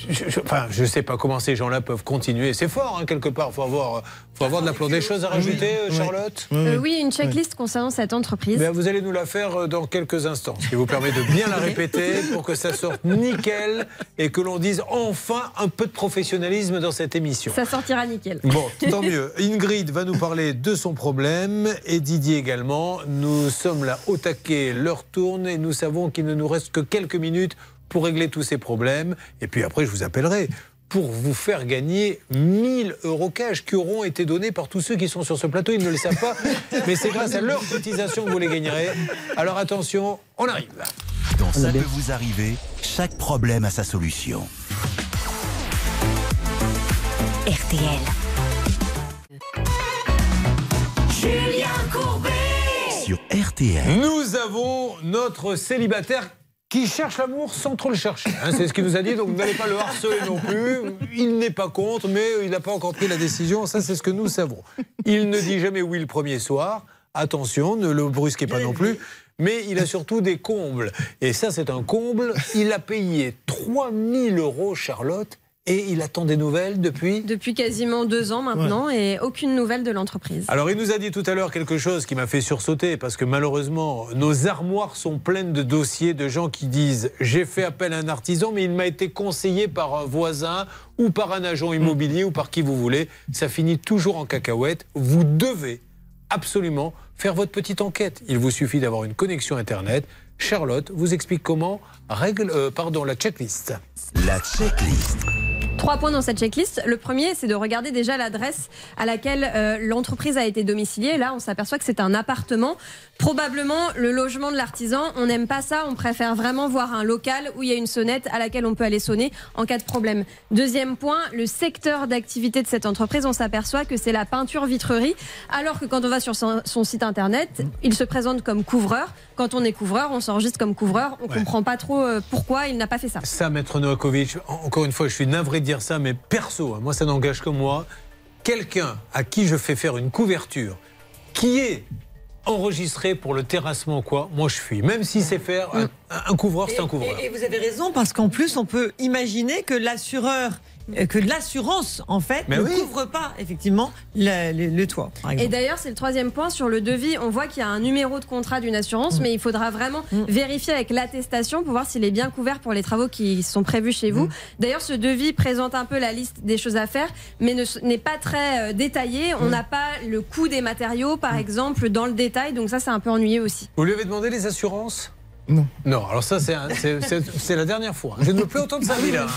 je, je- enfin, je sais pas comment ces gens-là peuvent continuer. C'est fort, hein, quelque part. Faut avoir, faut avoir de la Des choses à rajouter, Charlotte Euh, oui, une checklist concernant cette entreprise. Ben, vous allez nous la faire euh, dans quelques instants, ce qui vous permet de bien la répéter pour que ça sorte nickel et que l'on dise enfin un peu de professionnalisme dans cette émission. Ça sortira nickel. Bon, tant mieux. Ingrid va nous parler de son problème et Didier également. Nous sommes là au taquet, l'heure tourne et nous savons qu'il ne nous reste que quelques minutes pour régler tous ces problèmes. Et puis après, je vous appellerai pour vous faire gagner 1000 euros cash qui auront été donnés par tous ceux qui sont sur ce plateau. Ils ne le savent pas, mais c'est grâce à leur cotisation que vous les gagnerez. Alors attention, on arrive. Dans Ça peut vous arriver, chaque problème a sa solution. RTL. Julien Courbet Sur RTL. Nous avons notre célibataire qui cherche l'amour sans trop le chercher. hein. c'est ce qu'il nous a dit, donc n'allez pas le harceler non plus. Il n'est pas contre, mais il n'a pas encore pris la décision. Ça, c'est ce que nous savons. Il ne dit jamais oui le premier soir. Attention, ne le brusquez pas non plus. Mais il a surtout des combles. Et ça, c'est un comble. Il a payé 3000 euros, Charlotte, et il attend des nouvelles depuis Depuis quasiment deux ans maintenant et aucune nouvelle de l'entreprise. Alors, il nous a dit tout à l'heure quelque chose qui m'a fait sursauter parce que malheureusement, nos armoires sont pleines de dossiers de gens qui disent J'ai fait appel à un artisan, mais il m'a été conseillé par un voisin ou par un agent immobilier ou par qui vous voulez. Ça finit toujours en cacahuète. Vous devez absolument faire votre petite enquête. Il vous suffit d'avoir une connexion Internet. Charlotte vous explique comment règle, euh, pardon, la checklist. La checklist. Trois points dans cette checklist. Le premier, c'est de regarder déjà l'adresse à laquelle euh, l'entreprise a été domiciliée. Là, on s'aperçoit que c'est un appartement. Probablement le logement de l'artisan. On n'aime pas ça. On préfère vraiment voir un local où il y a une sonnette à laquelle on peut aller sonner en cas de problème. Deuxième point, le secteur d'activité de cette entreprise. On s'aperçoit que c'est la peinture-vitrerie. Alors que quand on va sur son, son site internet, il se présente comme couvreur. Quand on est couvreur, on s'enregistre comme couvreur. On Ouais. comprend pas trop euh, pourquoi il n'a pas fait ça. Ça, Maître Novakovic, en- encore une fois, je suis navré de dire ça, mais perso, hein, moi ça n'engage que moi, quelqu'un à qui je fais faire une couverture qui est enregistré pour le terrassement quoi, moi je fuis. Même si c'est faire un, un couvreur, c'est un couvreur. Et, et vous avez raison parce qu'en plus on peut imaginer que l'assureur, que l'assurance en fait Mais ne oui. couvre pas effectivement le, le toit. Par Et d'ailleurs, c'est le troisième point sur le devis. On voit qu'il y a un numéro de contrat d'une assurance, mais il faudra vraiment vérifier avec l'attestation pour voir s'il est bien couvert pour les travaux qui sont prévus chez vous. D'ailleurs, ce devis présente un peu la liste des choses à faire, mais ne- n'est pas très euh, détaillé. On n'a pas le coût des matériaux, par exemple, dans le détail. Donc ça, c'est un peu ennuyeux aussi. Vous lui avez demandé les assurances? Non. Non, alors ça, c'est la dernière fois. Je ne veux plus entendre ça, là.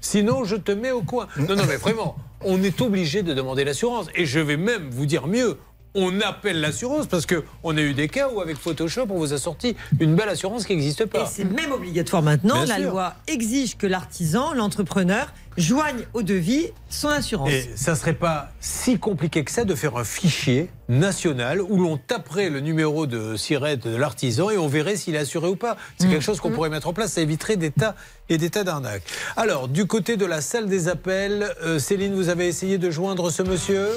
Sinon, je te mets au coin. Non, non, mais vraiment, on est obligé de demander l'assurance. Et je vais même vous dire mieux. On appelle l'assurance parce qu'on a eu des cas où, avec Photoshop, on vous a sorti une belle assurance qui n'existe Et pas. c'est même obligatoire maintenant. Bien la sûr. loi exige que l'artisan, l'entrepreneur, joigne au devis son assurance. Et ça serait pas si compliqué que ça de faire un fichier national où l'on taperait le numéro de siret de l'artisan et on verrait s'il est assuré ou pas. C'est quelque chose qu'on pourrait mettre en place, ça éviterait des tas et des tas d'arnaques. Alors, du côté de la salle des appels, euh, Céline, vous avez essayé de joindre ce monsieur?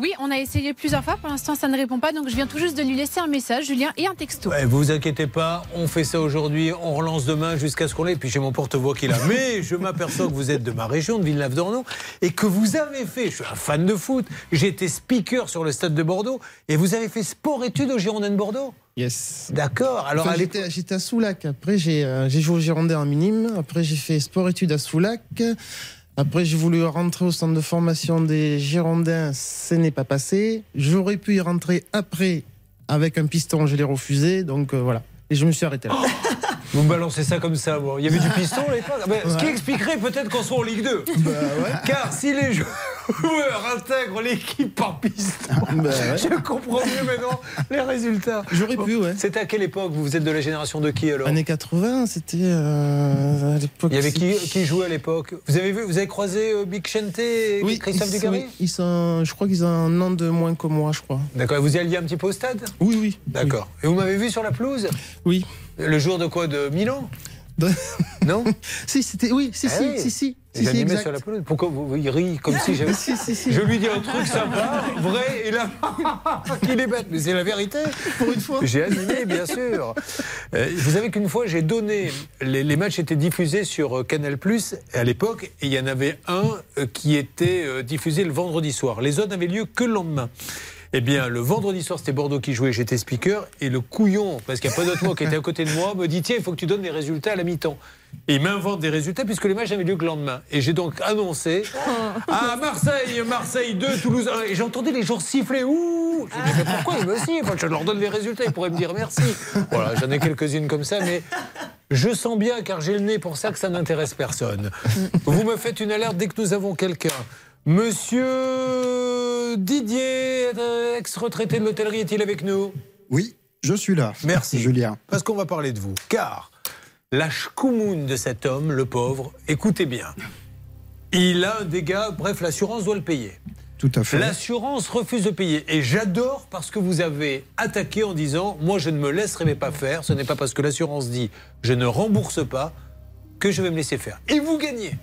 Oui, on a essayé plusieurs fois. Pour l'instant, ça ne répond pas. Donc, je viens tout juste de lui laisser un message, Julien, et un texto. Ouais, vous vous inquiétez pas, on fait ça aujourd'hui, on relance demain jusqu'à ce qu'on l'ait. Puis j'ai mon porte-voix qui est là. Mais je m'aperçois que vous êtes de ma région, de Villeneuve-d'Ornon, et que vous avez fait, je suis un fan de foot, j'ai été speaker sur le stade de Bordeaux, et vous avez fait sport-études au Girondin de Bordeaux Yes. D'accord. Alors, Enfin, à l'époque- j'étais, j'étais à Soulac. Après, j'ai, euh, j'ai joué au Girondin en minime. Après, j'ai fait sport-études à Soulac. Après, j'ai voulu rentrer au centre de formation des Girondins. Ce n'est pas passé. J'aurais pu y rentrer après avec un piston. Je l'ai refusé. Donc, euh, voilà. Et je me suis arrêté là. Vous me balancez ça comme ça. bon. Il y avait du piston à l'époque. Ah ben, Ce qui expliquerait peut-être qu'on soit en Ligue 2. Car si les joueurs intègrent l'équipe par piston, je comprends mieux maintenant les résultats. J'aurais pu, ouais. C'était à quelle époque Vous êtes de la génération de qui alors? Années 80, c'était euh, à l'époque. Il y avait qui, qui jouait à l'époque? Vous avez vu, vous avez croisé euh, Big Chente et Oui, Christophe Dugarry ils sont, je crois qu'ils ont un an de moins que moi, je crois. D'accord. Vous y alliez un petit peu au stade? Oui, oui. D'accord. Et vous m'avez vu sur la pelouse? Oui. Le jour de quoi De Milan Non Si, c'était. Oui, si, Ah si, si, si. J'animais exact. sur la pelouse. Pourquoi vous, vous- il rit comme si j'avais. Si, si, si. Je lui dis un truc sympa, vrai, et là, qu'il est bête. Mais c'est la vérité. Pour une fois. J'ai animé, bien sûr. Euh, vous savez qu'une fois, j'ai donné. Les, les matchs étaient diffusés sur euh, Canal à l'époque, et il y en avait un euh, qui était diffusé le vendredi soir. Les autres n'avaient lieu que le lendemain. Eh bien, le vendredi soir, c'était Bordeaux qui jouait, j'étais speaker, et le couillon, parce qu'il n'y a pas d'autre mot, qui était à côté de moi, me dit Tiens, il faut que tu donnes les résultats à la mi-temps. Et il m'invente des résultats, puisque les matchs n'avaient lieu que le lendemain. Et j'ai donc annoncé à Marseille, Marseille 2, Toulouse 1. Et j'entendais les gens siffler Ouh Je dis Mais pourquoi ils me sifflent? Je leur donne les résultats, ils pourraient me dire merci. Voilà, j'en ai quelques-unes comme ça, mais Je sens bien, car j'ai le nez pour ça, que ça n'intéresse personne. Vous me faites une alerte dès que nous avons quelqu'un. Monsieur Didier, ex-retraité de l'hôtellerie, est-il avec nous? Oui, je suis là. Merci. Julien. Parce qu'on va parler de vous. Car la schkoumoun de cet homme, le pauvre, écoutez bien. Il a un dégât, bref, l'assurance doit le payer. Tout à fait. L'assurance refuse de payer. Et j'adore parce que vous avez attaqué en disant Moi, je ne me laisserai pas faire. Ce n'est pas parce que l'assurance dit Je ne rembourse pas que je vais me laisser faire. Et vous gagnez.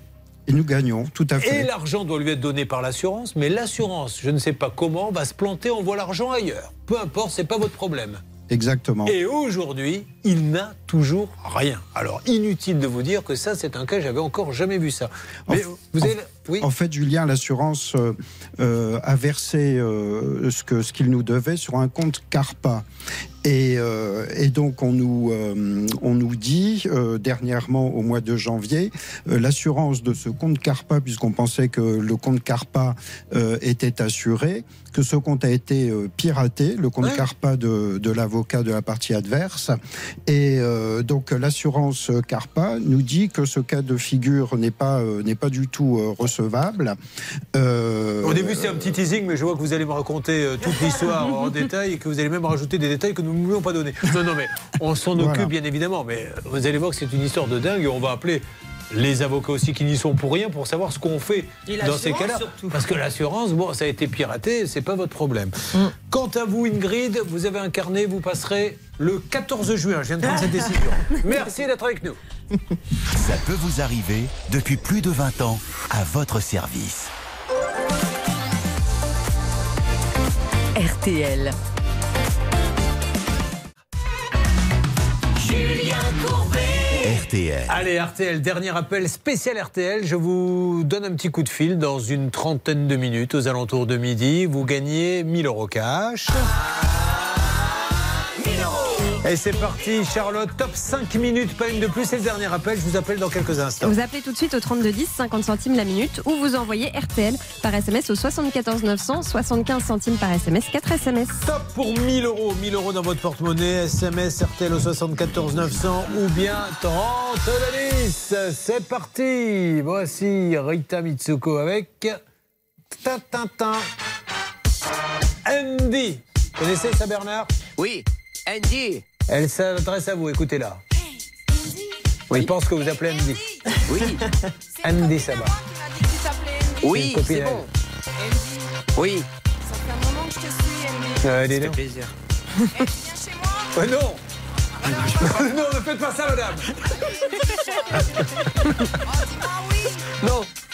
Et nous gagnons, tout à Et fait. l'argent doit lui être donné par l'assurance, mais l'assurance, je ne sais pas comment, va se planter, on voit l'argent ailleurs. Peu importe, c'est pas votre problème. Exactement. Et aujourd'hui, il n'a toujours rien. Alors, inutile de vous dire que ça, c'est un cas, j'avais encore jamais vu ça. Mais vous avez. Oui. En fait, Julien, l'assurance euh, euh, a versé euh, ce qu'il nous devait sur un compte Carpa. Et, euh, et donc on nous euh, on nous dit euh, dernièrement au mois de janvier l'assurance de ce compte Carpa puisqu'on pensait que le compte Carpa était assuré que ce compte a été piraté le compte Carpa de, de l'avocat de la partie adverse et euh, donc l'assurance Carpa nous dit que ce cas de figure n'est pas euh, n'est pas du tout euh, recevable. Au début, c'est un petit teasing, mais je vois que vous allez me raconter toute l'histoire en détail et que vous allez même rajouter des détails que nous ne nous pas donné. Non, non, mais on s'en Voilà. occupe bien évidemment. Mais vous allez voir que c'est une histoire de dingue et on va appeler les avocats aussi qui n'y sont pour rien pour savoir ce qu'on fait dans ces cas-là. Parce que l'assurance, bon, ça a été piraté, c'est pas votre problème. Mm. Quant à vous, Ingrid, vous avez un carnet, vous passerez le 14 juin. Je viens de prendre cette décision. Merci d'être avec nous. Ça peut vous arriver depuis plus de 20 ans à votre service. RTL. Julien Courbet. RTL. Allez, RTL, dernier appel spécial RTL. Je vous donne un petit coup de fil dans une trentaine de minutes, aux alentours de midi. Vous gagnez 1000 euros cash. Et c'est parti, Charlotte. Top 5 minutes, pas une de plus. C'est le dernier appel. Je vous appelle dans quelques instants. Vous appelez tout de suite au 3210, 50 centimes la minute, ou vous envoyez RTL par SMS au 74 900, 75 centimes par SMS, 4 SMS. Top pour 1000 euros. 1000 euros dans votre porte-monnaie. SMS RTL au 74 900 ou bien 30 la. C'est parti. Voici Rita Mitsuko avec Tintin. Andy. Vous connaissez ça, Bernard Oui, Andy. Elle s'adresse à vous. Écoutez-la. Elle pense que vous appelez Andy. Oui. Andy, ça va. Oui, Une copine c'est à bon. Oui. Euh, dis Ça fait plaisir. Ouais, non Non, ne faites pas ça, madame Non Dis-moi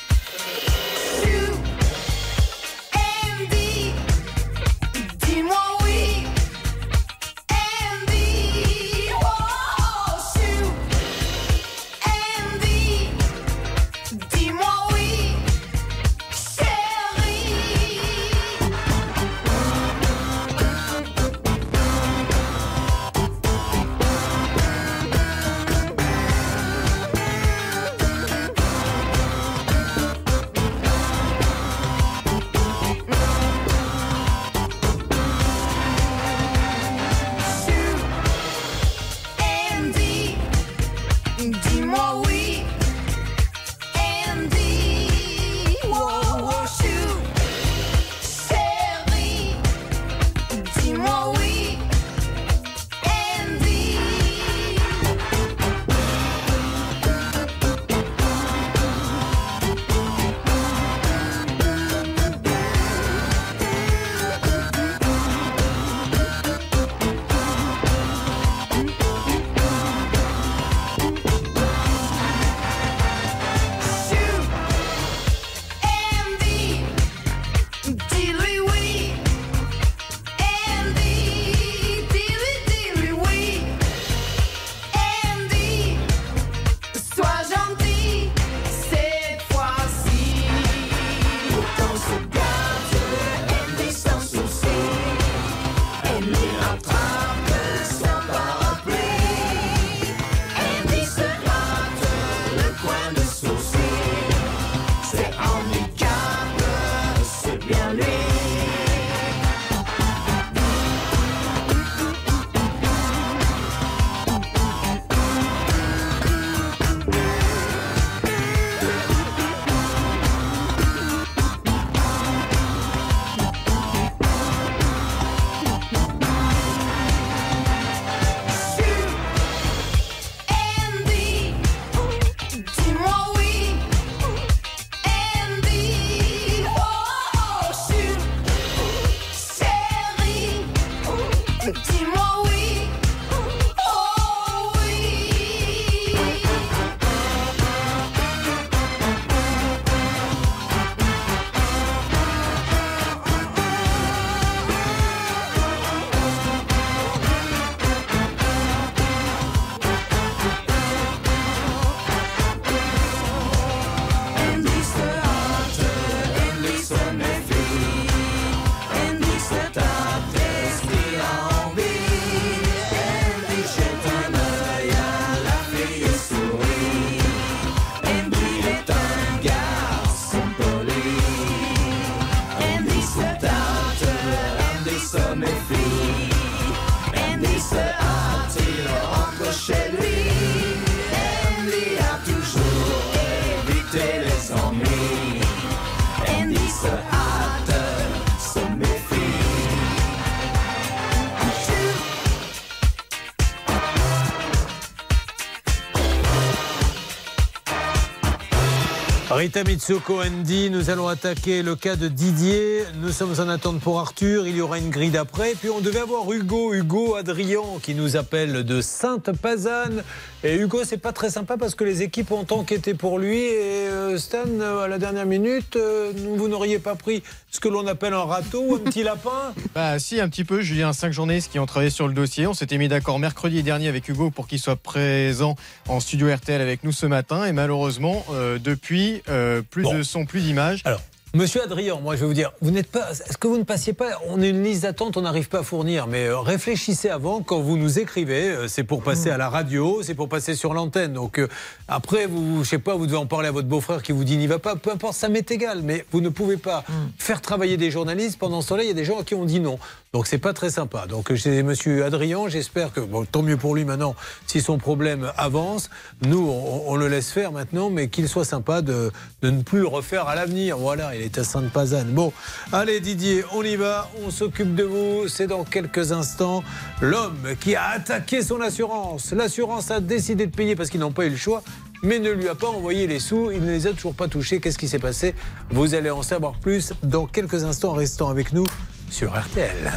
Rita Mitsuko Andy, nous allons attaquer le cas de Didier. Nous sommes en attente pour Arthur. Il y aura une grille d'après. Puis on devait avoir Hugo, Hugo Adrian, qui nous appelle de Sainte-Pazanne. Et Hugo, c'est pas très sympa parce que les équipes ont enquêté pour lui. Et euh, Stan, à la dernière minute, euh, vous n'auriez pas pris que l'on appelle un râteau ou un petit lapin Bah si, un petit peu. Julien, cinq journalistes qui ont travaillé sur le dossier. On s'était mis d'accord mercredi dernier avec Hugo pour qu'il soit présent en studio RTL avec nous ce matin. Et malheureusement, euh, depuis, euh, plus de son, plus d'images. Alors, Monsieur Adrien, moi je vais vous dire, vous n'êtes pas. Est-ce que vous ne passiez pas On est une liste d'attente, on n'arrive pas à fournir. Mais euh, réfléchissez avant quand vous nous écrivez. euh, C'est pour passer à la radio, c'est pour passer sur l'antenne. Donc euh, après, vous, je sais pas, vous devez en parler à votre beau-frère qui vous dit n'y va pas. Peu importe, ça m'est égal. Mais vous ne pouvez pas faire travailler des journalistes pendant ce temps-là. Il y a des gens à qui on dit non. Donc c'est pas très sympa. Donc c'est Monsieur Adrien. J'espère que bon, tant mieux pour lui maintenant si son problème avance. Nous, on, on le laisse faire maintenant, mais qu'il soit sympa de, de ne plus le refaire à l'avenir. Voilà, est à Sainte-Pazanne. Bon, allez Didier, on y va. On s'occupe de vous. C'est dans quelques instants l'homme qui a attaqué son assurance. L'assurance a décidé de payer parce qu'ils n'ont pas eu le choix. Mais ne lui a pas envoyé les sous, il ne les a toujours pas touchés. Qu'est-ce qui s'est passé? Vous allez en savoir plus dans quelques instants, en restant avec nous sur RTL.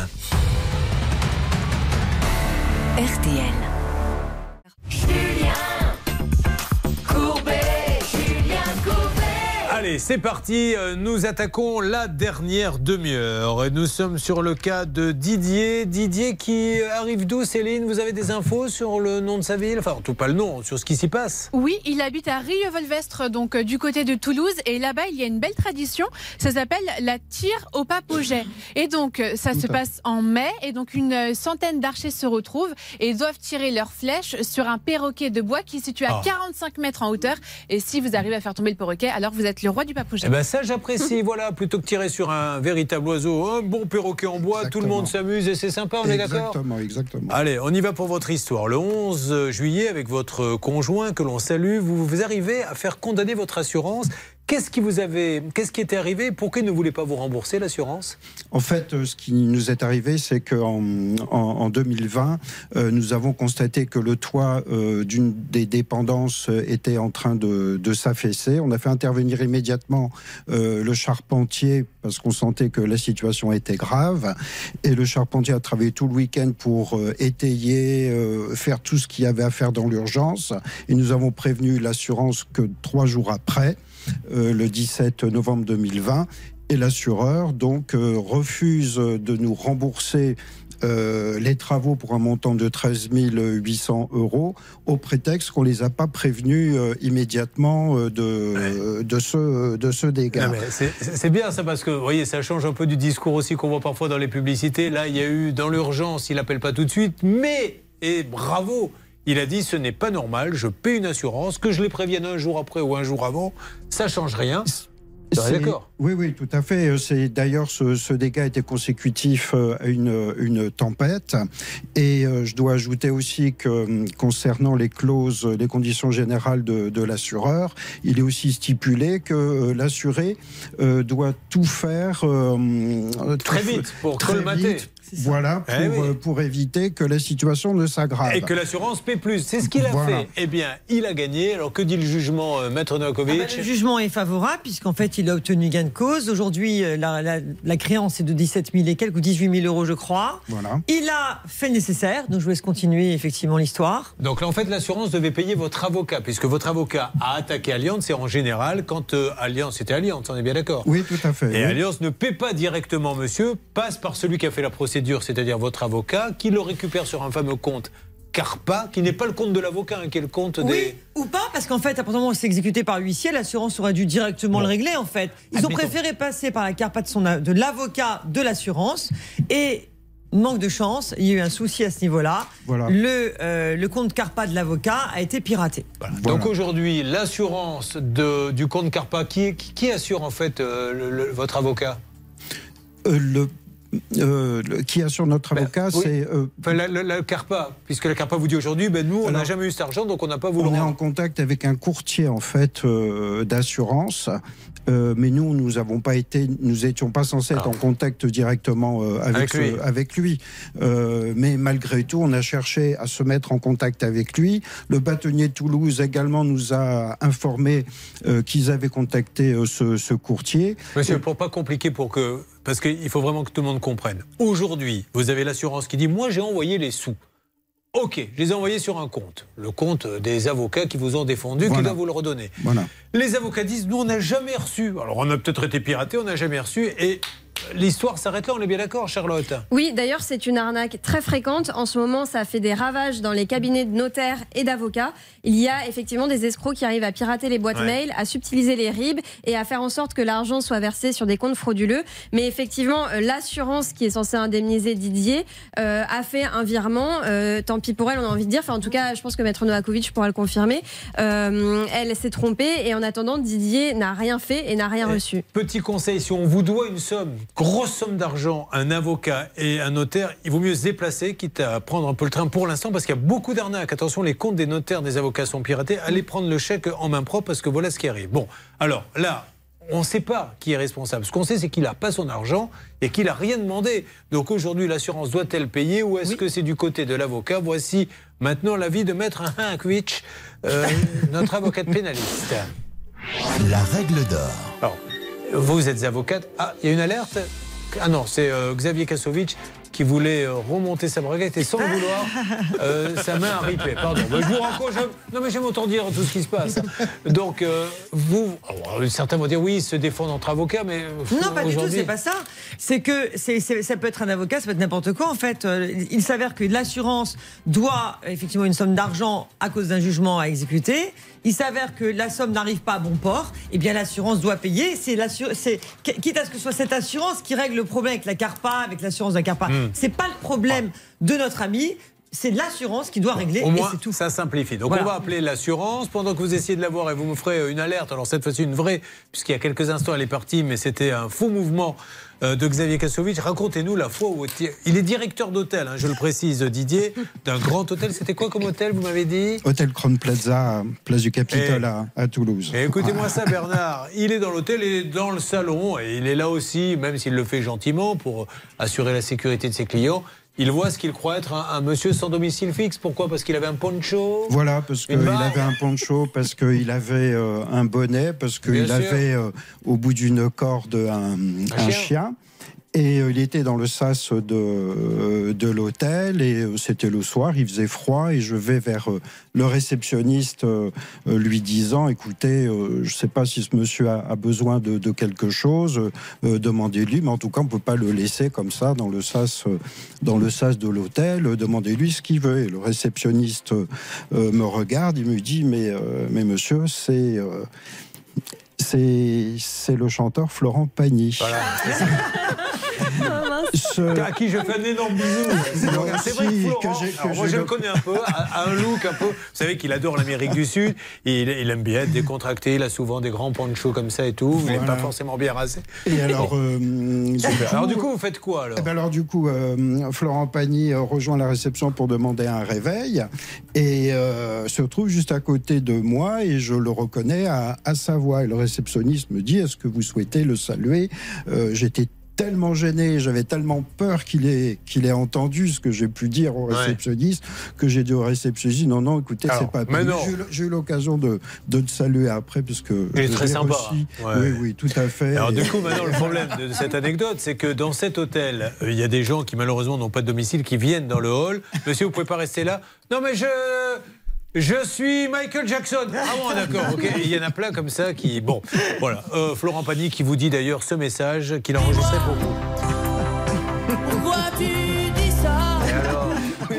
RTL. Allez, c'est parti. Euh, Nous attaquons la dernière demi-heure. Et Nous sommes sur le cas de Didier. Didier qui arrive d'où, Céline? Vous avez des infos sur le nom de sa ville? Enfin, en tout pas le nom, sur ce qui s'y passe. Oui, il habite à Rieux-Volvestre, donc euh, du côté de Toulouse. Et là-bas, il y a une belle tradition. Ça s'appelle la tire au papoget. Et donc, euh, ça se passe en mai. Et donc, une centaine d'archers se retrouvent et doivent tirer leurs flèches sur un perroquet de bois qui est situé à Ah. 45 mètres en hauteur. Et si vous arrivez à faire tomber le perroquet, alors vous êtes le roi du. Eh ben ça, j'apprécie. voilà, plutôt que tirer sur un véritable oiseau, un bon perroquet en bois, tout le monde s'amuse et c'est sympa, on est d'accord Exactement, exactement. Allez, on y va pour votre histoire. Le 11 juillet, avec votre conjoint que l'on salue, vous, vous arrivez à faire condamner votre assurance. Qu'est-ce qui vous avait, qu'est-ce qui était arrivé Pourquoi il ne voulait pas vous rembourser l'assurance? En fait, euh, ce qui nous est arrivé, c'est qu'en en, en 2020, euh, nous avons constaté que le toit euh, d'une des dépendances était en train de, s'affaisser. On a fait intervenir immédiatement le charpentier parce qu'on sentait que la situation était grave. Et le charpentier a travaillé tout le week-end pour étayer, faire tout ce qu'il y avait à faire dans l'urgence. Et nous avons prévenu l'assurance que trois jours après, le 17 novembre 2020, et l'assureur donc euh, refuse de nous rembourser euh, les travaux pour un montant de 13 800 euros au prétexte qu'on les a pas prévenus euh, immédiatement euh, de, de ce de ce dégât. C'est bien ça parce que vous voyez, ça change un peu du discours aussi qu'on voit parfois dans les publicités. Là, il y a eu dans l'urgence, il appelle pas tout de suite, mais et bravo. Il a dit ce n'est pas normal, je paie une assurance, que je les prévienne un jour après ou un jour avant, ça change rien. D'accord? Oui, oui, tout à fait. Euh, C'est d'ailleurs ce, ce dégât était consécutif euh, à une, une tempête. Et euh, je dois ajouter aussi que concernant les clauses, les conditions générales de, de l'assureur, il est aussi stipulé que euh, l'assuré euh, doit tout faire tout Très vite, pour très vite, Voilà, pour, Eh oui. pour éviter que la situation ne s'aggrave. Et que l'assurance paie plus. C'est ce qu'il a Voilà. fait. Eh bien, il a gagné. Alors que dit le jugement, euh, Maître Novakovic Ah bah, le jugement est favorable puisqu'en fait il a obtenu gain de cause. Aujourd'hui euh, la, la- la créance est de 17 000 et quelques ou 18 000 euros je crois. Voilà. Il a fait le nécessaire, donc je vous laisse continuer effectivement l'histoire. Donc là, en fait, l'assurance devait payer votre avocat, puisque votre avocat a attaqué Allianz, et en général, quand euh, Allianz, c'était Allianz, on est bien d'accord Oui, tout à fait. Et oui. Allianz ne paie pas directement, monsieur, passe par celui qui a fait la procédure, c'est-à-dire votre avocat, qui le récupère sur un fameux compte CARPA, qui n'est pas le compte de l'avocat, hein, qui est le compte des... Oui, ou pas, parce qu'en fait, à partir du moment où c'est exécuté par l'huissier, l'assurance aurait dû directement le régler, en fait. Ils ont préféré passer par la carpa de, son, de l'avocat de l'assurance et. Manque de chance, il y a eu un souci à ce niveau-là. Voilà. Le, euh, le compte Carpa de l'avocat a été piraté. Donc aujourd'hui, l'assurance de- du compte CARPA, qui, qui- qui assure en fait euh, le- le- votre avocat? Euh, le, euh, qui assure notre avocat, Ben, oui. c'est euh, la, la- la CARPA, puisque la CARPA vous dit aujourd'hui, ben nous, on n'a jamais eu cet argent, donc on n'a pas voulu On est en contact avec un courtier en fait euh, d'assurance Euh, mais nous, nous n'avons pas été, nous étions pas censés être en contact directement euh, avec, Avec ce- lui. avec lui. Euh, mais malgré tout, on a cherché à se mettre en contact avec lui. Le bâtonnier de Toulouse également nous a informé qu'ils avaient contacté ce, ce courtier. Monsieur, pour pas compliquer, pour que. Parce qu'il faut vraiment que tout le monde comprenne. Aujourd'hui, vous avez l'assurance qui dit Moi, j'ai envoyé les sous. Ok, je les ai envoyés sur un compte. Le compte des avocats qui vous ont défendu, qui doivent vous le redonner. Voilà. Les avocats disent Nous, on n'a jamais reçu. Alors, on a peut-être été piraté, on n'a jamais reçu. Et l'histoire s'arrête là, on est bien d'accord, Charlotte Oui, d'ailleurs, c'est une arnaque très fréquente. En ce moment, ça fait des ravages dans les cabinets de notaires et d'avocats. Il y a effectivement des escrocs qui arrivent à pirater les boîtes Ouais. mail, à subtiliser les RIB et à faire en sorte que l'argent soit versé sur des comptes frauduleux. Mais effectivement, euh, l'assurance qui est censée indemniser Didier euh, a fait un virement. Euh, tant pis pour elle, on a envie de dire. Enfin, en tout cas, je pense que Maître Novakovic pourra le confirmer. Euh, elle s'est trompée et en attendant, Didier n'a rien fait et n'a rien reçu. Petit conseil, si on vous doit une somme, grosse somme d'argent, un avocat et un notaire, il vaut mieux se déplacer, quitte à prendre un peu le train pour l'instant, parce qu'il y a beaucoup d'arnaques. Attention, les comptes des notaires, des avocats sont piratés. Allez prendre le chèque en main propre, parce que voilà ce qui arrive. Bon, alors là, on ne sait pas qui est responsable. Ce qu'on sait, c'est qu'il n'a pas son argent et qu'il n'a rien demandé. Donc aujourd'hui, l'assurance doit-elle payer ou est-ce que c'est du côté de l'avocat? Voici maintenant l'avis de Maître Hankwitch, euh, notre avocate pénaliste. La règle d'or. Vous êtes avocate. Ah, il y a une alerte Ah non, c'est euh, Xavier Kasovic qui voulait euh, remonter sa braguette et sans le vouloir, euh, sa main a ripé. Pardon. Mais je vous raconte, j'aime- non mais j'aime autant dire tout ce qui se passe. Donc, euh, vous, alors, certains vont dire oui, ils se défendent entre avocats, mais Non, pas du tout, c'est pas ça. C'est que c'est, ça peut être un avocat, ça peut être n'importe quoi en fait. Il s'avère que l'assurance doit effectivement une somme d'argent à cause d'un jugement à exécuter. Il s'avère que la somme n'arrive pas à bon port, et bien l'assurance doit payer. C'est quitte à ce que ce soit cette assurance qui règle le problème avec la Carpa, avec l'assurance de la Carpa. Hmm. C'est pas le problème de notre ami. C'est l'assurance qui doit régler. Au moins, tout. ça simplifie. Donc, Voilà. on va appeler l'assurance pendant que vous essayez de l'avoir et vous me ferez une alerte. Alors, cette fois-ci, une vraie, puisqu'il y a quelques instants, elle est partie, mais c'était un faux mouvement de Xavier Kasovic. Racontez-nous la fois où il est directeur d'hôtel, hein, je le précise, Didier, d'un grand hôtel. C'était quoi comme hôtel, vous m'avez dit? Hôtel Crown Plaza, place du Capitole à, à Toulouse. Et écoutez-moi ça, Bernard. Il est dans l'hôtel, il est dans le salon, et il est là aussi, même s'il le fait gentiment pour assurer la sécurité de ses clients. Il voit ce qu'il croit être un, un monsieur sans domicile fixe. Pourquoi? Parce qu'il avait un poncho? Voilà, parce qu'il avait un poncho, parce qu'il avait euh, un bonnet, parce qu'il avait euh, au bout d'une corde un, un chien. chien. Et euh, il était dans le sas de, euh, de l'hôtel et euh, c'était le soir, il faisait froid et je vais vers le réceptionniste lui disant écoutez, je ne sais pas si ce monsieur a, besoin de, de quelque chose, demandez-lui, mais en tout cas on ne peut pas le laisser comme ça dans le sas, dans le sas de l'hôtel, demandez-lui ce qu'il veut. Et le réceptionniste me regarde, il me dit mais, mais monsieur, c'est... c'est c'est le chanteur Florent Pagny. Ce- À qui je fais un énorme bisou. C'est Moi c'est vrai que Florent, que que moi je le- connais un peu, a, un look un peu. Vous savez qu'il adore l'Amérique du Sud. et Il, il aime bien être décontracté. Il a souvent des grands ponchos comme ça et tout. Vous Voilà. pas forcément bien rasé. Et alors, euh, du coup- alors du coup, vous faites quoi alors Eh ben alors du coup, euh, Florent Pagny euh, rejoint la réception pour demander un réveil et euh, se trouve juste à côté de moi et je le reconnais à, à sa voix. Et le réceptionniste me dit Est-ce que vous souhaitez le saluer? J'étais tellement gêné, j'avais tellement peur qu'il ait, qu'il ait entendu ce que j'ai pu dire au Ouais. réceptionniste que j'ai dit au réceptionniste non non écoutez c'est pas mais Mais non. j'ai eu- l'occasion de, de te saluer après puisque Il est très sympa. Ouais. oui oui tout à fait Alors Et- du coup, maintenant, le problème de cette anecdote, c'est que dans cet hôtel, euh, il y a des gens qui malheureusement n'ont pas de domicile, qui viennent dans le hall. Monsieur, vous pouvez pas rester là? Non, mais je... Je suis Michael Jackson. Ah bon, d'accord, ok. Il y en a plein comme ça qui... Bon, voilà. Euh, Florent Pagny qui vous dit d'ailleurs ce message qu'il a enregistré pour vous. Pourquoi tu dis ça? Et alors Pourquoi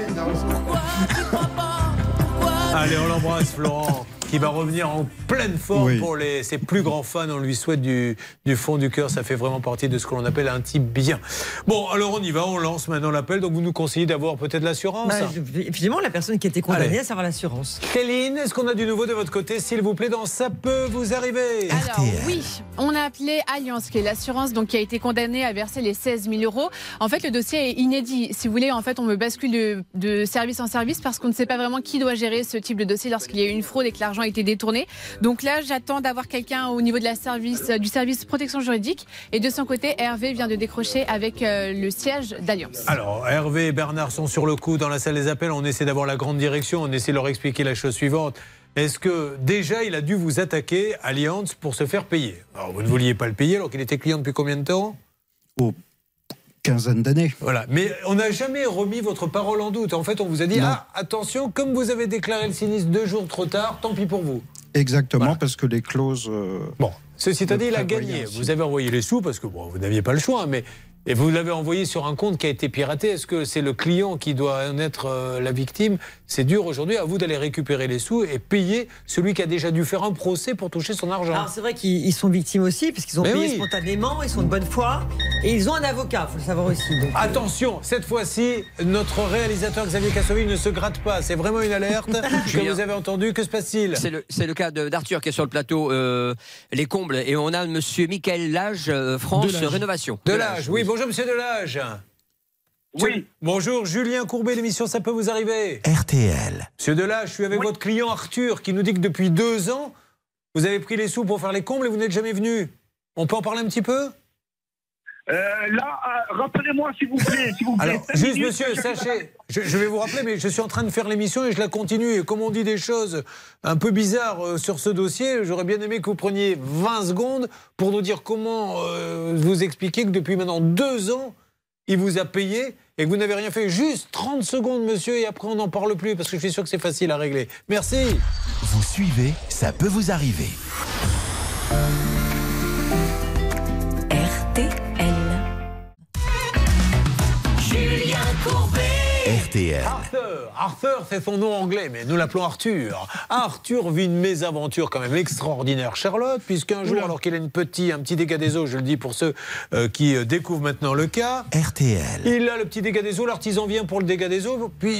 tu crois pas? Pourquoi Allez, on l'embrasse, Florent, qui va revenir en pleine forme Oui. pour les, ses plus grands fans. On lui souhaite du, du fond du cœur. Ça fait vraiment partie de ce que l'on appelle un type bien. Bon, alors on y va, on lance maintenant l'appel. Donc vous nous conseillez d'avoir peut-être l'assurance Bah, Évidemment, la personne qui a été condamnée à savoir l'assurance. Céline, est-ce qu'on a du nouveau de votre côté, s'il vous plaît, dans Ça peut vous arriver Alors oui, on a appelé Alliance, qui est l'assurance donc qui a été condamnée à verser les 16 000 euros. En fait, le dossier est inédit. Si vous voulez, en fait, on me bascule de, de service en service parce qu'on ne sait pas vraiment qui doit gérer ce type de dossier lorsqu'il y a eu une fraude et que l'argent a été détourné. Donc là, j'attends d'avoir quelqu'un au niveau de la service, du service protection juridique. Et de son côté, Hervé vient de décrocher avec euh, le siège d'Alliance. Alors, Hervé et Bernard sont sur le coup dans la salle des appels. On essaie d'avoir la grande direction. On essaie de leur expliquer la chose suivante. Est-ce que déjà il a dû vous attaquer, Allianz, pour se faire payer? Alors, vous ne vouliez pas le payer alors qu'il était client depuis combien de temps? Oh, quinzaine d'années. Voilà. Mais on n'a jamais remis votre parole en doute. En fait, on vous a dit Non. ah, attention, comme vous avez déclaré le sinistre deux jours trop tard, tant pis pour vous. Exactement, parce que les clauses. euh, Bon, ceci étant dit, il a gagné. Vous avez envoyé les sous parce que bon, vous n'aviez pas le choix, mais et vous l'avez envoyé sur un compte qui a été piraté. Est-ce que c'est le client qui doit en être euh, la victime? C'est dur aujourd'hui. À vous d'aller récupérer les sous et payer celui qui a déjà dû faire un procès pour toucher son argent. Alors c'est vrai qu'ils ils sont victimes aussi, parce qu'ils ont Mais payé oui. spontanément, ils sont de bonne foi, et ils ont un avocat, faut le savoir aussi. donc, euh, Attention, cette fois-ci, notre réalisateur Xavier Cassovi ne se gratte pas. C'est vraiment une alerte que vous avez entendu. Que se passe-t-il? C'est le, le cas de- d'Arthur qui est sur le plateau, euh, les combles. Et on a monsieur Michael Lage, euh, France Delage. Rénovation. Delage, oui. Bonjour, monsieur Delage. Oui. Bonjour, Julien Courbet, l'émission Ça peut vous arriver. RTL. Monsieur Delage, je suis avec votre client Arthur qui nous dit que depuis deux ans, vous avez pris les sous pour faire les combles et vous n'êtes jamais venu. On peut en parler un petit peu? Euh, là, euh, rappelez-moi s'il vous plaît. S'il vous plaît. Alors, juste minutes, monsieur, sachez, je, je vais vous rappeler, mais je suis en train de faire l'émission et je la continue. Et comme on dit des choses un peu bizarres euh, sur ce dossier, j'aurais bien aimé que vous preniez 20 secondes pour nous dire comment euh, vous expliquer que depuis maintenant deux ans, il vous a payé et que vous n'avez rien fait. Juste 30 secondes, monsieur, et après on n'en parle plus parce que je suis sûr que c'est facile à régler. Merci. Vous suivez, ça peut vous arriver. Julien Courbet. RTL. Arthur, Arthur, c'est son nom anglais, mais nous l'appelons Arthur. Arthur vit une mésaventure quand même extraordinaire, Charlotte, puisqu'un jour, alors qu'il a une petit, un petit dégât des eaux, je le dis pour ceux euh, qui euh, découvrent maintenant le cas, RTL. il a le petit dégât des eaux, l'artisan vient pour le dégât des eaux, puis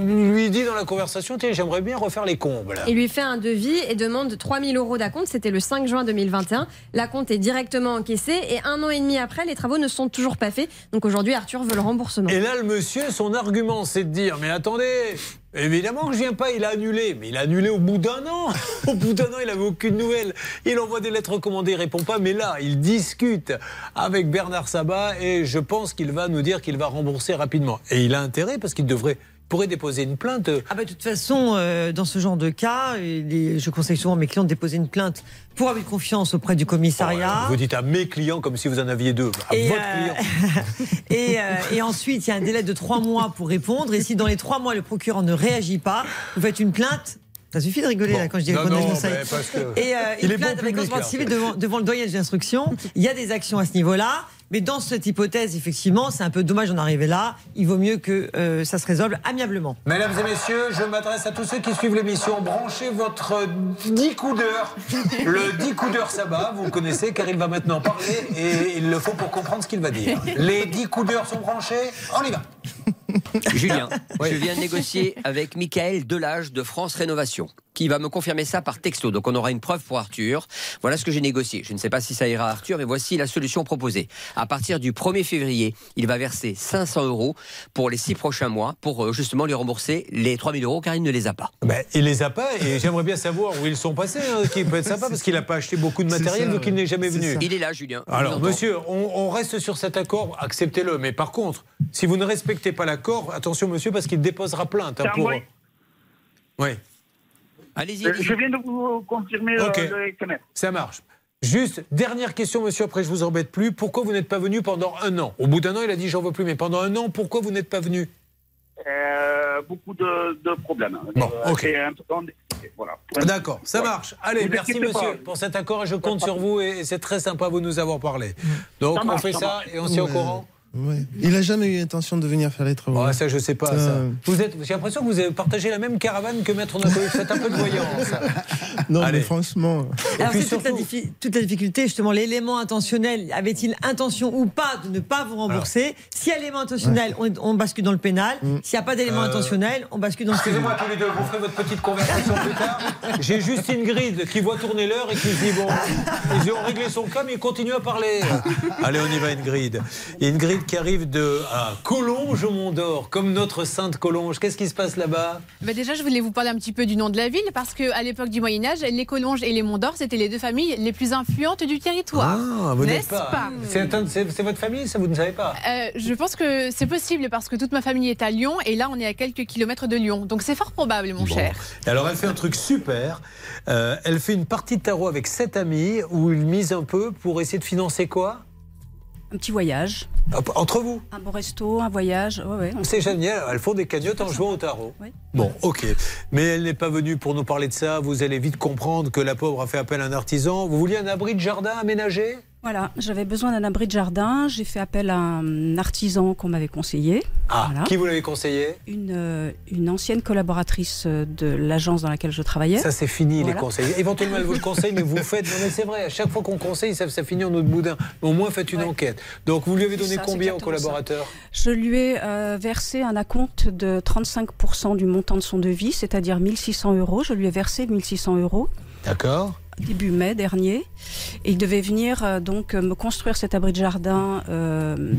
il lui dit dans la conversation, tiens, j'aimerais bien refaire les combles. Il lui fait un devis et demande 3000 euros d'acompte. C'était le 5 juin 2021. L'acompte est directement encaissé et un an et demi après, les travaux ne sont toujours pas faits. Donc aujourd'hui, Arthur veut le remboursement. Et là, le monsieur, son argument, c'est de dire Mais attendez, évidemment que je viens pas, il a annulé. Mais il a annulé au bout d'un an. Au bout d'un an, il avait aucune nouvelle. Il envoie des lettres recommandées, il répond pas. Mais là, il discute avec Bernard Sabat et je pense qu'il va nous dire qu'il va rembourser rapidement. Et il a intérêt parce qu'il devrait. Pourrait déposer une plainte. Ah bah, de toute façon, euh, dans ce genre de cas, les- je conseille souvent à mes clients de déposer une plainte pour avoir confiance auprès du commissariat. Vous dites à mes clients comme si vous en aviez deux. À Et, votre euh, client. Et, euh, et ensuite, il y a un délai de trois mois pour répondre. Et si dans les trois mois, le procureur ne réagit pas, vous faites une plainte. Ça suffit de rigoler là, quand je dis Non, parce que- Et euh, Il une est bon plainte avec public, consentement là, civil en fait. devant, devant le doyen des instructions. Il y a des actions à ce niveau-là. Mais dans cette hypothèse, effectivement, c'est un peu dommage d'en arriver là. Il vaut mieux que euh, ça se résolve amiablement. Mesdames et messieurs, je m'adresse à tous ceux qui suivent l'émission. Branchez votre euh, 10 coups. Le 10 coups d'heure Sabat, vous le connaissez car il va maintenant parler et il le faut pour comprendre ce qu'il va dire. Les 10 coups d'heure sont branchés, on y va. Julien, je viens de négocier avec Michael Delage de France Rénovation, qui va me confirmer ça par texto. Donc on aura une preuve pour Arthur. Voilà ce que j'ai négocié. Je ne sais pas si ça ira à Arthur, mais voici la solution proposée. À partir du 1er février, il va verser 500 euros pour les six prochains mois, pour euh, justement lui rembourser les 3000 euros, car il ne les a pas. Ben, il les a pas et j'aimerais bien savoir où ils sont passés, hein, qui peut être sympa parce qu'il n'a pas acheté beaucoup de matériel vu qu'il n'est jamais venu. Il est là, Julien. Alors, monsieur, on, on reste sur cet accord, acceptez-le. Mais par contre, si vous ne respectez pas l'accord, attention, monsieur, parce qu'il déposera plainte. hein, pour... Oui, Allez-y. Euh, Je viens de vous confirmer euh, Ok. le SMS. ça marche. Juste, dernière question, monsieur, après je vous embête plus. Pourquoi vous n'êtes pas venu pendant un an? Au bout d'un an, il a dit j'en veux plus, mais pendant un an, pourquoi vous n'êtes pas venu? Euh, beaucoup de, de problèmes. Bon, Euh, ok. Voilà. D'accord, ça Ouais. marche. Allez, Vous merci monsieur pas. pour cet accord et je compte sur vous et c'est très sympa vous nous avoir parlé. Donc on fait ça marche. et on s'y est au Ouais. courant Ouais. Il a jamais eu l'intention de venir faire les travaux. Ça je sais pas. ça. Euh, Vous êtes, j'ai l'impression que vous avez partagé la même caravane que Maître Nakovic. Faites un peu de voyance. Non, Allez. mais franchement. Alors c'est toute, la diffi- toute la difficulté, justement, l'élément intentionnel, avait-il intention ou pas de ne pas vous rembourser? S'il y a l'élément intentionnel, on, on bascule dans le pénal. S'il n'y a pas d'élément Euh, intentionnel, on bascule dans le. Excusez-moi tous les deux, vous ferez votre petite conversation plus tard. J'ai juste Ingrid qui voit tourner l'heure et qui se dit bon, ils ont réglé son cas mais ils continuent à parler. Allez, on y va Ingrid. Ingrid qui arrive de à Collonges au Mont d'Or, comme notre sainte Collonges. Qu'est-ce qui se passe là-bas? Bah déjà, je voulais vous parler un petit peu du nom de la ville parce qu'à l'époque du Moyen Âge, les Collonges et les Monts d'Or, c'était les deux familles les plus influentes du territoire. Ah, vous n'êtes N'est-ce pas? pas? C'est un- C'est c'est votre famille, ça vous ne savez pas? Euh, je pense que c'est possible parce que toute ma famille est à Lyon et là on est à quelques kilomètres de Lyon. Donc c'est fort probable, mon cher. Et Alors elle fait un truc super. Euh, elle fait une partie de tarot avec sept amis où ils misent un peu pour essayer de financer quoi? Un petit voyage. Entre vous Un bon resto, un voyage. Ouais, ouais. C'est génial, elles font des cagnottes en jouant au tarot. Bon, ok. Mais elle n'est pas venue pour nous parler de ça. Vous allez vite comprendre que la pauvre a fait appel à un artisan. Vous vouliez un abri de jardin aménagé? Voilà, j'avais besoin d'un abri de jardin. J'ai fait appel à un artisan qu'on m'avait conseillé. Ah, Voilà. qui vous l'avez conseillé? Une, euh, une ancienne collaboratrice euh, de l'agence dans laquelle je travaillais. Ça, c'est fini, les conseils. Éventuellement, elle vous le conseille, mais vous faites. Non, mais c'est vrai, à chaque fois qu'on conseille, ça, ça finit en autre boudin. Mais au moins, faites une enquête. Donc, vous lui avez donné Ça, combien ça. collaborateurs Je lui ai euh, versé un acompte de 35% du montant de son devis, c'est-à-dire 1600 euros. Je lui ai versé 1600 euros D'accord. Début mai dernier. Et il devait venir euh, donc euh, me construire cet abri de jardin euh,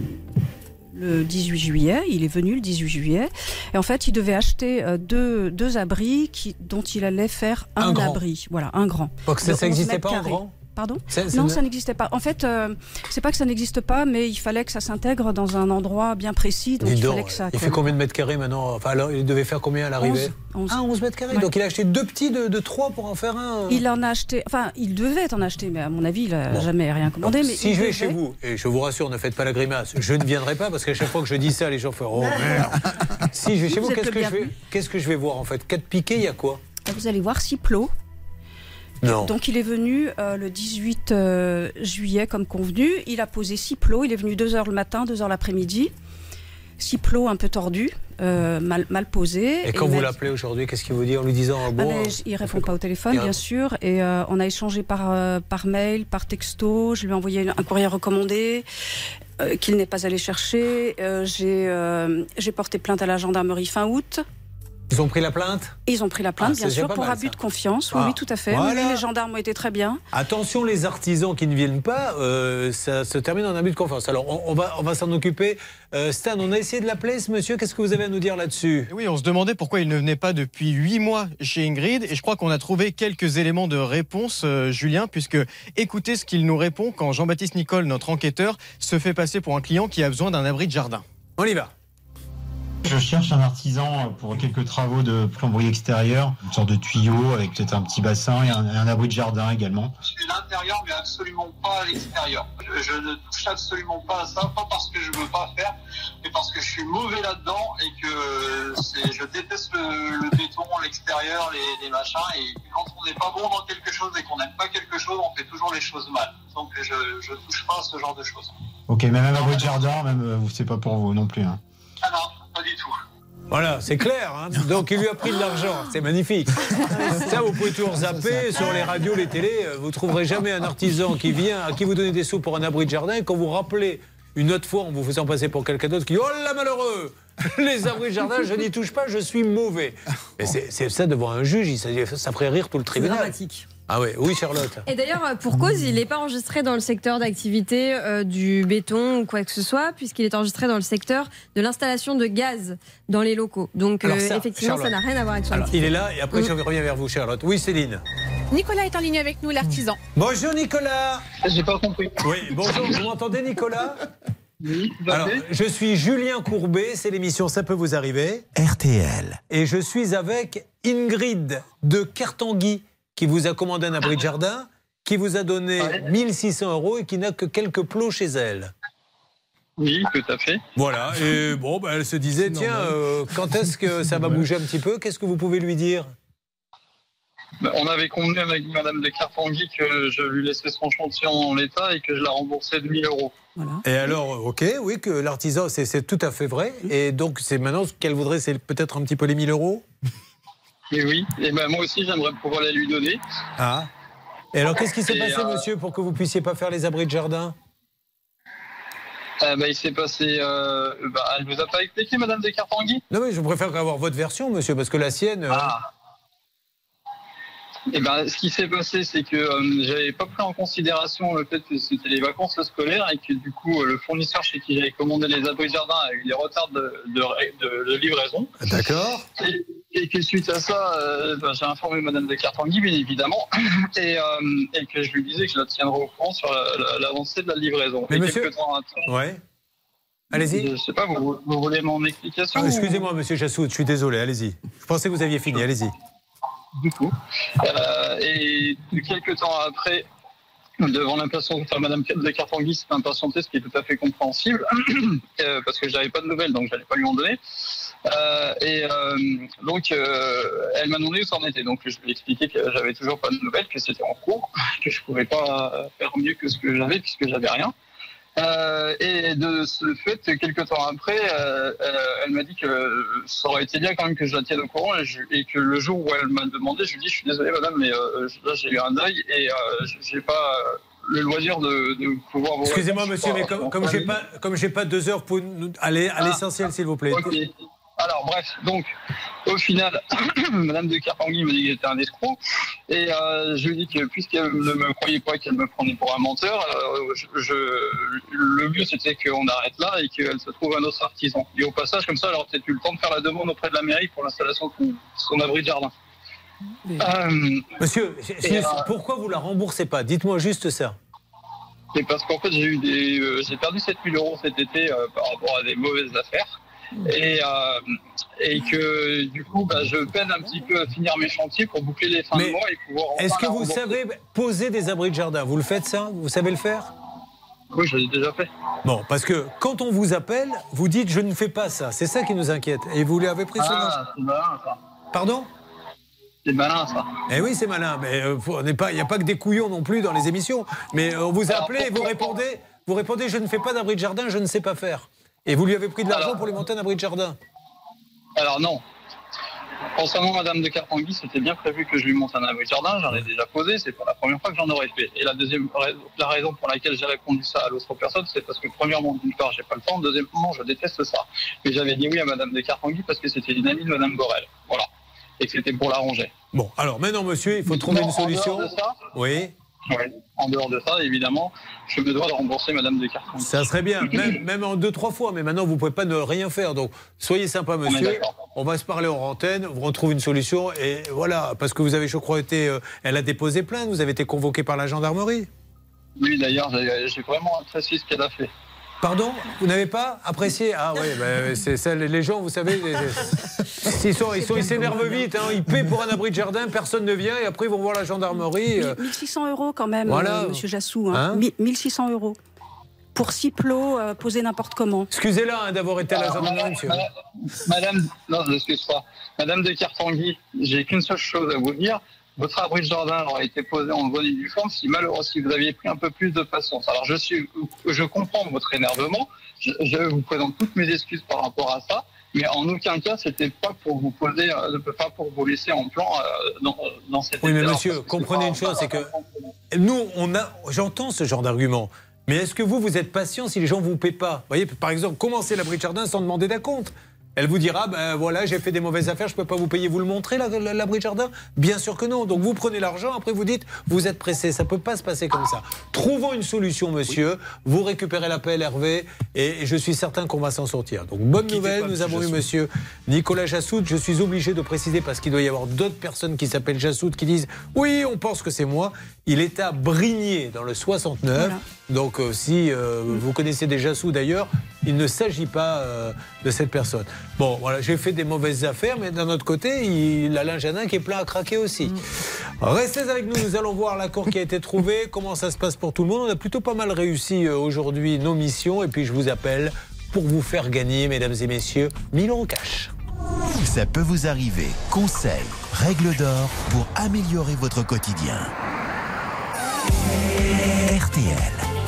le 18 juillet. Il est venu le 18 juillet. Et en fait, il devait acheter euh, deux, deux abris qui, dont il allait faire un, Un grand. abri. Voilà, un grand. Donc, ça, De ça 11 n'existait mètres pas en carrés. grand? Pardon Non, ça n'existait pas. En fait, euh, c'est pas que ça n'existe pas, mais il fallait que ça s'intègre dans un endroit bien précis. Donc il fallait que ça. il fait combien de mètres carrés maintenant? Enfin, alors, il devait faire combien à l'arrivée? 11. Ah, 11 mètres carrés. Ouais. Donc, il a acheté deux petits de, de 3 pour en faire un. Il en a acheté, enfin, il devait en acheter, mais à mon avis, il a Bon. jamais rien commandé. Mais si je vais devait. chez vous, et je vous rassure, ne faites pas la grimace, je ne viendrai pas parce qu'à chaque fois que je dis ça, les gens font Oh merde Si je vais chez Vous qu'est-ce que, je vais, qu'est-ce que je vais voir en fait? Quatre piquets, il y a quoi? Vous allez voir Ciplo. Non. Donc il est venu euh, le 18 euh, juillet comme convenu. Il a posé six plots. Il est venu 2 heures le matin, 2 heures l'après-midi. Six plots un peu tordus, euh, mal, mal posés. Et quand vous l'appelez aujourd'hui, qu'est-ce qu'il vous dit en lui disant Ah, Bon, mais euh, j- il répond pas au téléphone, bien sûr. Et euh, on a échangé par, euh, par mail, par texto. Je lui ai envoyé un courrier recommandé qu'il n'est pas allé chercher. Euh, J'ai euh, j'ai porté plainte à la gendarmerie fin août. Ils ont pris la plainte Ils ont pris la plainte, Ah, bien sûr, pour mal, abus ça. de confiance. Oui, Ah, oui, tout à fait. voilà. Oui, les gendarmes ont été très bien. Attention les artisans qui ne viennent pas, euh, ça se termine en abus de confiance. Alors on, on va, on va s'en occuper. Euh, Stan, on a essayé de l'appeler ce monsieur, qu'est-ce que vous avez à nous dire là-dessus? Oui, on se demandait pourquoi il ne venait pas depuis huit mois chez Ingrid, et je crois qu'on a trouvé quelques éléments de réponse, euh, Julien, puisque écoutez ce qu'il nous répond quand Jean-Baptiste Nicole, notre enquêteur, se fait passer pour un client qui a besoin d'un abri de jardin. On y va. Je cherche un artisan pour quelques travaux de plomberie extérieure, une sorte de tuyau avec peut-être un petit bassin et un, un abri de jardin également. Je suis à l'intérieur, mais absolument pas à l'extérieur. Je, je ne touche absolument pas à ça, pas parce que je veux pas faire, mais parce que je suis mauvais là-dedans et que je déteste le, le béton, l'extérieur, les, les machins. Et quand on n'est pas bon dans quelque chose et qu'on n'aime pas quelque chose, on fait toujours les choses mal. Donc je, je touche pas à ce genre de choses. Ok, mais même abri de jardin, même euh, c'est pas pour vous non plus. hein. Ah non, pas du tout. Voilà, c'est clair. hein. Donc il lui a pris de l'argent, c'est magnifique. Ça, vous pouvez toujours zapper sur les radios, les télés. Vous trouverez jamais un artisan qui vient, à qui vous donnez des sous pour un abri de jardin. Et quand vous rappelez une autre fois en vous faisant passer pour quelqu'un d'autre qui dit Oh là malheureux Les abris de jardin, je n'y touche pas, je suis mauvais. Mais c'est ça devant un juge, ça ferait rire tout le tribunal. dramatique. Ah oui, oui Charlotte. Et d'ailleurs, pour cause, il n'est pas enregistré dans le secteur d'activité euh, du béton ou quoi que ce soit, puisqu'il est enregistré dans le secteur de l'installation de gaz dans les locaux. Donc, euh, ça, effectivement, ça Charlotte. n'a rien à voir avec Alors, activité. il est là et après Mm. je reviens vers vous Charlotte. Oui Céline. Nicolas est en ligne avec nous, l'artisan. Bonjour Nicolas. J'ai pas compris. Oui, bonjour, vous m'entendez Nicolas? Alors, je suis Julien Courbet, c'est l'émission Ça peut vous arriver. RTL. Et je suis avec Ingrid de Cartanguy, qui vous a commandé un abri de jardin, qui vous a donné 1600 euros et qui n'a que quelques plots chez elle. Oui, tout à fait. Voilà, et bon, bah, elle se disait, tiens, euh, quand est-ce que ça va bouger un petit peu? Qu'est-ce que vous pouvez lui dire? Bah, On avait convenu avec Madame de Cartanguy que je lui laissais son chantier en l'état et que je la remboursais de 1000 euros. Et alors, ok, oui, que l'artisan, c'est c'est tout à fait vrai. Et donc, c'est maintenant ce qu'elle voudrait, c'est peut-être un petit peu les 1000 euros? Et oui, et ben moi aussi j'aimerais pouvoir les lui donner. Ah. Et alors, qu'est-ce qui s'est passé, euh, monsieur, pour que vous puissiez pas faire les abris de jardin? Euh, bah, il s'est passé. Euh, bah, elle vous a pas expliqué, Madame de Cartanguy Non, mais je préfère avoir votre version, monsieur, parce que la sienne. euh, Eh ben, ce qui s'est passé, c'est que euh, j'avais pas pris en considération le fait que c'était les vacances scolaires et que du coup, le fournisseur chez qui j'avais commandé les abris de jardin a eu des retards de, de, de- de livraison. D'accord. Et, et que suite à ça, euh, ben, j'ai informé Madame de Cartanguy, bien évidemment, et, euh, et que je lui disais que je la tiendrai au courant sur la- la- l'avancée de la livraison. Mais et monsieur- temps après, Ouais. Allez-y. Je sais pas, vous, vous voulez mon explication Ah, Excusez-moi, monsieur Chassoud, je suis désolé, allez-y. Je pensais que vous aviez fini, allez-y. Du coup. Euh, et quelques temps après, devant l'impatience, enfin, Madame de Cartanguy s'est impatientée, ce qui est tout à fait compréhensible, euh, parce que je n'avais pas de nouvelles, donc je n'allais pas lui en donner. Euh, et donc, elle m'a demandé où ça en était. Donc, je lui ai expliqué que j'avais toujours pas de nouvelles, que c'était en cours, que je pouvais pas faire mieux que ce que j'avais, puisque j'avais rien. Euh, et de ce fait, quelques temps après, euh, euh, elle m'a dit que ça aurait été bien quand même que je la tienne au courant et, je- et que le jour où elle m'a demandé, je lui ai dit je suis désolé madame, mais euh, là j'ai eu un deuil et j'ai pas le loisir de, de pouvoir vous Excusez-moi, monsieur, mais comme, comme j'ai pas, comme j'ai pas deux heures pour nous- aller à Ah. l'essentiel, s'il vous plaît. Alors bref, donc au final, Madame de Carpangui me dit que j'étais un escroc et euh, je lui dis que puisqu'elle ne me croyait pas qu'elle me prenait pour un menteur, euh, je, je- le mieux c'était qu'on arrête là et qu'elle se trouve un autre artisan. Et au passage, comme ça, elle aurait peut-être eu le temps de faire la demande auprès de la mairie pour l'installation de son, son abri de jardin. Euh, Monsieur, pourquoi vous la remboursez pas? Dites-moi juste ça. C'est parce qu'en fait, j'ai eu des, euh, j'ai perdu 7000 euros cet été euh, par rapport à des mauvaises affaires. Et, euh, et que du coup, bah, je peine un petit peu à finir mes chantiers pour boucler les fins de Mais mois et pouvoir. Est-ce que vous savez poser des abris de jardin? Vous le faites ça? Vous savez le faire? Oui, je l'ai déjà fait. Bon, parce que quand on vous appelle, vous dites je ne fais pas ça. C'est ça qui nous inquiète. Et vous l'avez pris sur Ah, c'est malin ça. Pardon? C'est malin ça. Eh oui, c'est malin, mais euh, il n'y a pas que des couillons non plus dans les émissions. Mais euh, on vous a appelé et vous répondez, vous répondez, je ne fais pas d'abri de jardin, je ne sais pas faire. Et vous lui avez pris de l'argent pour lui monter un abri de jardin. Alors non. Concernant Madame de Carpangui, c'était bien prévu que je lui monte un abri de jardin. J'en ai déjà posé. C'est pas la première fois que j'en aurais fait. Et la deuxième raison, la raison pour laquelle j'ai répondu ça à l'autre personne, c'est parce que premièrement, d'une part, j'ai pas le temps. Deuxièmement, je déteste ça. Mais j'avais dit oui à Madame de Carpangui parce que c'était une amie de Madame Borel. Voilà. Et que c'était pour l'arranger. Bon, alors maintenant, monsieur, il faut trouver Non, une solution. En de ça, Oui, ouais, en dehors de ça, évidemment, je me dois de rembourser Madame de Carpangui. ça serait bien, même, même en deux, trois fois. Mais maintenant, vous ne pouvez pas ne rien faire. Donc, soyez sympa, monsieur. On va se parler en antenne, on retrouve une solution. Et voilà, parce que vous avez, je crois, été. euh, elle a déposé plainte, vous avez été convoqué par la gendarmerie. Oui, d'ailleurs, j'ai vraiment apprécié ce qu'elle a fait. Pardon Vous n'avez pas apprécié Ah oui, ben, c'est ça, les- gens, vous savez, les- ils sont, ils s'énervent vite. hein. Ils paient pour un abri de jardin, personne ne vient, et après ils vont voir la gendarmerie. euh. 1600 euros quand même, Voilà. euh, monsieur Jassou. Hein Hein. Mi- 1600 euros. Pour six plots euh, posés n'importe comment. Excusez-la hein, d'avoir été à la gendarmerie, monsieur. Madame, Madame, non, pas. Madame de Cartanguy, j'ai qu'une seule chose à vous dire. Votre abri de jardin aurait été posé en bonne et due forme si malheureusement si vous aviez pris un peu plus de patience. Alors je suis, je comprends votre énervement. Je, je vous présente toutes mes excuses par rapport à ça. Mais en aucun cas, c'était pas pour vous poser, euh, pas pour vous laisser en plan euh, dans, dans cette. Oui, mais monsieur, comprenez une chose, c'est que nous, on a, j'entends ce genre d'argument. Mais est-ce que vous, vous êtes patient si les gens vous paient pas? Vous voyez, par exemple, commencez l'abri de jardin sans demander d'acompte. Elle vous dira, ben voilà, j'ai fait des mauvaises affaires, je peux pas vous payer, vous le montrez, la- la- l'abri de jardin? Bien sûr que non. Donc vous prenez l'argent, après vous dites, vous êtes pressé. Ça peut pas se passer comme ça. Trouvons une solution, monsieur. Vous récupérez l'appel, Hervé, et je suis certain qu'on va s'en sortir. Donc bonne nouvelle, nous avons eu monsieur Nicolas Jassoud. Je suis obligé de préciser parce qu'il doit y avoir d'autres personnes qui s'appellent Jassoud qui disent, oui, on pense que c'est moi. Il est à Brigné, dans le 69. Donc euh, si euh, vous connaissez déjà Sous d'ailleurs, il ne s'agit pas euh, de cette personne. Bon, voilà, j'ai fait des mauvaises affaires, mais d'un autre côté, il a linge à nain qui est plein à craquer aussi. Restez avec nous, nous allons voir l'accord qui a été trouvé, comment ça se passe pour tout le monde. On a plutôt pas mal réussi euh, aujourd'hui nos missions, et puis je vous appelle pour vous faire gagner, mesdames et messieurs, 1000 euros cash. Ça peut vous arriver. Conseils, règles d'or pour améliorer votre quotidien. RTL.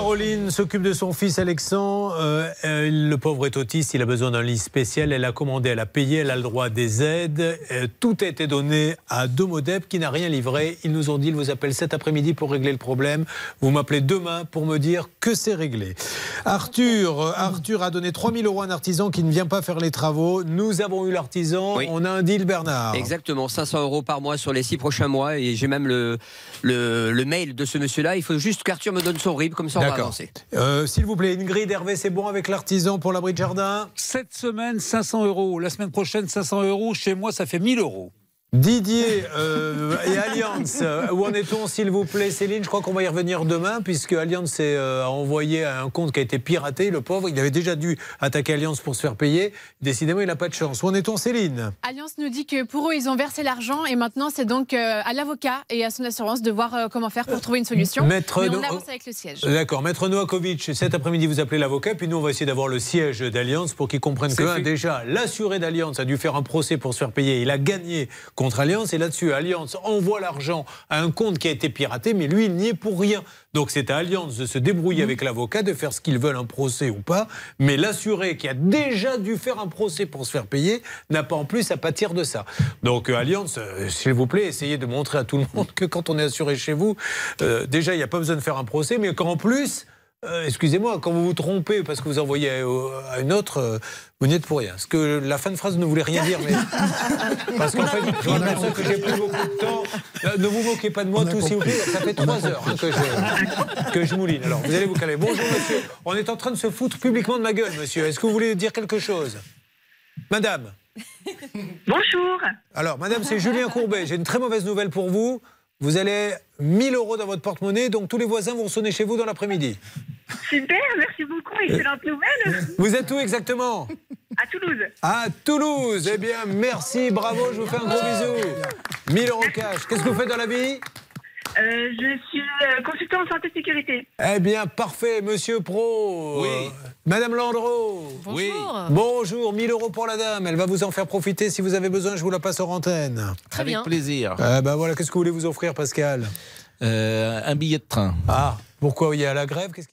Caroline s'occupe de son fils Alexandre. Euh, euh, le pauvre est autiste, il a besoin d'un lit spécial. Elle a commandé, elle a payé, elle a le droit à des aides. Euh, tout a été donné à Domodep qui n'a rien livré. Ils nous ont dit, ils vous appellent cet après-midi pour régler le problème. Vous m'appelez demain pour me dire que c'est réglé. Arthur, euh, Arthur a donné 3000 euros à un artisan qui ne vient pas faire les travaux. Nous avons eu l'artisan. On a un deal, Bernard. Exactement, 500 euros par mois sur les six prochains mois. Et j'ai même le, le, le mail de ce monsieur-là. Il faut juste qu'Arthur me donne son RIB, comme ça on va D'accord. avancer. Euh, S'il vous plaît, Ingrid, Hervé, c'est bon avec l'artisan pour l'abri de jardin? Cette semaine, 500 euros. La semaine prochaine, 500 euros. Chez moi, ça fait 1000 euros. Didier euh, et Allianz, euh, où en est-on s'il vous plaît Céline? Je crois qu'on va y revenir demain puisque Allianz s'est, euh, a envoyé un compte qui a été piraté, le pauvre. Il avait déjà dû attaquer Allianz pour se faire payer. Décidément, il n'a pas de chance. Où en est-on Céline? Alliance nous dit que pour eux, ils ont versé l'argent et maintenant, c'est donc euh, à l'avocat et à son assurance de voir euh, comment faire pour trouver une solution. Maître Mais on No- avance avec le siège. D'accord, Maître Novakovic, cet après-midi vous appelez l'avocat, puis nous on va essayer d'avoir le siège d'Allianz pour qu'ils comprennent que un, fait. déjà l'assuré d'Allianz a dû faire un procès pour se faire payer, il a gagné contre Allianz et là-dessus Allianz envoie l'argent à un compte qui a été piraté, mais lui il n'y est pour rien. Donc c'est à Allianz de se débrouiller avec l'avocat, de faire ce qu'ils veulent, un procès ou pas, mais l'assuré qui a déjà dû faire un procès pour se faire payer n'a pas en plus à pâtir de ça. Donc euh, Allianz, euh, s'il vous plaît, essayez de montrer à tout le monde que quand on est assuré chez vous, euh, déjà il n'y a pas besoin de faire un procès, mais qu'en plus, euh, excusez-moi, quand vous vous trompez parce que vous envoyez à, à une autre, euh, vous n'y êtes pour rien. Parce que la fin de phrase ne voulait rien dire, mais. parce qu'en fait, j'ai l'impression que j'ai plus beaucoup de temps. Euh, Ne vous moquez pas de moi, tous, s'il vous plaît. Ça fait trois heures hein, que, je, que je mouline. Alors, vous allez vous calmer. Bonjour, monsieur. On est en train de se foutre publiquement de ma gueule, monsieur. Est-ce que vous voulez dire quelque chose? Madame Bonjour. alors, madame, c'est Julien Courbet. J'ai une très mauvaise nouvelle pour vous. Vous allez 1000 euros dans votre porte-monnaie, donc tous les voisins vont sonner chez vous dans l'après-midi. Super, merci beaucoup. Excellente nouvelle. Vous êtes où exactement? À Toulouse. À Toulouse. Eh bien, merci, bravo, je vous fais un gros bisou. 1000 euros cash. Qu'est-ce que vous faites dans la vie? Euh, je suis euh, consultant en santé sécurité. Eh bien, parfait, monsieur Pro. Oui. Euh, Madame Landreau. Bonjour. Bonjour, 1000 euros pour la dame. Elle va vous en faire profiter. Si vous avez besoin, je vous la passe en antenne. Très Avec bien. plaisir. Eh ben voilà, qu'est-ce que vous voulez vous offrir, Pascal? Un billet de train. Ah, pourquoi il y a la grève? Qu'est-ce